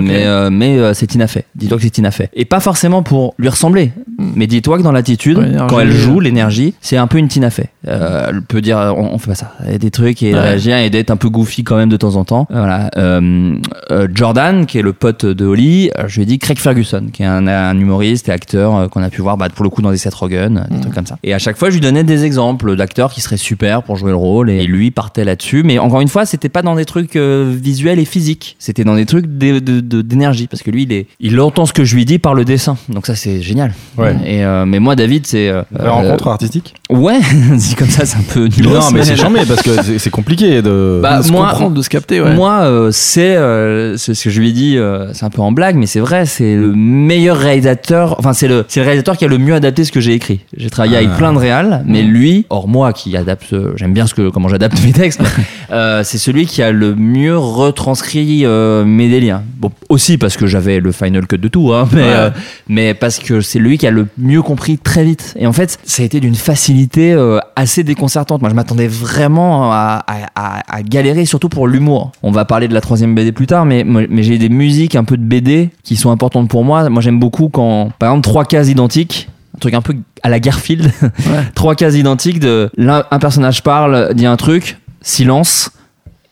mais mais c'est Tina Fey. Dis-toi que c'est Tina Fey. Et pas forcément pour lui ressembler. Mais dis-toi que dans l'attitude, Ouais, quand elle joue, euh. l'énergie, c'est un peu une Tina Fey. Euh, elle peut dire, on, on fait pas ça. Des trucs et Ouais. réagir et d'être un peu goofy quand même de temps en temps. Voilà. Euh, euh, Jordan, qui est le pote de Holly, euh, je lui ai dit Craig Ferguson, qui est un, un humoriste et acteur euh, qu'on a pu voir bah, pour le coup dans des Seth Rogen, des trucs comme ça. Et à chaque fois, je lui donnais des exemples d'acteurs qui seraient super pour jouer le rôle et lui partait là-dessus. Mais encore une fois, c'était pas dans des trucs euh, visuels et physiques. C'était dans des trucs d'énergie parce que lui, il, est, il entend ce que je lui dis par le dessin. Donc ça, c'est génial. Ouais. Et euh, mais moi, David, c'est euh, Vraie rencontre artistique Ouais, dit comme ça, c'est un peu nul. Non, mais c'est chambé parce que c'est- compliqué de. Bah, de se moi- comprendre, de se capter, ouais. Moi, euh, c'est euh, c'est ce que je lui ai dit, euh, c'est un peu en blague, mais c'est vrai, c'est le meilleur réalisateur. Enfin, c'est le, c'est le réalisateur qui a le mieux adapté ce que j'ai écrit. J'ai travaillé Ah. avec plein de réals, mais lui, hors moi qui adapte, euh, j'aime bien ce que comment j'adapte mes textes. euh, c'est celui qui a le mieux retranscrit euh, mes délires. Bon, aussi parce que j'avais le final cut de tout, hein, mais Ouais. euh, mais parce que c'est lui qui a le mieux compris très vite. Et en fait, ça a été d'une facilité euh, assez déconcertante. Moi, je m'attendais vraiment à, à, à- à galérer, surtout pour l'humour. On va parler de la troisième BD plus tard, mais, mais j'ai des musiques un peu de BD qui sont importantes pour moi. Moi, j'aime beaucoup quand, par exemple, trois cases identiques. Un truc un peu à la Garfield. trois cases identiques de un personnage parle, dit un truc, silence.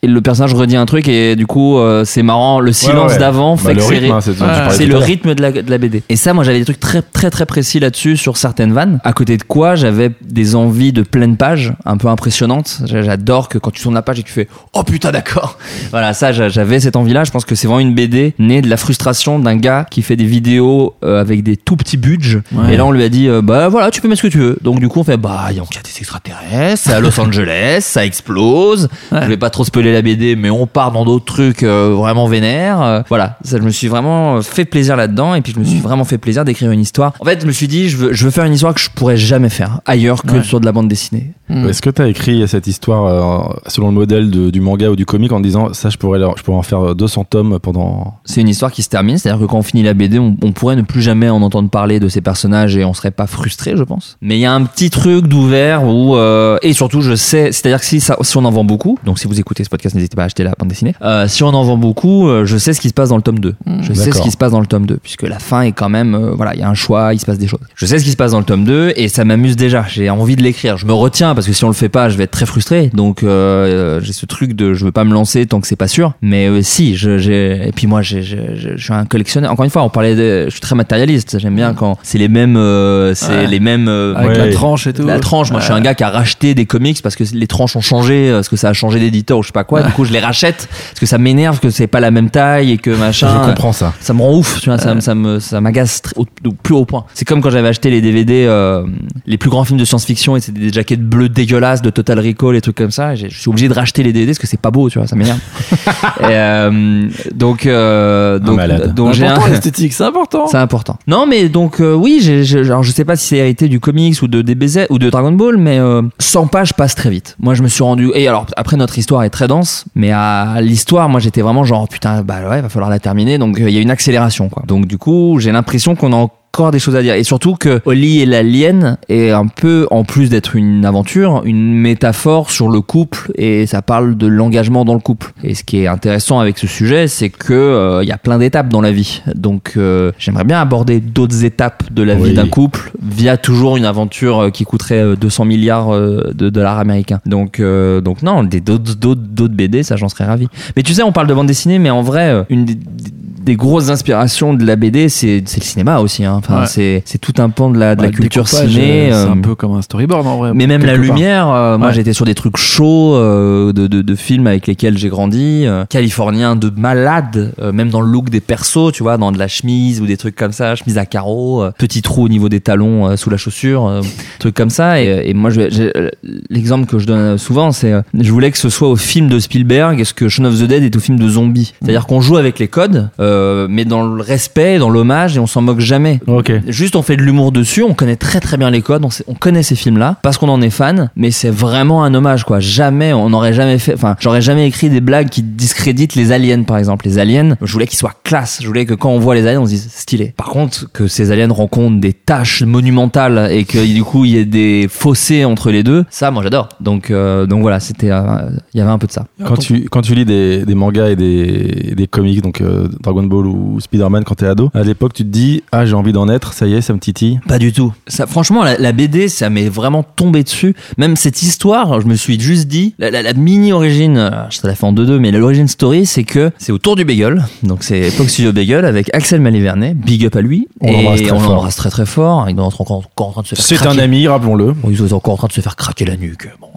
Et le personnage redit un truc et du coup euh, c'est marrant le silence ouais. d'avant Bah, fait que le c'est rythme, hein, c'est le rythme de la, de la BD. Et ça, moi, j'avais des trucs très, très, très précis là-dessus sur certaines vannes. À côté de quoi, j'avais des envies de pleine page, un peu impressionnantes. J'a- J'adore que quand tu tournes la page et que tu fais Oh putain, d'accord. Voilà, ça, j'a- j'avais cette envie-là. Je pense que c'est vraiment une BD née de la frustration d'un gars qui fait des vidéos euh, avec des tout petits budgets. Ouais. Et là, on lui a dit euh, Bah voilà, tu peux mettre ce que tu veux. Donc, du coup, on fait Bah, il y a des extraterrestres, c'est à Los Angeles, ça explose. Ouais. Je vais pas trop spoiler la BD, mais on part dans d'autres trucs euh, vraiment vénères. Euh, voilà, ça, je me suis vraiment fait plaisir là-dedans, et puis je me suis vraiment fait plaisir d'écrire une histoire. En fait, je me suis dit, je veux, je veux faire une histoire que je pourrais jamais faire ailleurs que Ouais. sur de la bande dessinée. Mm. Est-ce que tu as écrit cette histoire euh, selon le modèle de- du manga ou du comic en disant ça, je pourrais, je pourrais en faire 200 tomes pendant. C'est une histoire qui se termine, c'est-à-dire que quand on finit la BD, on, on pourrait ne plus jamais en entendre parler de ces personnages et on serait pas frustré, je pense. Mais il y a un petit truc d'ouvert où euh, et surtout je sais, c'est-à-dire que si, ça, si on en vend beaucoup, donc si vous écoutez ce podcast, n'hésitez pas à acheter la bande dessinée. Euh, si on en vend beaucoup, euh, je sais ce qui se passe dans le tome 2. Je sais ce qui se passe dans le tome 2 puisque la fin est quand même euh, voilà, il y a un choix, il se passe des choses. Je sais ce qui se passe dans le tome 2 et ça m'amuse déjà. J'ai envie de l'écrire. Je me retiens parce que si on le fait pas, je vais être très frustré. Donc euh, j'ai ce truc de je veux pas me lancer tant que c'est pas sûr. Mais euh, si, je, j'ai et puis moi j'ai- j'ai- j'ai- je suis un collectionneur. Encore une fois, on parlait de je suis très matérialiste. J'aime bien quand c'est les mêmes euh, c'est Ouais. les mêmes euh, Avec Ouais. la tranche et tout. la tranche, moi je suis un gars qui a racheté des comics parce que les tranches ont changé, parce que ça a changé d'éditeur ou je sais pas quoi. Du coup, je les rachète parce que ça m'énerve que c'est pas la même taille et que machin. Je comprends ça. Ça me rend ouf, tu vois, ça, me- ça me ça m'agace au, au plus haut point. C'est comme quand j'avais acheté les DVD, euh, les plus grands films de science-fiction et c'était des jaquettes bleues dégueulasses de Total Recall et trucs comme ça. Et Je suis obligé de racheter les DVD parce que c'est pas beau, tu vois, ça m'énerve. Euh, donc euh, donc donc j'ai C'est un important, l'esthétique, c'est important. c'est important. Non, mais donc euh, oui, j'ai, alors je sais pas si c'est hérité du comics ou de DBZ ou de Dragon Ball, mais euh, 100 pages passent très vite. Moi, je me suis rendu. Et alors après, notre histoire est très dense, mais à l'histoire, moi, j'étais vraiment genre putain, bah ouais, va falloir la terminer. Donc euh, il y a une accélération, quoi. Donc du coup, j'ai l'impression qu'on a encore des choses à dire. Et surtout que Oli et l'alien est un peu en plus d'être une aventure une métaphore sur le couple et ça parle de l'engagement dans le couple. Et ce qui est intéressant avec ce sujet c'est que euh, il y a plein d'étapes dans la vie. Donc euh, j'aimerais bien aborder d'autres étapes de la vie d'un couple via toujours une aventure euh, qui coûterait euh, 200 milliards de dollars américains. Donc euh, donc non des d'autres d'autres d'autres BD ça j'en serais ravi. Mais tu sais on parle de bande dessinée mais en vrai une des, des grosses inspirations de la BD c'est c'est le cinéma aussi hein. Enfin Ouais. c'est c'est tout un pan de la de Ouais, la le culture ciné euh, C'est euh, un peu comme un storyboard en vrai. mais même la lumière, euh, moi Ouais. j'étais sur des trucs chauds euh, de, de, de films avec lesquels j'ai grandi, euh, californiens de malades, euh, même dans le look des persos, tu vois, dans de la chemise ou des trucs comme ça, chemise à carreaux, euh, petit trou au niveau des talons euh, sous la chaussure, euh, trucs comme ça. Et, et moi, euh, l'exemple que je donne souvent, c'est euh, je voulais que ce soit au film de Spielberg, ce que Shaun of the Dead est au film de zombies? C'est-à-dire qu'on joue avec les codes, euh, mais dans le respect, dans l'hommage, et on s'en moque jamais. Juste, on fait de l'humour dessus, on connaît très très bien les codes, on, sait- on connaît ces films-là parce qu'on en est fan, mais c'est vraiment un hommage quoi. Jamais, on n'aurait jamais fait, enfin, j'aurais jamais écrit des blagues qui discréditent les aliens par exemple. Les aliens, je voulais qu'ils soient classe, je voulais que quand on voit les aliens, on se dise stylé. Par contre, que ces aliens rencontrent des tâches monumentales et que du coup il y ait des fossés entre les deux, ça, moi j'adore. Donc, euh, donc voilà, c'était, euh, il y avait un peu de ça. Quand tu, quand tu lis des, des mangas et des, des comics, donc euh, Dragon Ball ou Spider-Man quand t'es ado, à l'époque tu te dis ah j'ai envie d'en être, ça y est, ça me titille. Pas du tout. Ça, franchement, la, la BD, ça m'est vraiment tombé dessus. Même cette histoire, je me suis juste dit, la, la- la mini origine, euh, je te la fais en 2-2, mais l'origine story, c'est que c'est autour du Bagel. Donc c'est Fox Studio Bagel avec Axel Malivernet, big up à lui. On et l'embrasse très on fort. l'embrasse très très fort. Il est encore, en train de se faire C'est un ami, rappelons-le. Ils sont encore en train de se faire craquer la nuque. Bon.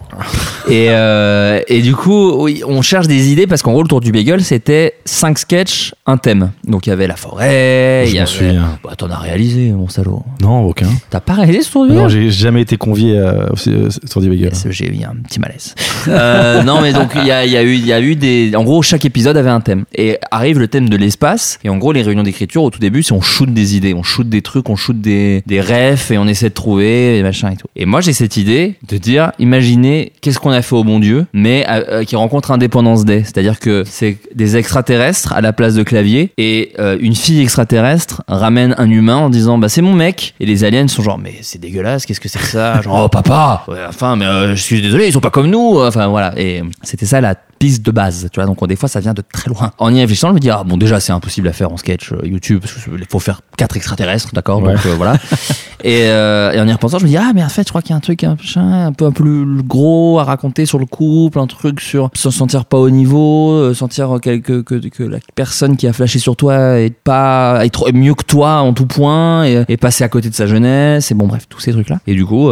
Et, euh, et du coup, oui, on cherche des idées parce qu'en gros, le tour du bagel, c'était cinq sketchs, un thème. Donc il y avait la forêt, il y avait. souviens. Bah, t'en as réalisé, mon salaud. Non, aucun. T'as pas réalisé ce tour du Non, bagel j'ai jamais été convié euh, au- euh, des bagels. Yes, J'ai eu un petit malaise. Euh, non, mais donc il y a, y a y a eu des. En gros, chaque épisode avait un thème. Et arrive le thème de l'espace. Et en gros, les réunions d'écriture au tout début, c'est on shoot des idées, on shoot des trucs, on shoot des des refs et on essaie de trouver et machin et tout. Et moi, j'ai cette idée de dire, imaginez qu'est-ce qu'on a fait au bon Dieu, mais euh, euh, qui rencontre Indépendance Day. C'est-à-dire que c'est des extraterrestres à la place de clavier et euh, une fille extraterrestre ramène un humain en disant bah c'est mon mec. Et les aliens sont genre mais c'est dégueulasse qu'est-ce que c'est que ça? Genre oh papa! Ouais, enfin mais euh, je suis désolé ils sont pas comme nous enfin voilà. Et c'était ça la piste de base tu vois. Donc des fois ça vient de très loin. En y réfléchissant je me dis ah bon déjà c'est impossible à faire en sketch euh, YouTube parce qu'il faut faire quatre extraterrestres d'accord Ouais. donc euh, voilà. Et, euh, et en y repensant je me dis ah mais en fait je crois qu'il y a un truc un, un peu un peu plus gros à raconter sur le couple un truc sur se sentir pas au niveau sentir que, que, que, la personne qui a flashé sur toi est pas est trop- mieux que toi en tout point et, et passer à côté de sa jeunesse et bon bref tous ces trucs là et du coup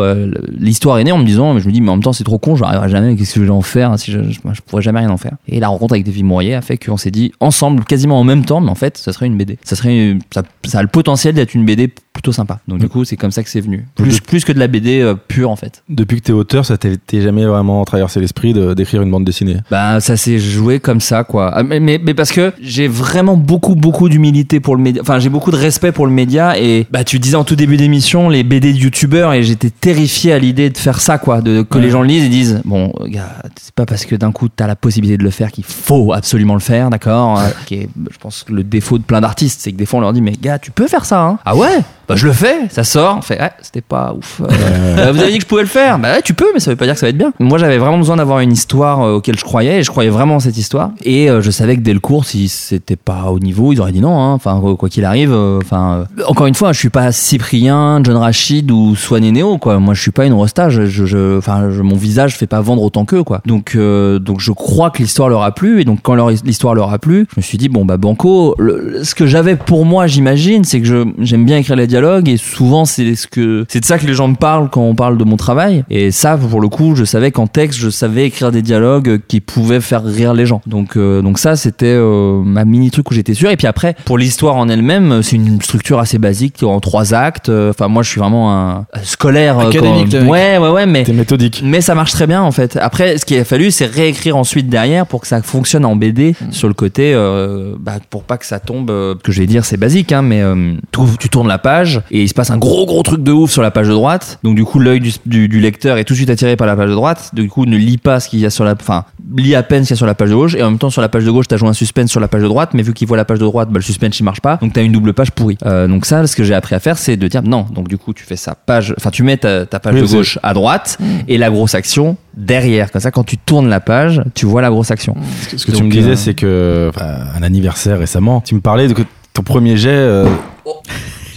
l'histoire est née en me disant mais je me dis mais en même temps c'est trop con je n'arriverai jamais qu'est-ce que je vais en faire si je, je, moi, je pourrais jamais rien en faire. Et la rencontre avec Davy Mourier a fait qu'on s'est dit ensemble quasiment en même temps mais en fait ça serait une BD ça serait ça, ça a le potentiel d'être une BD plutôt sympa donc du coup c'est comme ça que c'est venu plus plus que de la BD euh, pure en fait Depuis que t'es auteur, ça t'est jamais vraiment traversé l'esprit d'écrire une bande dessinée? Bah ça s'est joué comme ça quoi. Ah, Mais, mais, mais parce que j'ai vraiment beaucoup beaucoup d'humilité pour le média. Enfin j'ai beaucoup de respect pour le média et bah tu disais en tout début d'émission les BD de youtubeurs et j'étais terrifié à l'idée de faire ça quoi, de que Ouais. les gens le lisent et disent bon gars c'est pas parce que d'un coup t'as la possibilité de le faire qu'il faut absolument le faire d'accord. Euh, qui est, je pense que le défaut de plein d'artistes c'est que des fois on leur dit mais gars tu peux faire ça hein. Ah ouais? Bah je le fais, ça sort, on fait ouais, c'était pas ouf. Euh, vous avez dit que je pouvais le faire, bah ouais, tu peux, mais ça veut pas dire que ça va être bien. Moi j'avais vraiment besoin d'avoir une histoire euh, auquel je croyais, et je croyais vraiment en cette histoire. Et euh, je savais que dès le cours, si c'était pas au niveau, ils auraient dit non. hein. Enfin quoi qu'il arrive, enfin encore une fois, je suis pas Cyprien, John Rachid ou Swan Neo quoi. Moi je suis pas une rosta, je, je, enfin je- mon visage fait pas vendre autant qu'eux quoi. Donc euh, donc je crois que l'histoire leur a plu, et donc quand leur- l'histoire leur a plu, je me suis dit bon bah banco. le- ce que j'avais pour moi, j'imagine, c'est que j'aime bien écrire les dialogues et souvent c'est ce que c'est de ça que les gens me parlent quand on parle de mon travail. Et ça, pour le coup, je savais qu'en texte, je savais écrire des dialogues qui pouvaient faire rire les gens. Donc euh, donc ça, c'était euh, ma mini truc où j'étais sûr. Et puis après, pour l'histoire en elle-même, c'est une structure assez basique en trois actes. Enfin moi, je suis vraiment un scolaire. euh, Académique, quand-. Ouais ouais ouais, mais méthodique. mais ça marche très bien en fait. Après, ce qu'il a fallu, c'est réécrire ensuite derrière pour que ça fonctionne en BD sur le côté, euh, bah, pour pas que ça tombe. euh, que je vais dire, c'est basique, hein, mais euh, tu, tu tournes la page et il se passe un gros gros truc de ouf sur la page de droite. Donc du coup, l'œil du, du, du lecteur est tout de suite attiré par la page de droite. Du coup, ne lit pas ce qu'il y a sur la, enfin, lit à peine ce qu'il y a sur la page de gauche. Et en même temps, sur la page de gauche, t'as joué un suspense sur la page de droite, mais vu qu'il voit la page de droite, bah, le suspense il marche pas. Donc t'as une double page pourrie. Euh, donc ça, ce que j'ai appris à faire, c'est de dire non. Donc du coup, tu fais sa page, enfin, tu mets ta, ta page Oui, de gauche à droite et la grosse action derrière. Comme ça, quand tu tournes la page, tu vois la grosse action. Ce que tu Donc, me disais, euh, c'est que enfin, un anniversaire récemment, tu me parlais de que ton premier jet. euh,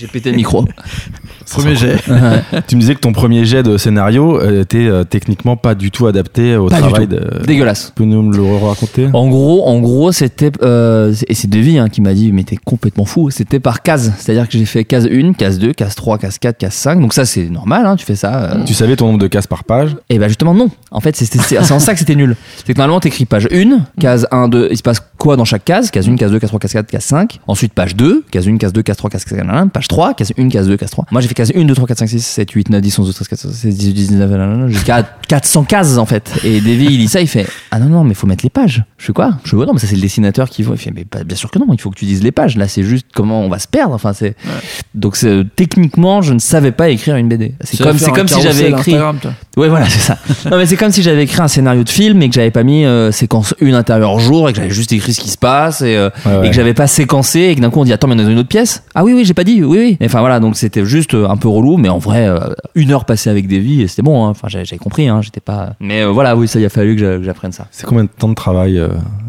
J'ai pété le micro. Premier jet. tu me disais que ton premier jet de scénario était euh, techniquement pas du tout adapté au Pas du travail tout. de. Dégueulasse. Tu peux nous le raconter? En gros, en gros, c'était euh, et c'est Devi hein, qui m'a dit mais t'es complètement fou. C'était par case, c'est-à-dire que j'ai fait case 1, case 2, case 3, case 4, case 5. Donc ça c'est normal, hein, tu fais ça. euh. Tu savais ton nombre de cases par page? Et bah justement non. En fait, c'est en ça que c'était nul. C'est que normalement t'écris page 1, case 1, 2, il se passe quoi dans chaque case? Case 1, case 2, case 3, case 4, case 5. Ensuite page 2, case 1, case 2, case 3, case 4, nanana. page 3, case 1, case 2, case 3. Moi j'ai fait case 1, 2, 3, 4, 5, 6, 7, 8, 9, 10, 11, 12, 13, 14, 16, 18, 19, nanana, jusqu'à 400 cases en fait. Et Davy il lit ça, il fait Ah non, non, mais faut mettre les pages. Je fais quoi? Je fais Ouais, non, mais ça c'est le dessinateur qui voit. Il fait Mais bien sûr que non, il faut que tu dises les pages. Là c'est juste comment on va se perdre. Enfin, c'est. Donc c'est- techniquement, je ne savais pas écrire une BD. C'est comme, c'est comme si j'avais écrit. Ouais, voilà, c'est ça. Non, mais c'est comme si j'avais écrit un scénario de film et que j'avais pas mis euh, séquence 1 intérieur jour et que j'avais juste écrit ce qui se passe et, euh, Ouais, ouais. et que j'avais pas séquencé et que d'un coup on dit attends, mais on est dans une autre pièce. Ah oui, oui, j'ai pas dit, oui, oui. Et Enfin voilà, donc c'était juste euh, un peu relou, mais en vrai, euh, une heure passée avec et c'était bon. hein. Enfin, j'avais compris, hein, j'étais pas. Mais euh, voilà, oui, ça, il a fallu que j'a- que j'apprenne ça. C'est combien de temps de travail euh,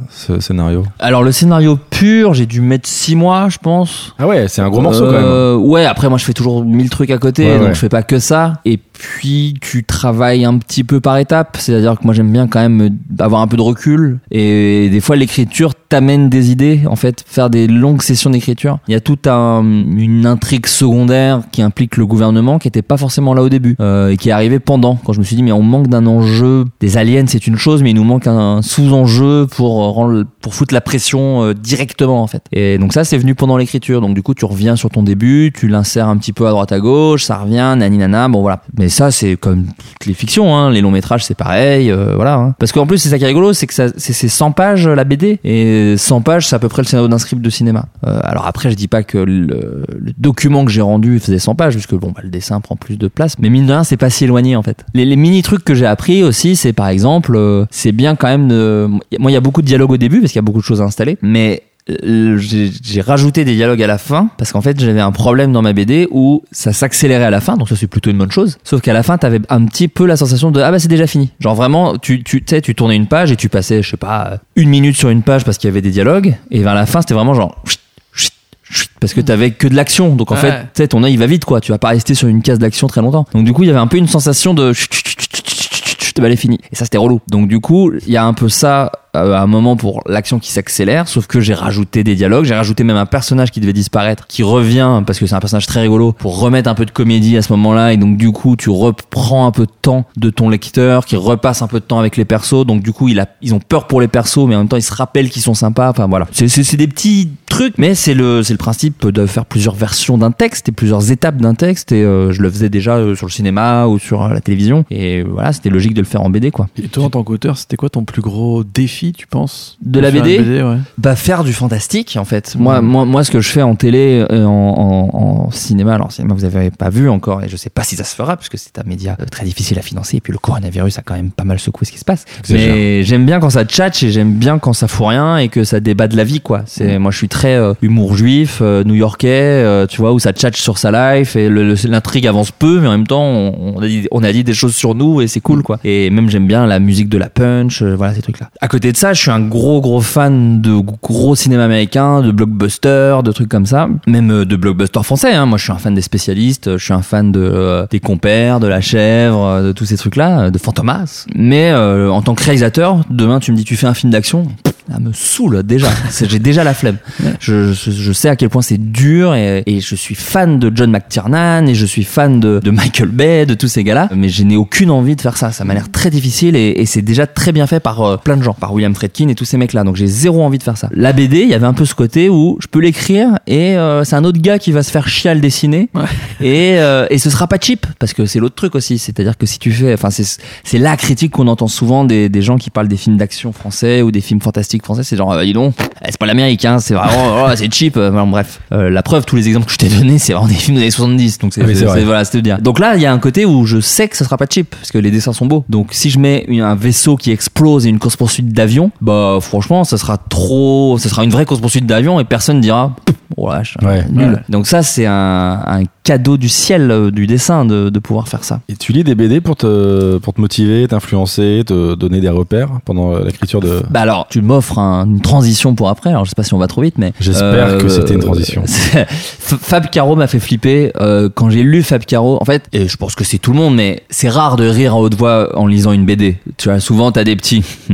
ce scénario? Alors le scénario pur, j'ai dû mettre 6 mois, je pense. Ah ouais, c'est un gros morceau quand même. Ouais, après moi je fais toujours mille trucs à côté, Ouais, donc je fais pas que ça. Et puis tu travailles un petit peu par étapes, c'est-à-dire que moi j'aime bien quand même avoir un peu de recul. Et des fois l'écriture t'amène des idées, en fait, faire des longues sessions d'écriture. Il y a toute un, une intrigue secondaire qui implique le gouvernement qui était pas forcément là au début euh, et qui est arrivé pendant. Quand je me suis dit mais on manque d'un enjeu, des aliens c'est une chose, mais il nous manque un sous-enjeu pour pour foutre la pression euh, directement en fait. Et donc ça c'est venu pendant l'écriture. Donc du coup tu reviens sur ton début, tu l'insères un petit peu à droite à gauche, ça revient, nani nana, bon voilà. Ça c'est comme toutes les fictions, hein. les longs métrages c'est pareil, euh, voilà. hein. Parce qu'en plus c'est ça qui est rigolo, c'est que c'est, c'est 100 pages la BD et 100 pages c'est à peu près le scénario d'un script de cinéma. Euh, alors après je dis pas que le, le document que j'ai rendu faisait 100 pages, puisque bon bah, le dessin prend plus de place, mais mine de rien c'est pas si éloigné en fait. Les, les mini trucs que j'ai appris aussi, c'est par exemple, euh, c'est bien quand même de, moi il y a beaucoup de dialogues au début parce qu'il y a beaucoup de choses à installer, mais euh, j'ai rajouté des dialogues à la fin parce qu'en fait j'avais un problème dans ma BD où ça s'accélérait à la fin donc ça c'est plutôt une bonne chose sauf qu'à la fin t'avais un petit peu la sensation de ah bah c'est déjà fini genre vraiment tu tu sais tu tournais une page et tu passais je sais pas une minute sur une page parce qu'il y avait des dialogues et vers la fin c'était vraiment genre parce que t'avais que de l'action donc en Ouais. fait tu sais ton œil il va vite quoi tu vas pas rester sur une case d'action très longtemps donc du coup il y avait un peu une sensation de bah, elle est finie et ça c'était relou donc du coup il y a un peu ça euh, à un moment pour l'action qui s'accélère, sauf que j'ai rajouté des dialogues, j'ai rajouté même un personnage qui devait disparaître, qui revient parce que c'est un personnage très rigolo pour remettre un peu de comédie à ce moment-là et donc du coup tu reprends un peu de temps de ton lecteur, qui repasse un peu de temps avec les persos, donc du coup ils ont peur pour les persos, mais en même temps ils se rappellent qu'ils sont sympas. Enfin voilà, c'est des petits trucs, mais c'est le c'est le principe de faire plusieurs versions d'un texte et plusieurs étapes d'un texte et euh, je le faisais déjà euh, sur le cinéma ou sur euh, la télévision et voilà c'était logique de le faire en BD quoi. Et toi, en tant qu'auteur, c'était quoi ton plus gros défi, tu penses De la BD? ouais. bah faire du fantastique en fait. Moi Mhm. moi moi ce que je fais en télé euh, en, en, en cinéma alors cinéma vous avez pas vu encore et je sais pas si ça se fera parce que c'est un média euh, très difficile à financer et puis le coronavirus a quand même pas mal secoué ce qui se passe. Mais j'aime bien quand ça tchatche et j'aime bien quand ça fout rien et que ça débat de la vie quoi. C'est moi je suis très euh, humour juif euh, new-yorkais euh, tu vois où ça tchatche sur sa life et l'intrigue avance peu mais en même temps on, on a dit, on a dit des choses sur nous et c'est cool quoi. Et même j'aime bien la musique de la punch euh, voilà ces trucs là à côté de ça je suis un gros gros fan de gros cinéma américain de blockbusters de trucs comme ça. Même euh, de blockbusters français hein. moi je suis un fan des spécialistes je suis un fan de euh, des compères de la chèvre euh, de tous ces trucs là de Fantomas. Mais en tant que réalisateur demain tu me dis tu fais un film d'action ça me saoule déjà. J'ai déjà la flemme. Je, je, sais à quel point c'est dur et, je suis fan de John McTiernan et je suis fan de, de Michael Bay, de tous ces gars-là, mais je n'ai aucune envie de faire ça. Ça m'a l'air très difficile et, c'est déjà très bien fait par plein de gens, par William Friedkin et tous ces mecs-là. Donc j'ai zéro envie de faire ça. La BD, il y avait un peu ce côté où je peux l'écrire et euh, c'est un autre gars qui va se faire chier à le dessiner Ouais. et, euh, et ce sera pas cheap parce que c'est l'autre truc aussi. C'est-à-dire que si tu fais, enfin c'est c'est la critique qu'on entend souvent des, des gens qui parlent des films d'action français ou des films fantastiques français, c'est genre euh, dis donc, eh, c'est pas l'Amérique, hein, c'est vraiment oh, c'est cheap. Euh, bon, bref, Euh, la preuve, tous les exemples que je t'ai donnés, c'est vraiment des films des années 70, donc c'est c'est c'est- c'est- voilà, c'était bien. Donc là, il y a un côté où je sais que ça sera pas cheap parce que les dessins sont beaux. Donc si je mets une- un vaisseau qui explose et une course poursuite d'avion, bah franchement, ça sera trop, ça sera une vraie course poursuite d'avion et personne dira. Oh vache, Ouais. nul. Ouais. Donc ça, c'est un, un cadeau du ciel euh, du dessin de, de pouvoir faire ça. Et tu lis des BD pour te, pour te motiver, t'influencer, te donner des repères pendant l'écriture de. Bah alors, tu m'offres un- une transition pour après. Alors je sais pas si on va trop vite, mais J'espère que c'était une transition. Fab Caro m'a fait flipper euh, quand j'ai lu Fab Caro. En fait, et je pense que c'est tout le monde, mais c'est rare de rire à haute voix en lisant une BD. Tu vois, souvent t'as des petits.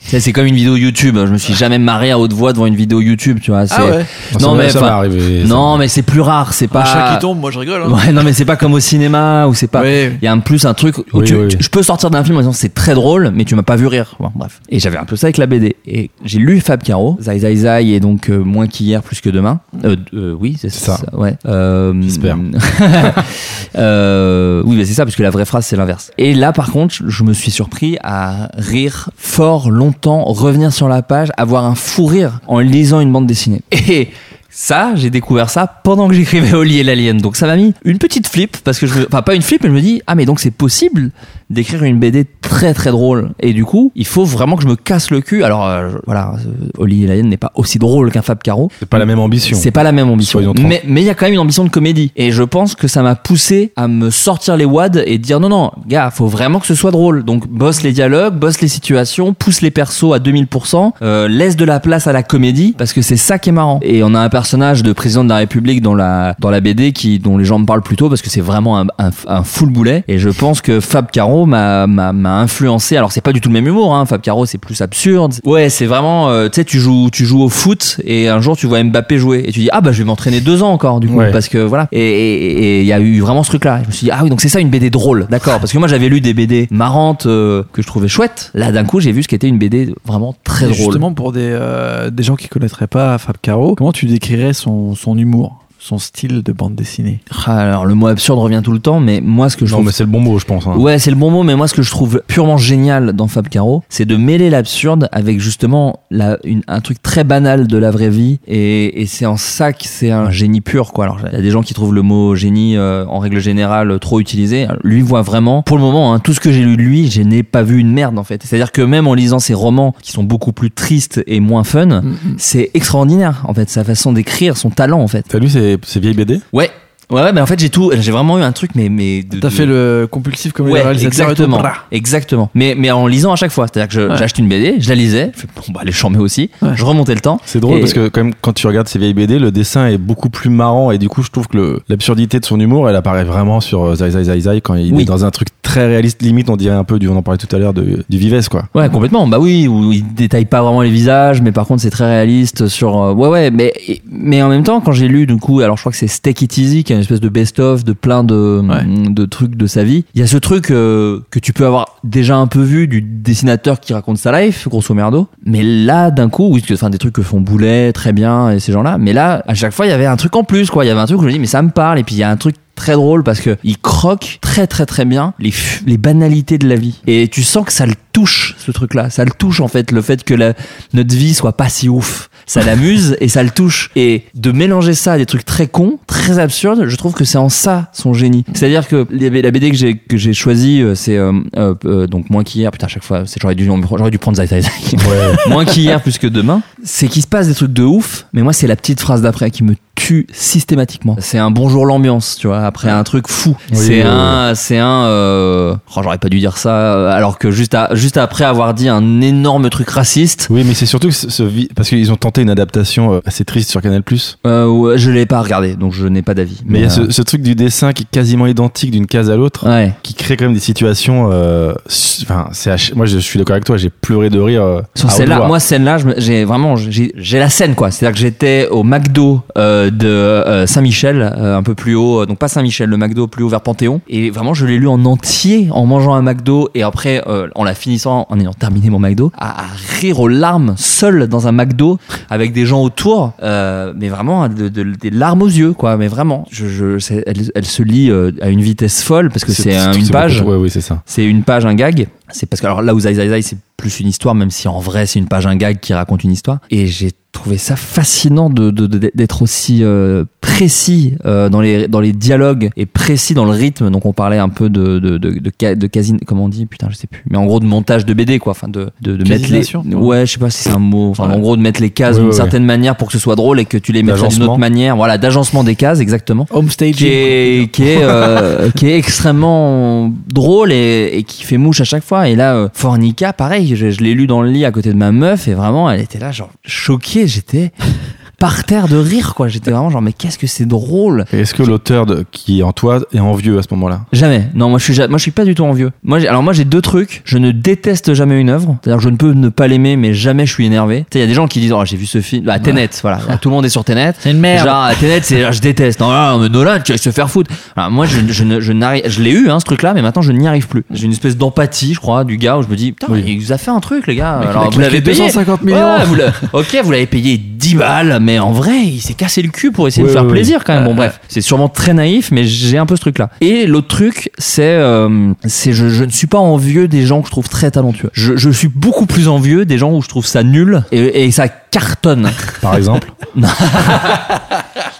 Tu sais, c'est comme une vidéo YouTube. Je me suis jamais marré à haute voix devant une vidéo YouTube. Tu vois. c'est- Ah ouais Non mais ça m'est arrivé. non mais c'est plus rare. C'est pas. Un chat qui tombe, moi je rigole. Hein. Ouais, non mais c'est pas comme au cinéma où c'est pas. Il y a un plus un truc où Oui, tu, oui, tu- oui. je peux sortir d'un film en disant c'est très drôle, mais tu m'as pas vu rire. Bon, bref. Et j'avais un peu ça avec la BD. Et j'ai lu Fab Caro, Zai Zai Zai et donc euh, moins qu'hier, plus que demain. Euh, euh, oui, c'est C'est ça. ça. Ouais. Euh, J'espère. euh, oui, mais c'est ça parce que la vraie phrase c'est l'inverse. Et là, par contre, je me suis surpris à rire fort longtemps, revenir sur la page, avoir un fou rire en lisant une bande dessinée. Et ça, j'ai découvert ça pendant que j'écrivais Oli et l'Alien. Donc ça m'a mis une petite flip parce que je, enfin pas une flip, mais je me dis ah mais donc c'est possible d'écrire une BD très très drôle. Et du coup, il faut vraiment que je me casse le cul. Alors euh, voilà, euh, Oli et la n'est pas aussi drôle qu'un Fab Caro. C'est pas la même ambition. C'est pas la même ambition. Mais il y a quand même une ambition de comédie. Et je pense que ça m'a poussé à me sortir les wads et dire non non, gars, faut vraiment que ce soit drôle. Donc bosse les dialogues, bosse les situations, pousse les persos à 2000%, euh, laisse de la place à la comédie parce que c'est ça qui est marrant. Et on a un personnage de président de la République dans la dans la BD qui dont les gens me parlent plutôt parce que c'est vraiment un, un, un full boulet. Et je pense que Fab Caro m'a m'a m'a influencé. Alors c'est pas du tout le même humour. Hein. Fab Caro c'est plus absurde. Ouais, c'est vraiment euh, tu sais tu joues tu joues au foot et un jour tu vois Mbappé jouer et tu dis ah bah je vais m'entraîner deux ans encore du coup Ouais. parce que voilà et et- et il y a eu vraiment ce truc là. Je me suis dit ah oui donc c'est ça une BD drôle d'accord parce que moi j'avais lu des BD marrantes euh, que je trouvais chouettes. Là d'un coup j'ai vu ce qu'était une BD vraiment très Et drôle. Justement, pour des, euh, des gens qui connaîtraient pas Fab Caro, comment tu décrirais son, son humour, son style de bande dessinée Ah, Alors le mot absurde revient tout le temps mais moi ce que je Non, trouve mais c'est le bon mot, je pense. hein. Ouais, c'est le bon mot, mais moi, ce que je trouve purement génial dans Fab Caro, c'est de mêler l'absurde avec justement la, une- un truc très banal de la vraie vie. Et, et c'est en ça que c'est un génie pur, quoi. Alors, il y a des gens qui trouvent le mot génie, euh, en règle générale, trop utilisé. Lui voit vraiment, pour le moment, hein, tout ce que j'ai lu de lui, je n'ai pas vu une merde, en fait. C'est-à-dire que même en lisant ses romans, qui sont beaucoup plus tristes et moins fun, c'est extraordinaire, en fait, sa façon d'écrire, son talent, en fait. T'as lu ces, ces vieilles BD Ouais. Ouais, ouais, mais en fait, j'ai tout, j'ai vraiment eu un truc, mais, mais. de- T'as de- fait le compulsif comme Ouais, le réalisateur et tout. exactement. Exactement. Mais, mais en lisant à chaque fois. C'est-à-dire que je- Ouais. j'achetais une BD, je la lisais, je fais, bon, bah, les chambées aussi. Ouais. Je remontais le temps. C'est drôle Et- parce que quand même quand tu regardes ces vieilles BD, le dessin est beaucoup plus marrant et du coup je trouve que le- l'absurdité de son humour, elle apparaît vraiment sur euh, Zai Zai Zai Zai quand il Oui. est dans un truc très réaliste, limite on dirait un peu du, on en parlait tout à l'heure de, du Vives quoi. Ouais, complètement. Bah oui, où il détaille pas vraiment les visages, mais par contre, c'est très réaliste sur, euh, ouais, ouais, mais, mais en même temps, quand j'ai lu, du coup, alors je crois que c'est Steak It Easy, qui est une espèce de best-of de plein de, Ouais. de trucs de sa vie. Il y a ce truc, euh, que tu peux avoir déjà un peu vu du dessinateur qui raconte sa life, grosso merdo. Mais là, d'un coup, oui, enfin, des trucs que font Boulet, très bien, et ces gens-là. Mais là, à chaque fois, il y avait un truc en plus, quoi. Il y avait un truc où je me dis, mais ça me parle, et puis il y a un truc très drôle parce que il croque très très très bien les, les banalités de la vie. Et tu sens que ça le touche ce truc là ça le touche en fait le fait que la, notre vie soit pas si ouf. Ça l'amuse et ça le touche. Et de mélanger ça à des trucs très cons très absurdes je trouve que c'est en ça son génie. C'est à dire que la BD que j'ai que j'ai choisi c'est euh, euh, euh, donc moins qu'hier. Putain à chaque fois j'aurais dû j'aurais dû prendre Zai Zai Zai. Moins qu'hier plus que demain. C'est qu'il se passe des trucs de ouf mais moi c'est la petite phrase d'après qui me tue systématiquement. C'est un bonjour l'ambiance tu vois après un truc fou. Oui, c'est oui, un c'est un euh, oh, j'aurais pas dû dire ça euh, alors que juste à, juste après avoir dit un énorme truc raciste. Oui mais c'est surtout que ce, ce vi- parce qu'ils ont tenté une adaptation euh, assez triste sur Canal+. euh, ouais, je l'ai pas regardé donc je n'ai pas d'avis. Mais il y a euh, ce, ce truc du dessin qui est quasiment identique d'une case à l'autre. ouais. qui crée quand même des situations enfin c'est moi je suis d'accord avec toi j'ai pleuré de rire euh, Sur celle-là, moi celle-là, j'ai vraiment j'ai j'ai la scène quoi. C'est-à-dire que j'étais au McDo euh, de euh, Saint-Michel, euh, un peu plus haut, euh, donc pas Saint-Michel, le McDo plus haut vers Panthéon. Et vraiment, je l'ai lu en entier en mangeant un McDo et après euh, en la finissant, en ayant terminé mon McDo, à, à rire aux larmes seul dans un McDo avec des gens autour, euh, mais vraiment de- de- des larmes aux yeux quoi. Mais vraiment, je, elle, elle se lit euh, à une vitesse folle parce que c'est un- une page. beaucoup- ouais oui c'est ça C'est une page, un gag. C'est parce que alors là où Zai Zai c'est plus une histoire, même si en vrai c'est une page, un gag qui raconte une histoire. Et j'ai trouvé ça fascinant de- d'être aussi euh, précis euh, dans les dans les dialogues et précis dans le rythme. Donc on parlait un peu de de de, de, de casin- comment on dit? Putain je sais plus. Mais en gros de montage de BD quoi. Enfin de de, de mettre les ouais je sais pas si c'est un mot. Enfin Ouais. en gros de mettre les cases d'une certaine manière pour que ce soit drôle et que tu les mettes d'une autre manière. Voilà d'agencement des cases exactement Homestaging. qui est qui est euh, qui est extrêmement drôle et, et qui fait mouche à chaque fois et là euh, Fornica pareil je, je l'ai lu dans le lit à côté de ma meuf et vraiment elle était là genre choquée j'étais par terre de rire quoi j'étais vraiment genre mais qu'est-ce que c'est drôle Et est-ce que l'auteur de- qui est en toi est envieux à ce moment-là? Jamais. Non, moi je suis moi je suis pas du tout envieux. Moi alors moi j'ai deux trucs. Je ne déteste jamais une œuvre. C'est-à-dire que je ne peux ne pas l'aimer, mais jamais je suis énervé. Tu sais, il y a des gens qui disent oh j'ai vu ce film. Bah Tenet, voilà. Tout le monde est sur Tenet. C'est une merde. Genre Tenet, c'est je déteste. Non, non, mais Nolan, tu vas se faire foutre. Alors, moi je, je, ne- je n'arrive, je l'ai eu hein ce truc-là, mais maintenant je n'y arrive plus. J'ai une espèce d'empathie, je crois, du gars où je me dis putain, Oui. il vous a fait un truc les gars. Alors vous l'avez payé. 250 millions. Ouais, vous l'a- ok, vous l'avez payé 10 balles, mais en vrai, il s'est cassé le cul pour essayer de faire plaisir quand même. Bon, bref, c'est sûrement très naïf, mais j'ai un peu ce truc-là. Et l'autre truc, c'est, euh, c'est je, je ne suis pas envieux des gens que je trouve très talentueux. Je, je suis beaucoup plus envieux des gens où je trouve ça nul et, et ça cartonne. par exemple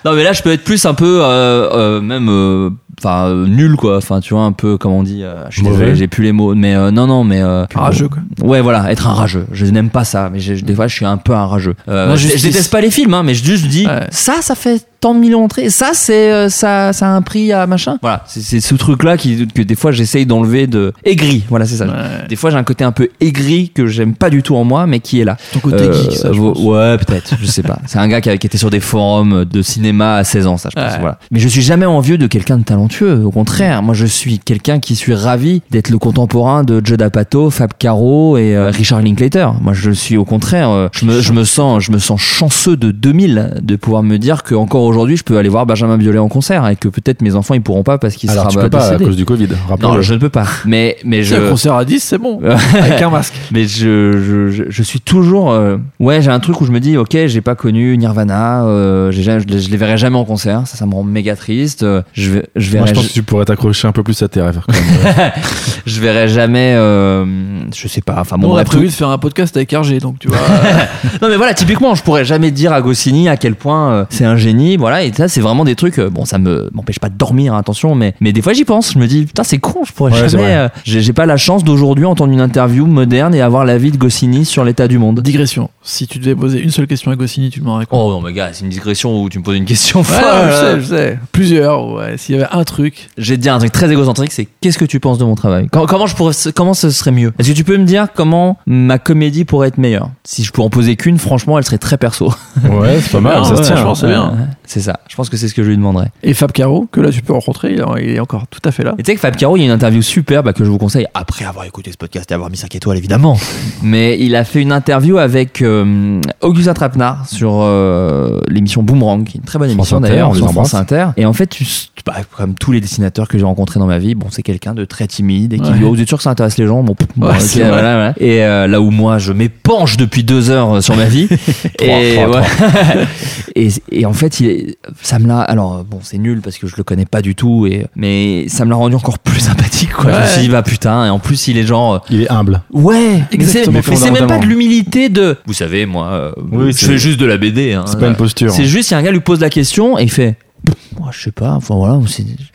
Non, mais là, je peux être plus un peu, euh, euh, même euh, enfin euh, nul quoi. Enfin tu vois un peu comme on dit. euh, je suis désolé, j'ai plus les mots. Mais euh, non non mais euh, Rageux, quoi. Ouais voilà, être un rageux. Je n'aime pas ça, mais je- des fois je suis un peu un rageux. Euh, Moi, je, déteste pas les films, hein, mais je juste dis Ouais. ça, ça fait tant de millions d'entrées. Ça c'est euh, ça, ça a un prix à machin. Voilà, c'est- ce truc là qui que des fois j'essaye d'enlever de aigri. Voilà c'est ça. Ouais. Des fois j'ai un côté un peu aigri que j'aime pas du tout en moi, mais qui est là. Ton côté Euh, geek, ça, je pense. Ouais, peut-être, je sais pas. C'est un gars qui, a- qui était sur des forums de cinéma à 16 ans, ça, je pense. Ouais. Voilà. Mais je suis jamais envieux de quelqu'un de talentueux. Au contraire, moi, je suis quelqu'un qui suis ravi d'être le contemporain de Judd Apatow, Fab Caro et euh, Richard Linklater. Moi, je suis au contraire, euh, je me, je me sens, je me sens chanceux de 2000 de pouvoir me dire que encore aujourd'hui, je peux aller voir Benjamin Biolay en concert et que peut-être mes enfants ils pourront pas parce qu'il Alors sera tu bah, peux pas à cause du Covid. Non, je ne peux pas. Mais, mais je. Un concert à 10, c'est bon. Avec un masque. Mais je, je, je, je suis toujours. euh, ouais, j'ai un truc où je me dis, ok, j'ai pas connu Nirvana, euh, jamais- je, les- je les verrai jamais en concert, ça, ça me rend méga triste. euh, Je, vais, je, Moi, je pense que tu pourrais t'accrocher un peu plus à tes rêves. quand même. je verrai jamais. euh, je sais pas, enfin Bon, on a prévu de faire un podcast avec RG, donc tu vois. Non mais voilà, typiquement, je pourrais jamais dire à Goscinny à quel point euh, c'est un génie, voilà, et ça c'est vraiment des trucs, euh, bon ça me m'empêche pas de dormir, attention, mais, mais des fois j'y pense, je me dis, putain c'est con, je pourrais Ouais, jamais, euh, j'ai j'ai pas la chance d'aujourd'hui entendre une interview moderne et avoir l'avis de Goscinny sur l'état du monde. Digression. Si tu devais poser une seule question à Goscinny, tu demanderais quoi? Oh non mais gars, c'est une digression où tu me poses une question Ouais, folle. je sais, je sais. Plusieurs, ouais. S'il y avait un truc. Je te dire un truc très égocentrique, c'est qu'est-ce que tu penses de mon travail? Com- Comment je pourrais, comment ce serait mieux? Est-ce que tu peux me dire comment ma comédie pourrait être meilleure? Si je peux en poser qu'une, franchement, elle serait très perso. ouais, c'est pas mal. Ça se tient. franchement, c'est bien. C'est ça. Je pense que c'est ce que je lui demanderais. Et Fab Caro, que là tu peux rencontrer, il est- est encore tout à fait là. Et tu sais que Fab Caro, il y a une interview superbe que je vous conseille après avoir écouté ce podcast et avoir mis 5 étoiles évidemment. Mais il a fait une interview avec euh, Augustin Trapenard sur euh, l'émission Boomerang, qui est une très bonne émission d'ailleurs, sur. France Inter. Et en fait, tu, bah, comme tous les dessinateurs que j'ai rencontrés dans ma vie, bon, c'est quelqu'un de très timide et qui Ouais. dit, oh, vous êtes sûr que ça intéresse les gens? Bon, bon, Ouais, ok, c'est vrai. voilà, voilà. Et euh, là où moi, je m'épanche depuis deux heures euh, sur ma vie. et, Trois, trois, ouais. et, et en fait, il ça me l'a. Alors, bon, c'est nul parce que je le connais pas du tout, et, mais ça me l'a rendu encore plus sympathique, quoi. Je me suis dit, bah putain, et en plus, il est genre. euh, Il est humble. Ouais, mais c'est Exactement, mais c'est même pas de l'humilité de. Vous savez, moi, euh, Oui, je c'est- fais juste de la BD. Hein, C'est pas une posture. c'est juste, si un gars lui pose la question et il fait. Moi, je sais pas. Enfin voilà.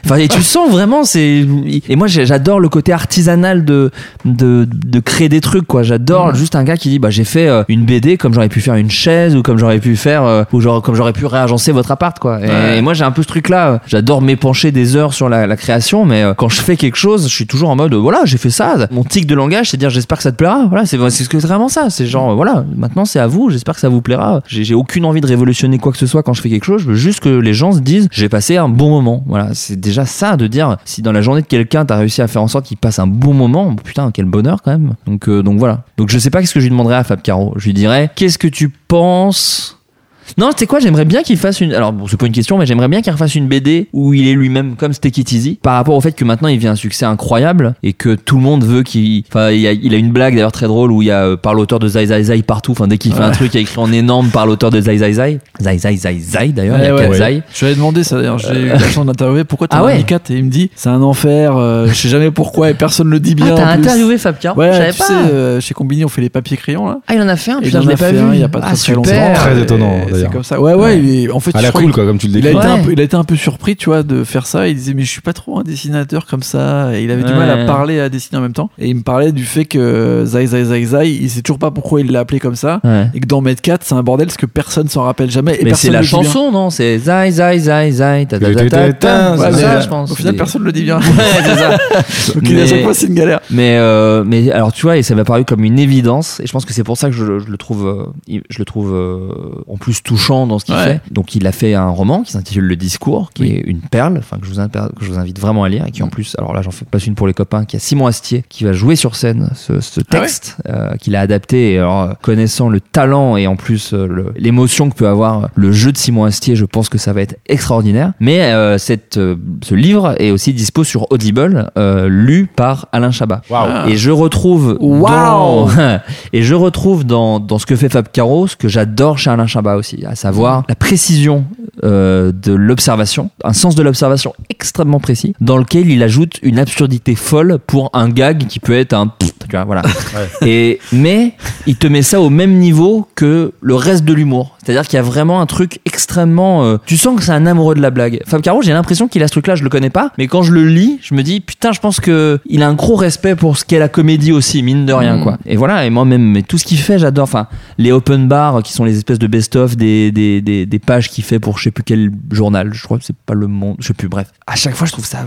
Enfin, et tu sens vraiment, c'est. Et moi, j'adore le côté artisanal de de, de créer des trucs, quoi. J'adore juste un gars qui dit, bah, j'ai fait euh, une BD comme j'aurais pu faire une chaise ou comme j'aurais pu faire euh, ou genre comme j'aurais pu réagencer votre appart, quoi. Et, Ouais. et moi, j'ai un peu ce truc-là. J'adore m'épancher des heures sur la, la création, mais euh, quand je fais quelque chose, je suis toujours en mode, voilà, j'ai fait ça. Mon tic de langage, c'est dire, j'espère que ça te plaira. Voilà, c'est c'est vraiment ça. C'est genre, voilà, maintenant c'est à vous. J'espère que ça vous plaira. J'ai aucune envie de révolutionner quoi que ce soit quand je fais quelque chose. Je veux juste que les gens se disent, j'ai passé un bon moment. Voilà, c'est déjà ça de dire, si dans la journée de quelqu'un, t'as réussi à faire en sorte qu'il passe un bon moment, putain, quel bonheur quand même. Donc, euh, donc voilà. Donc je sais pas qu'est-ce que je lui demanderais à Fab Caro. Je lui dirais, qu'est-ce que tu penses non, c'est quoi J'aimerais bien qu'il fasse une. Alors, bon, c'est pas une question, mais j'aimerais bien qu'il refasse une BD où il est lui-même comme Take It Easy. Par rapport au fait que maintenant il vit un succès incroyable et que tout le monde veut qu'il. Enfin, il, a, il a une blague d'ailleurs très drôle où il y a euh, par l'auteur de Zai Zai Zai partout. Enfin, dès qu'il fait un truc, il y a écrit en énorme par l'auteur de Zai Zai Zai. Zai Zai Zai Zai d'ailleurs, il y a Ouais, quatre ouais. Zai. Je lui avais demandé ça d'ailleurs, j'ai eu la chance d'interviewer pourquoi t'as Ah ouais mis 4 et il me dit c'est un enfer, euh, je sais jamais pourquoi et personne le dit bien. Ah, t'as interviewé Fab Caro Ouais, Je savais tu pas. sais, euh, chez Combini on fait les papiers crayons là. Ah, il en a fait un, putain, il en je l'ai a pas fait vu. un il y a pas ah, très, très longtemps. Très étonnant, C'est comme ça. Ouais, ouais, il est- en fait, À la cool, quoi, comme tu le Il a, décris. été un Ouais. peu, il a été un peu surpris, tu vois, de faire ça. Il disait, mais je suis pas trop un dessinateur comme ça. Et il avait du Ouais. mal à parler et à dessiner en même temps. Et il me parlait du fait que Zai Zai Zai Zai, il sait toujours pas pourquoi il l'a appelé comme ça. Ouais. Et que dans Med 4, c'est un bordel parce que personne s'en rappelle jamais. Et Mais c'est personne la dit bien. chanson, non? C'est Zai Zai Zai Zai. ta, ta, ta, ta, ta. Ouais, ça, euh, je pense. Au final, personne le dit bien. Ouais, c'est ça. Donc à chaque fois, c'est une galère. Mais euh, mais alors tu vois et ça m'a paru comme une évidence et je pense que c'est pour ça que je, le trouve euh, il- je le trouve euh, en plus touchant dans ce qu'il Ouais. fait. Donc il a fait un roman qui s'intitule Le Discours qui Oui. est une perle enfin que je vous impa- que je vous invite vraiment à lire et qui en plus alors là j'en fais pas une pour les copains qui a Simon Astier qui va jouer sur scène ce, ce Ah ouais texte euh, qu'il a adapté et alors connaissant le talent et en plus euh, l'émotion que peut avoir le jeu de Simon Astier, je pense que ça va être extraordinaire. Mais euh, cette euh, ce livre est aussi dispo sur Audible euh, lu par Alain Chabat. Waouh. Et je retrouve Waouh dans, et je retrouve dans, dans ce que fait Fab Caro ce que j'adore chez Alain Chabat aussi, à savoir la précision euh, de l'observation, un sens de l'observation extrêmement précis, dans lequel il ajoute une absurdité folle pour un gag qui peut être un pfft, tu vois, voilà. Et mais il te met ça au même niveau que le reste de l'humour. C'est-à-dire qu'il y a vraiment un truc extrêmement. euh, tu sens que c'est un amoureux de la blague. Fab Caro, j'ai l'impression qu'il a ce truc-là, je le connais pas, mais quand je le lis, je me dis putain, je pense que il a un gros respect pour ce qu'est la comédie aussi, mine de rien, Mm. quoi. Et voilà, et moi-même, mais tout ce qu'il fait, j'adore. Enfin, les open bars qui sont les espèces de best-of des, des, des, pages qu'il fait pour je sais plus quel journal. Je crois que c'est pas le monde, je sais plus. Bref, à chaque fois, je trouve ça.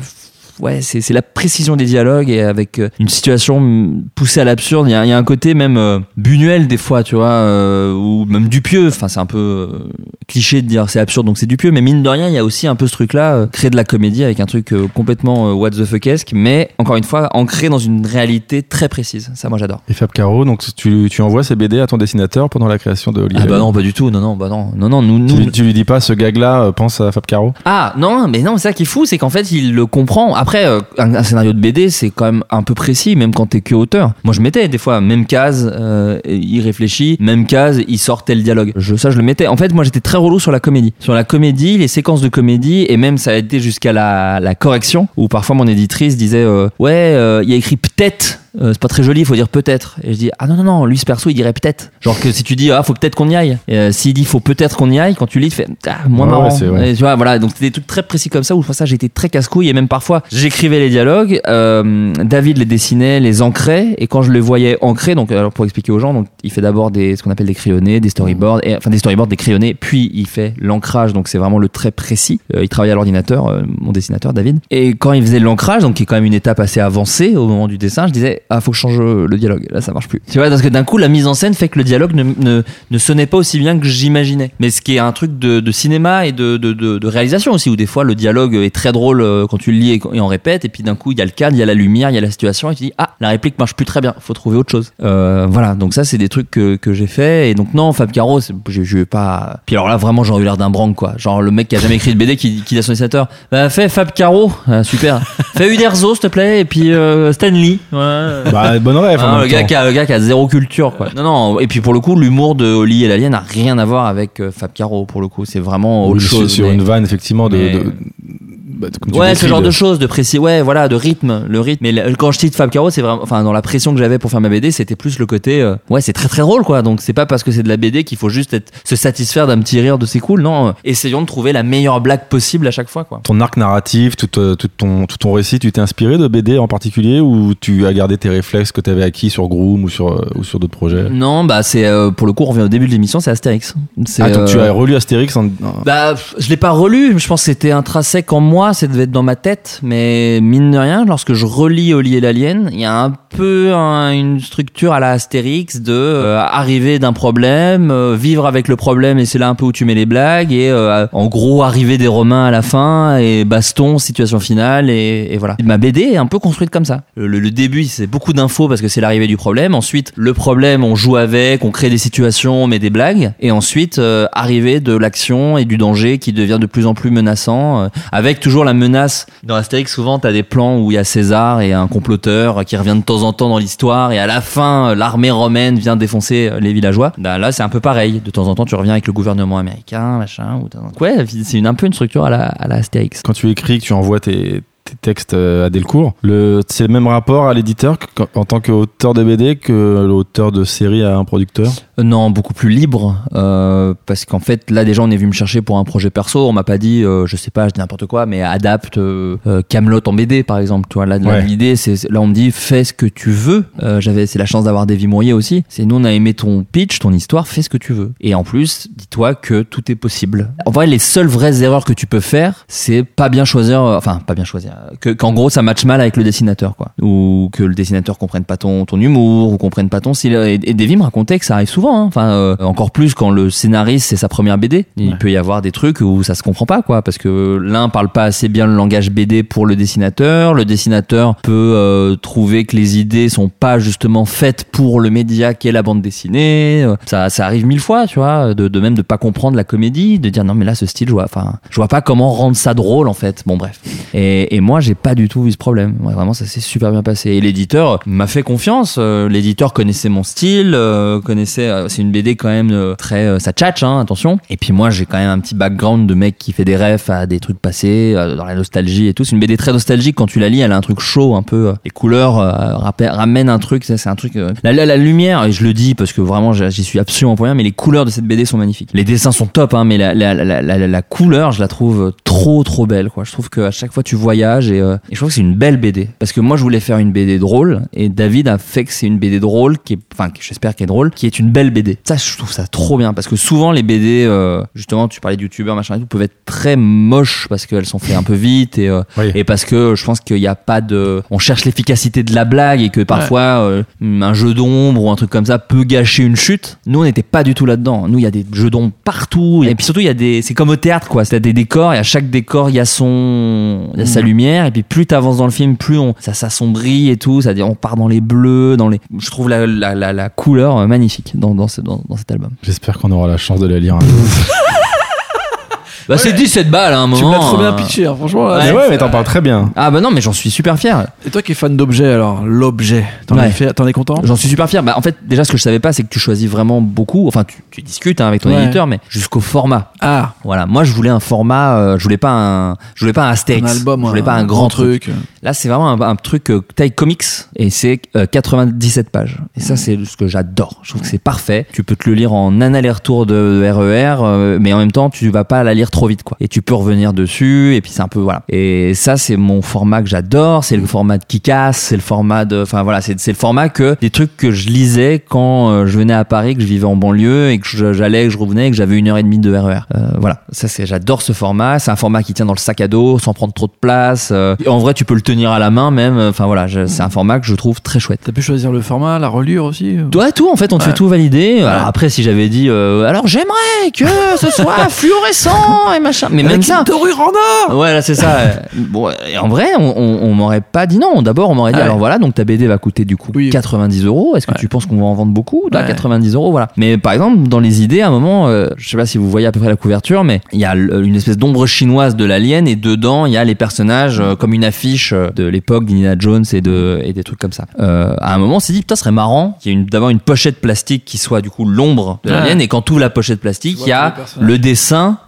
Ouais, c'est la précision des dialogues et avec euh, une situation mm, poussée à l'absurde. Il y, y a un côté même euh, Buñuel des fois, tu vois, euh, ou même Dupieux. Enfin, c'est un peu euh, cliché de dire c'est absurde donc c'est Dupieux, mais mine de rien, il y a aussi un peu ce truc-là, euh, créer de la comédie avec un truc euh, complètement what the fuckesque, mais encore une fois ancré dans une réalité très précise. Ça, moi, j'adore. Et Fab Caro, donc tu, tu envoies ces BD à ton dessinateur pendant la création de Olivier Ah bah non, pas du tout. Non, non, bah non, non, non. Nous, Tu, nous, lui- tu lui dis pas, ce gag-là, pense à Fab Caro Ah non, mais non, c'est ça qui est fou, c'est qu'en fait il le comprend. Après, euh, un, scénario de BD, c'est quand même un peu précis, même quand t'es que auteur. Moi, je mettais des fois même case, euh, il réfléchit, même case, il sort tel dialogue. Je, ça, je le mettais. En fait, moi, j'étais très relou sur la comédie, sur la comédie, les séquences de comédie, et même ça a été jusqu'à la, correction, où parfois mon éditrice disait euh, ouais, il y a écrit peut-être. Euh, c'est pas très joli, il faut dire peut-être. Et je dis ah non non non, lui ce perso il dirait peut-être. Genre que si tu dis ah faut peut-être qu'on y aille, et, euh, s'il dit faut peut-être qu'on y aille, quand tu lis, tu fais ah moins Ouais, ouais, marrant. c'est vrai. Et tu vois, voilà, donc c'était des trucs très précis comme ça où ça j'étais très casse-couille et même parfois j'écrivais les dialogues, euh, David les dessinait, les ancrait et quand je les voyais ancrés, donc alors pour expliquer aux gens, donc il fait d'abord des ce qu'on appelle des crayonnés, des storyboards, et, enfin des storyboards, des crayonnés, puis il fait l'ancrage, donc c'est vraiment le trait précis. Euh, il travaille à l'ordinateur, euh, mon dessinateur David, et quand il faisait l'ancrage, donc qui est quand même une étape assez avancée au moment du dessin, je disais ah faut que je change euh, le dialogue, là ça marche plus. Tu vois, parce que d'un coup la mise en scène fait que le dialogue ne, ne, ne sonnait pas aussi bien que j'imaginais. Mais ce qui est un truc de, de cinéma et de, de, de, de réalisation aussi, où des fois le dialogue est très drôle euh, quand tu le lis et, et on répète, et puis d'un coup il y a le cadre, il y a la lumière, il y a la situation, et tu dis ah la réplique marche plus très bien, faut trouver autre chose. Euh, voilà, donc ça c'est des trucs que, que j'ai fait, et donc non, Fab Caro, c'est- je, je vais pas. Puis alors là vraiment j'aurais eu l'air d'un branque quoi, genre le mec qui a jamais écrit de BD qui, qui dit à son dessinateur, bah fais Fab Caro, Ah, super, fais Uderzo s'il te plaît, et puis euh, Stanley. Ouais. Bah, bonne rêve. le, gars qui a, le gars qui a zéro culture quoi. Non non et puis pour le coup l'humour de Oli et l'alien n'a rien à voir avec euh, Fab Caro pour le coup c'est vraiment Oui, autre sur- chose. Sur mais- une vanne, effectivement, de. mais- de- bah, comme tu Ouais, ce genre de choses, de précis, ouais, voilà, de rythme, le rythme. Mais le- quand je cite Fab Caro, c'est vraiment, enfin, dans la pression que j'avais pour faire ma BD, c'était plus le côté, euh, ouais, c'est très très drôle, quoi. Donc c'est pas parce que c'est de la BD qu'il faut juste être, se satisfaire d'un petit rire de c'est cool, non. Essayons de trouver la meilleure blague possible à chaque fois, quoi. Ton arc narratif, tout, euh, tout ton, tout ton récit, tu t'es inspiré de BD en particulier ou tu as gardé tes réflexes que tu avais acquis sur Groom ou sur, euh, ou sur d'autres projets? Non, bah c'est euh, pour le coup, on revient au début de l'émission, c'est Astérix. Ah, donc tu as relu Astérix en. Bah, je l'ai pas relu. Je pense que c'était intrinsèque en moi. Ça devait être dans ma tête. Mais mine de rien, lorsque je relis Oli et l'Alien, il y a un peu un- une structure à la Astérix de euh, arriver d'un problème, euh, vivre avec le problème et c'est là un peu où tu mets les blagues et euh, en gros arriver des Romains à la fin et baston, situation finale et, voilà. Ma BD est un peu construite comme ça. Le, le- début, c'est beaucoup d'infos parce que c'est l'arrivée du problème. Ensuite, le problème, on joue avec, on crée des situations, on met des blagues. Et ensuite, euh, arrivée de l'action et du danger qui devient de plus en plus menaçant, avec toujours la menace. Dans Astérix, souvent, t'as des plans où il y a César et un comploteur qui revient de temps en temps dans l'histoire, et à la fin, euh, l'armée romaine vient défoncer euh, les villageois. Bah, là, c'est un peu pareil. De temps en temps, tu reviens avec le gouvernement américain, machin. Ouais, c'est un peu une structure à la, à. Quand tu écris, que tu envoies tes, tes textes euh, à Delcourt, le, c'est le même rapport à l'éditeur en tant qu'auteur de BD que l'auteur de série à un producteur Euh, Non, beaucoup plus libre, euh, parce qu'en fait, là déjà, on est venu me chercher pour un projet perso. On m'a pas dit, euh, je sais pas, je dis n'importe quoi, mais adapte euh, euh, Camelot en BD, par exemple. Tu vois, là, Ouais. l'idée, c'est là, on me dit, fais ce que tu veux. Euh, J'avais, c'est la chance d'avoir Davy Mourier aussi. C'est nous, on a aimé ton pitch, ton histoire, fais ce que tu veux. Et en plus, dis-toi que tout est possible. En vrai, les seules vraies erreurs que tu peux faire, c'est pas bien choisir, euh, enfin, pas bien choisir, que qu'en gros, ça matche mal avec le dessinateur, quoi, ou que le dessinateur comprenne pas ton ton humour, ou comprenne pas ton style. Et, et Davy me racontait que ça arrive souvent. hein. Enfin, euh, encore plus quand le scénariste c'est sa première BD. Il Ouais. peut y avoir des trucs où ça se comprend pas, quoi, parce que l'un parle pas assez bien le langage BD pour le dessinateur. Le dessinateur peut euh, trouver que les idées sont pas justement faites pour le média qui est la bande dessinée. Euh, Ça, ça arrive mille fois, tu vois, de, de même de pas comprendre la comédie, de dire non mais là ce style, je vois, enfin, je vois pas comment rendre ça drôle en fait. Bon bref. Et, et moi, j'ai pas du tout eu ce problème. Vraiment, ça s'est super bien passé. Et l'éditeur m'a fait confiance. Euh, l'éditeur connaissait mon style, euh, connaissait. euh, c'est une BD quand même très. ça tchatche, hein, attention. Et puis moi, j'ai quand même un petit background de mec qui fait des refs à des trucs passés, dans la nostalgie et tout. C'est une BD très nostalgique quand tu la lis. Elle a un truc chaud, un peu. les couleurs ramènent un truc. C'est un truc. la, lumière, et je le dis parce que vraiment, j'y suis absolument pour rien. Mais les couleurs de cette BD sont magnifiques. Les dessins sont top, hein, mais la, couleur, je la trouve trop trop belle. Quoi. Je trouve qu'à chaque fois tu voyages et, euh, et je trouve que c'est une belle BD. Parce que moi, je voulais faire une BD drôle et David a fait que c'est une BD drôle qui est, enfin, j'espère qu'elle est drôle, qui est une belle BD. Ça, je trouve ça trop bien parce que souvent les BD, euh, justement, tu parlais de youtubeurs machin et tout, peuvent être très moches parce qu'elles sont faites un peu vite et euh, Oui. et parce que je pense qu'il n'y a pas de. On cherche l'efficacité de la blague et que parfois un jeu d'ombre ou un truc comme ça peut gâcher une chute. Nous, on n'était pas du tout là-dedans. Nous, il y a des jeux d'ombre partout. Et puis surtout, il y a des. C'est comme au théâtre, quoi. C'est des décors et à chaque décor, il y a son. Il y a sa lumière. Et puis plus t'avances dans le film, plus on, ça s'assombrit et tout. C'est-à-dire, on part dans les bleus, dans les. Je trouve la, la, la, la couleur euh, magnifique dans, dans, ce- dans, dans cet album. J'espère qu'on aura la chance de la lire. un jour. Bah, c'est 17 balles à un moment. Tu me l'as trop bien euh. pitché, hein, franchement. là, Ouais. mais ouais, mais t'en parles très bien. Ah bah non, mais j'en suis super fier. Et toi qui es fan d'objets, alors, l'objet, t'en Ouais. es fait- t'en es content? J'en suis super fier. Bah, en fait, déjà, ce que je savais pas, c'est que tu choisis vraiment beaucoup. Enfin, tu, tu discutes hein, avec ton Ouais. éditeur, mais jusqu'au format. Ah, Voilà. Moi, je voulais un format. euh, je voulais pas un. Je voulais pas un Astérix. un album, Je voulais pas un grand truc. Là, c'est vraiment un, un truc euh, taille comics et c'est euh, 97 pages. Et ça, c'est ce que j'adore. Je trouve que c'est parfait. Tu peux te le lire en un aller-retour de, de RER, euh, mais en même temps, tu vas pas la lire trop vite, quoi. Et tu peux revenir dessus. Et puis c'est un peu voilà. Et ça, c'est mon format que j'adore. C'est le format de Kikas. C'est le format de. Enfin voilà, c'est c'est le format que des trucs que je lisais quand euh, je venais à Paris, que je vivais en banlieue et que j'allais, que je revenais, et que j'avais une heure et demie de RER. Euh, voilà. Ça, c'est j'adore ce format. C'est un format qui tient dans le sac à dos sans prendre trop de place. Euh, en vrai, tu peux le tenir à la main même. Enfin voilà, c'est un format que je trouve très chouette. T'as pu choisir le format, la reliure aussi Ouais, tout, en fait, on te Ouais. fait tout valider. Alors après, si j'avais dit, euh, alors j'aimerais que ce soit fluorescent et machin. Mais même Avec ça. une dorure en or Ouais, là, c'est ça. bon, et en vrai, on, on, on m'aurait pas dit non. D'abord, on m'aurait dit, Ah ouais. alors voilà, donc ta BD va coûter du coup Oui. 90 euros. Est-ce que Ouais. tu penses qu'on va en vendre beaucoup? Là, Ouais. 90 euros, voilà. Mais par exemple, dans les idées, à un moment, euh, je sais pas si vous voyez à peu près la couverture, mais il y a l- une espèce d'ombre chinoise de l'alien et dedans, il y a les personnages euh, comme une affiche euh, de l'époque d'Indiana Jones et, de, et des trucs comme ça. Euh, à un moment, on s'est dit, putain, ce serait marrant qu'il y ait une- d'avoir une pochette plastique qui soit du coup l'ombre de Ouais. l'alien et quand ouvres la pochette plastique, il y a le dessin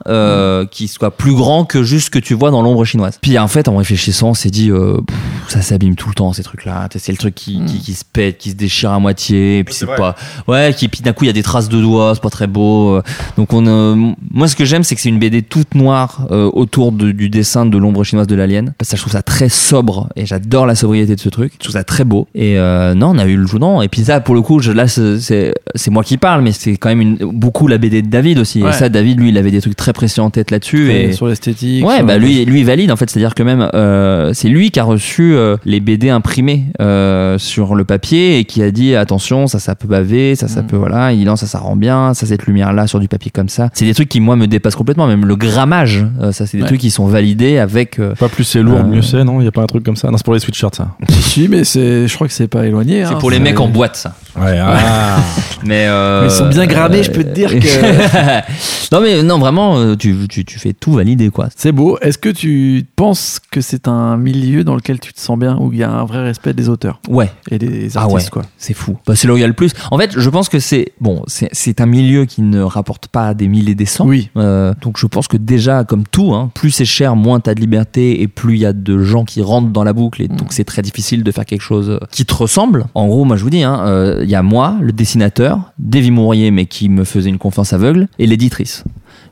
euh, qui soit plus grand que juste ce que tu vois dans l'ombre chinoise. Puis en fait, en réfléchissant, on s'est dit, euh, pff, ça s'abîme tout le temps ces trucs-là. C'est le truc qui, qui, qui se pète, qui se déchire à moitié. Et puis c'est pas, ouais, qui puis d'un coup il y a des traces de doigts, c'est pas très beau. euh. Donc on, euh, moi ce que j'aime, c'est que c'est une BD toute noire euh, autour de- du dessin de l'ombre chinoise de l'alien. Parce que je trouve ça très sobre et j'adore la sobriété de ce truc. Je trouve ça très beau. Et euh, non, on a eu le journal. Et puis ça, pour le coup, je, là c'est- moi qui parle, mais c'est quand même une, beaucoup la BD de David aussi. Ouais. Et ça, David, lui, il avait des trucs très précis en tête là-dessus. Et Sur l'esthétique. Ouais, sur- bah lui, lui valide en fait, c'est-à-dire que même euh, c'est lui qui a reçu euh, les BD imprimés euh, sur le papier et qui a dit attention, ça ça peut baver, ça ça Mm. peut voilà, il dit non ça ça rend bien, ça cette lumière là sur du papier comme ça. C'est des trucs qui moi me dépassent complètement, même le grammage, ça c'est des Ouais. trucs qui sont validés avec Pas plus c'est lourd, mieux c'est, non? Il y a pas un truc comme ça? Non, c'est pour les sweatshirts, ça. Si, mais c'est, je crois que c'est pas éloigné. c'est hein. pour les mecs en boîte ça. Ouais, ah. Mais Mais ils sont bien grammés, je peux te dire que- non mais non vraiment tu, tu tu fais tout valider quoi. C'est beau. Est-ce que tu penses que c'est un milieu dans lequel tu te sens bien, où il y a un vrai respect des auteurs Ouais. et des Ah artistes, ouais. quoi? C'est fou. Bah, c'est là où il y a le plus. En fait, je pense que c'est bon, c'est un milieu qui ne rapporte pas des milliers des cents. Oui. Euh, donc je pense que déjà, comme tout, hein, plus c'est cher, moins t'as de liberté et plus il y a de gens qui rentrent dans la boucle et donc c'est très difficile de faire quelque chose qui te ressemble. En gros, moi je vous dis, hein, euh, il y a moi, le dessinateur, Davy Mourier, mais qui me faisait une confiance aveugle, et l'éditrice.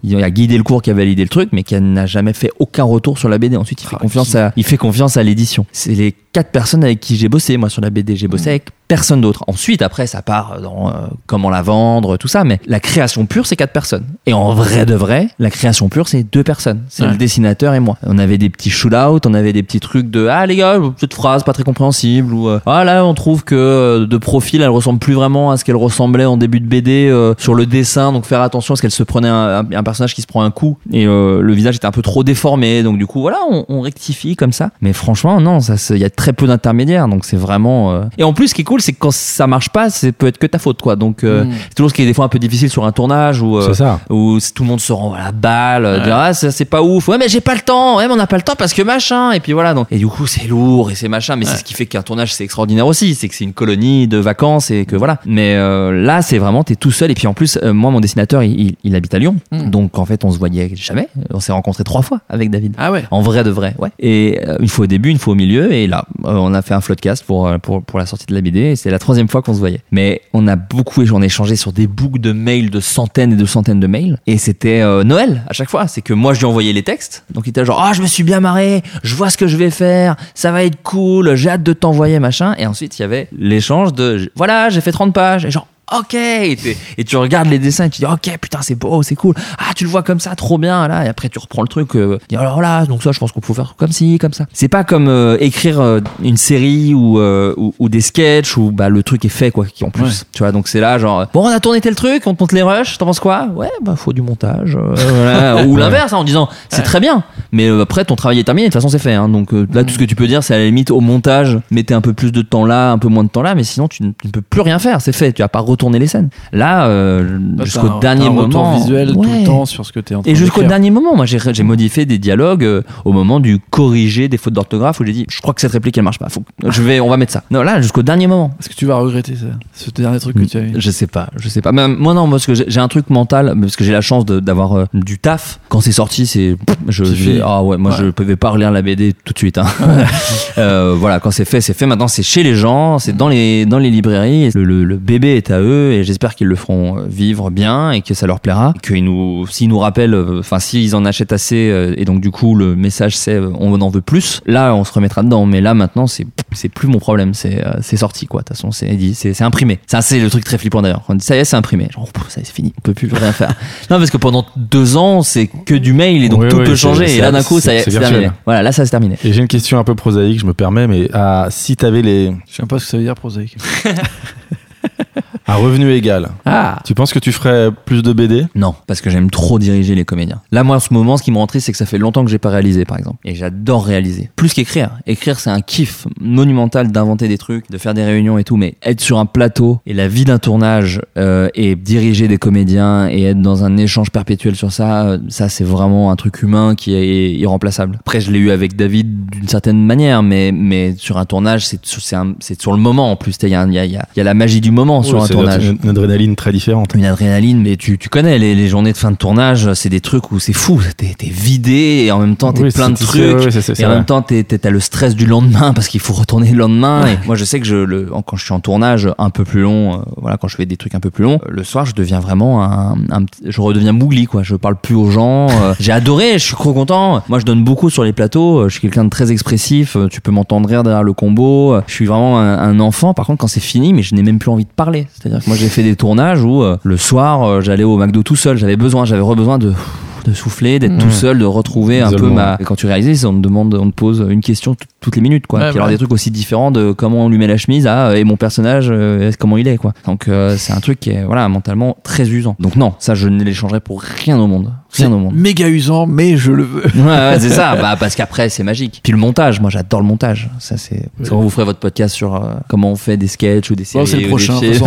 Il y a Guy Delcourt qui a validé le truc, mais qui n'a jamais fait aucun retour sur la BD. Ensuite, il fait Ah, confiance qui- à, il fait confiance à l'édition. C'est les quatre personnes avec qui j'ai bossé, moi, sur la BD. J'ai bossé avec personne d'autre. Ensuite, après, ça part dans euh, comment la vendre, tout ça. Mais la création pure, c'est quatre personnes. Et en vrai de vrai, la création pure, c'est deux personnes. C'est Ouais. le dessinateur et moi. On avait des petits shoot-out, on avait des petits trucs de ah les gars, cette phrase pas très compréhensible ou euh, ah là on trouve que euh, de profil elle ressemble plus vraiment à ce qu'elle ressemblait en début de BD euh, sur le dessin. Donc faire attention parce qu'elle se prenait un, personnage qui se prend un coup et euh, le visage était un peu trop déformé. Donc du coup voilà, on, on rectifie comme ça. Mais franchement non, il y a très peu d'intermédiaires. Donc c'est vraiment et en plus ce qui est cool c'est que quand ça marche pas, ça peut être que ta faute, quoi. Donc, euh, Mm. c'est toujours ce qui est des fois un peu difficile sur un tournage où, euh, C'est ça. où c'est- tout le monde se rend à la balle, dire, ah, ça, c'est pas ouf. Ouais, mais j'ai pas le temps. Ouais, mais on n'a pas le temps parce que machin. Et puis voilà. Donc, et du coup, c'est lourd et c'est machin. Mais c'est ce qui fait qu'un tournage, c'est extraordinaire aussi. C'est que c'est une colonie de vacances et que voilà. Mais euh, là, c'est vraiment, t'es tout seul. Et puis en plus, euh, moi, mon dessinateur, il, il- il habite à Lyon. Mm. Donc, en fait, on se voyait jamais. On s'est rencontrés trois fois avec David. Ah ouais. En vrai de vrai, ouais. Et une fois au début, une fois au milieu, et là, on a fait un floodcast pour, pour, pour la sortie de la BD, et c'est la troisième fois qu'on se voyait. Mais on a beaucoup échangé, on a échangé sur des boucles de mails, de centaines et de centaines de mails, et c'était euh, Noël à chaque fois. C'est que moi, je lui envoyais les textes, donc il était genre, ah, je me suis bien marré, je vois ce que je vais faire, ça va être cool, j'ai hâte de t'envoyer, machin. Et ensuite, il y avait l'échange de, voilà, j'ai fait 30 pages, et genre, Ok, et, tu regardes les dessins et tu dis ok putain c'est beau c'est cool. Ah tu le vois comme ça trop bien. Là et après tu reprends le truc euh, alors là donc ça je pense qu'on peut faire comme ci comme ça. C'est pas comme euh, écrire euh, une série ou, ou ou des sketchs où bah le truc est fait quoi qui en plus Ouais. tu vois. Donc c'est là genre bon on a tourné tel truc on te montre les rushs t'en penses quoi? Ouais bah faut du montage voilà. ou l'inverse hein, en disant c'est très bien. Mais après ton travail est terminé de toute façon c'est fait hein. donc là tout ce que tu peux dire c'est à la limite au montage mettez un peu plus de temps là un peu moins de temps là mais sinon tu ne, peux plus rien faire c'est fait. Tu vas pas retourner les scènes là euh, jusqu'au un- dernier un moment visuel tout le temps sur ce que t'es en train et jusqu'au dernier moment, moi j'ai j'ai modifié des dialogues euh, au moment du corriger des fautes d'orthographe où j'ai dit je crois que cette réplique elle marche pas. Faut, je vais, on va mettre ça. Non là jusqu'au dernier moment. Est-ce que tu vas regretter ça Ce dernier truc que tu as eu Je sais pas, je sais pas. Même, moi non, parce que j'ai j'ai un truc mental, parce que j'ai la chance de- d'avoir euh, du taf. Quand c'est sorti, c'est je j'ai- ah ouais, moi Ouais. je pouvais pas relire la BD tout de suite. hein. Euh, voilà, quand c'est fait, c'est fait. Maintenant c'est chez les gens, c'est dans les dans les librairies. Le, le- le bébé est à eux et j'espère qu'ils le feront vivre bien et que ça leur plaira. Qu'ils nous, s'ils nous rappellent, euh, enfin s'ils en achètent assez euh, et donc du coup le message c'est euh, on en veut plus. Là on se remettra dedans. Mais là maintenant c'est c'est plus mon problème. C'est euh, c'est sorti quoi. De toute façon c'est dit, c'est c'est imprimé. Ça c'est le truc très flippant d'ailleurs. On dit ça y est c'est imprimé. Genre pff, ça y est, c'est fini. On peut plus rien faire. non parce que pendant deux ans c'est que du mail et donc Oui, tout oui, peut changer. Et là d'un coup ça y est c'est terminé. Voilà là ça c'est terminé. Et j'ai une question un peu prosaïque, je me permets, mais ah, si t'avais les Je sais pas ce que ça veut dire prosaïque. un revenu égal, Ah tu penses que tu ferais plus de BD Non, parce que j'aime trop diriger les comédiens. Là, moi, en ce moment, ce qui me rend triste, c'est que ça fait longtemps que j'ai pas réalisé, par exemple. Et j'adore réaliser. Plus qu'écrire. Écrire, c'est un kiff monumental d'inventer des trucs, de faire des réunions et tout. Mais être sur un plateau et la vie d'un tournage euh, et diriger des comédiens et être dans un échange perpétuel sur ça, euh, ça, c'est vraiment un truc humain qui est irremplaçable. Après, je l'ai eu avec David d'une certaine manière, mais mais sur un tournage, c'est c'est un- c'est sur le moment en plus. Il y a, il y, a, il y a- il y a la magie du moment sur un tournage Une, une adrénaline très différente. une adrénaline, mais tu, tu connais les, les journées de fin de tournage, c'est des trucs où c'est fou, t'es t'es vidé et en même temps t'es Oui, plein de trucs. c'est- ouais, c'est- c'est- c'est et en vrai. même temps, t'es- t'es- t'as le stress du lendemain parce qu'il faut retourner le lendemain. Et moi, je sais que je, le, quand je suis en tournage un peu plus long, euh, voilà, quand je fais des trucs un peu plus longs, euh, le soir, je deviens vraiment un, un petit- je redeviens mougli, quoi. Je parle plus aux gens. euh, J'ai adoré, je suis trop content. Moi, je donne beaucoup sur les plateaux. Je suis quelqu'un de très expressif. Tu peux m'entendre rire derrière le combo. Je suis vraiment un, un enfant. Par contre, quand c'est fini, mais je n'ai même plus envie de parler. C'est-à-dire que moi, j'ai fait des tournages où euh, le soir, euh, j'allais au McDo tout seul. J'avais besoin, j'avais besoin de de souffler, d'être Mmh. tout seul, de retrouver un peu ma. Et quand tu réalises, on te demande, on te pose une question tout- toutes les minutes, quoi. Ouais, Puis alors ouais. des trucs aussi différents de comment on lui met la chemise à euh, et mon personnage, euh, comment il est, quoi. Donc euh, c'est un truc qui est voilà mentalement très usant. Donc non, ça je ne l'échangerai pour rien au monde, rien au monde. méga usant, mais je le veux. Ouais, ouais, c'est ça. Bah, parce qu'après, c'est magique. Puis le montage, moi, j'adore le montage. Ça, c'est. c'est Quand vous ferez votre podcast sur euh, comment on fait des sketchs ou des séries. C'est le prochain. des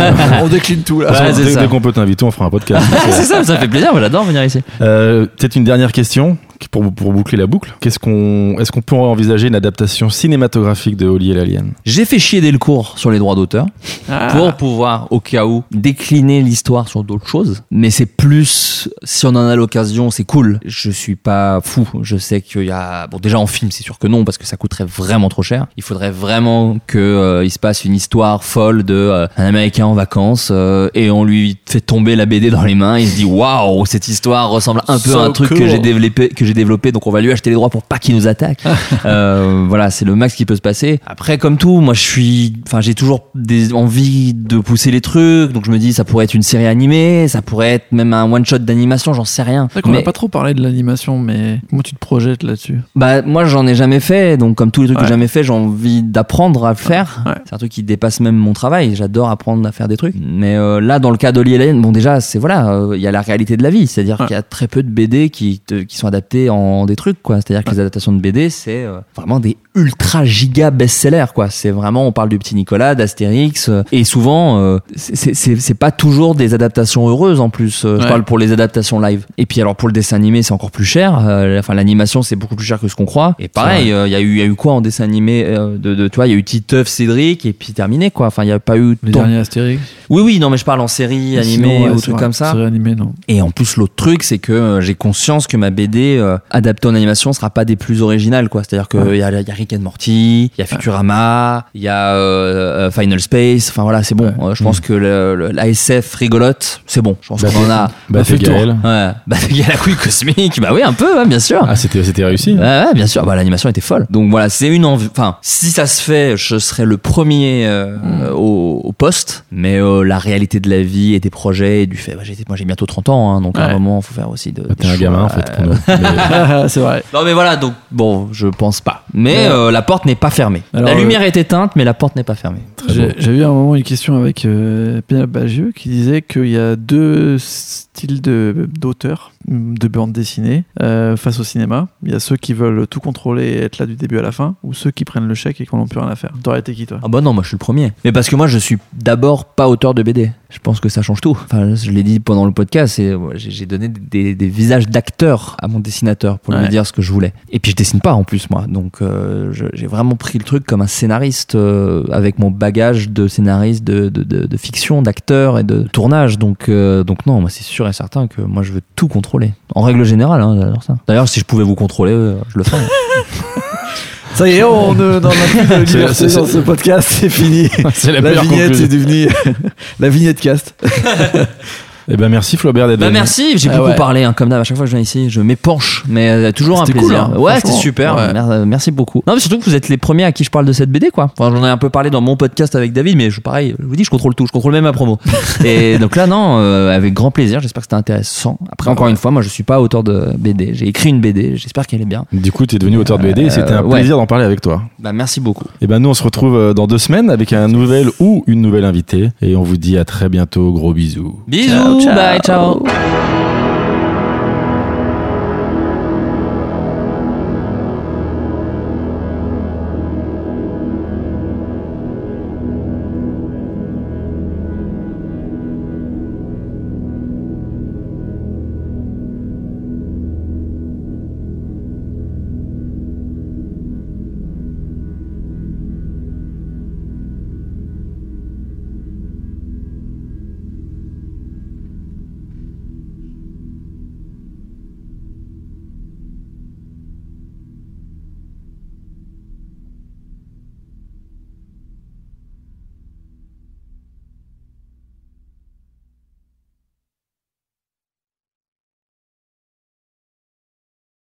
on décline tout là. Façon, dès, dès qu'on peut t'inviter, on fera un podcast. c'est ça, ça fait plaisir. Moi, j'adore venir ici. Euh, Peut-être une dernière question pour, pour boucler la boucle. Qu'est-ce qu'on, est-ce qu'on peut envisager une adaptation cinématographique de Oli et l'Alien? J'ai fait chier dès le cours sur les droits d'auteur Ah. pour pouvoir, au cas où, décliner l'histoire sur d'autres choses. Mais c'est plus, si on en a l'occasion, c'est cool. Je suis pas fou. Je sais qu'il y a, bon, déjà en film, c'est sûr que non, parce que ça coûterait vraiment trop cher. Il faudrait vraiment que euh, il se passe une histoire folle de euh, un Américain en vacances euh, et on lui fait tomber la BD dans les mains. Il se dit waouh, cette histoire ressemble un peu So à un truc que j'ai développé, que j'ai développé, donc on va lui acheter les droits pour pas qu'il nous attaque. Euh, voilà, c'est le max qui peut se passer. Après, comme tout, moi je suis, enfin j'ai toujours des envies de pousser les trucs, donc je me dis ça pourrait être une série animée, ça pourrait être même un one shot d'animation, j'en sais rien. C'est vrai qu'on n'a Mais pas trop parlé de l'animation, mais comment tu te projettes là-dessus? Bah moi j'en ai jamais fait, donc comme tous les trucs que j'ai jamais fait, j'ai envie d'apprendre à le faire. Ouais. C'est un truc qui dépasse même mon travail. J'adore apprendre à faire des trucs. Mais euh, là, dans le cas d'Oli et Hélène, bon déjà, c'est voilà, euh, il y a la réalité de la vie, c'est-à-dire Ouais. qu'il y a très peu de BD qui te- qui sont adaptés en des trucs, quoi. C'est-à-dire que les adaptations de BD, c'est euh, vraiment des ultra giga best-sellers, quoi. C'est vraiment, on parle du petit Nicolas, d'Astérix, euh, et souvent, euh, c'est- c'est c'est pas toujours des adaptations heureuses en plus. Euh, Je parle pour les adaptations live. Et puis alors pour le dessin animé, c'est encore plus cher. Euh, Enfin, l'animation, c'est beaucoup plus cher que ce qu'on croit. Et pareil, euh, il y a eu, il y a eu quoi en dessin animé euh, de, de, tu vois, il y a eu Titeuf, Cédric, et puis terminé, quoi. Enfin, il y a pas eu Les tant- derniers Astérix. Oui, oui, non, mais je parle en série animée Sinon, ouais, ou trucs vrai. comme ça. Série animée, non. Et en plus, l'autre truc, c'est que euh, j'ai conscience que ma BD euh, adaptée en animation sera pas des plus originales, quoi. C'est-à-dire qu'il Ouais. y, a, il y a Rick and Morty, il y a Futurama, il y a euh, euh, Final Space. Enfin voilà, c'est bon. Euh, je pense que le, le- la SF rigolote, c'est bon. Je pense qu'on en a. Bah, fait le tour. Ouais. Bah, il y a la couille cosmique. Bah oui, un peu, ouais, bien sûr. Ah, c'était c'était réussi. Ouais, ouais, bien sûr. Bah, l'animation était folle. Donc voilà, c'est une envie. Enfin, si ça se fait, je serai le premier Mm. au, poste. Mais la réalité de la vie et des projets et du fait, bah, moi j'ai bientôt 30 ans, hein, donc à un moment, faut faire aussi de. Bah, T'es un gamin en fait c'est vrai. Non mais voilà, donc bon, je pense pas. Mais. Euh, la porte n'est pas fermée. Alors, la euh, lumière est éteinte, mais la porte n'est pas fermée. J'ai eu à un moment une question avec euh, Pénélope Bagieux qui disait qu'il y a deux styles de- d'auteurs de bande dessinée euh, face au cinéma. Il y a ceux qui veulent tout contrôler et être là du début à la fin, ou ceux qui prennent le chèque et qui n'ont plus rien à faire. T'aurais été qui toi? Ah bah non, moi je suis le premier. Mais parce que moi je suis d'abord pas auteur de BD. Je pense que ça change tout. Enfin, je l'ai dit pendant le podcast, et j'ai donné des, des visages d'acteurs à mon dessinateur pour lui dire ce que je voulais. Et puis je dessine pas en plus moi, donc euh, j'ai vraiment pris le truc comme un scénariste euh, avec mon bagage de scénariste de, de, de- de fiction, d'acteur et de tournage. Donc euh, donc non, moi c'est sûr et certain que moi je veux tout contrôler. En règle générale, hein, j'adore ça. D'ailleurs, si je pouvais vous contrôler, je le ferais. Ça y est, on ne n'en a plus de liberté c'est- dans ce podcast, c'est fini. C'est la, La vignette conclusion. est devenue la vignette cast. Eh ben merci Flaubert d'être Bah venu. merci, j'ai Ah beaucoup ouais. parlé hein, comme d'hab. À chaque fois que je viens ici, je m'épanche, mais euh, toujours un plaisir. cool, hein, ouais, c'était super. Ouais. Euh, Merci beaucoup. Non, mais surtout que vous êtes les premiers à qui je parle de cette BD, quoi. Enfin, j'en ai un peu parlé dans mon podcast avec David, mais je, pareil, je vous dis, je contrôle tout, je contrôle même ma promo. Et donc là, non, euh, avec grand plaisir. J'espère que c'était intéressant. Après, encore une fois, moi, je suis pas auteur de BD. J'ai écrit une BD. J'espère qu'elle est bien. Du coup, tu es devenu auteur de BD et c'était un Euh, ouais. plaisir d'en parler avec toi. Bah, merci beaucoup. Et ben nous, on se retrouve dans deux semaines avec un nouvel ou une nouvelle invitée et on vous dit à très bientôt. Gros bisous. Bisous, Ciao, ciao. bye, ciao.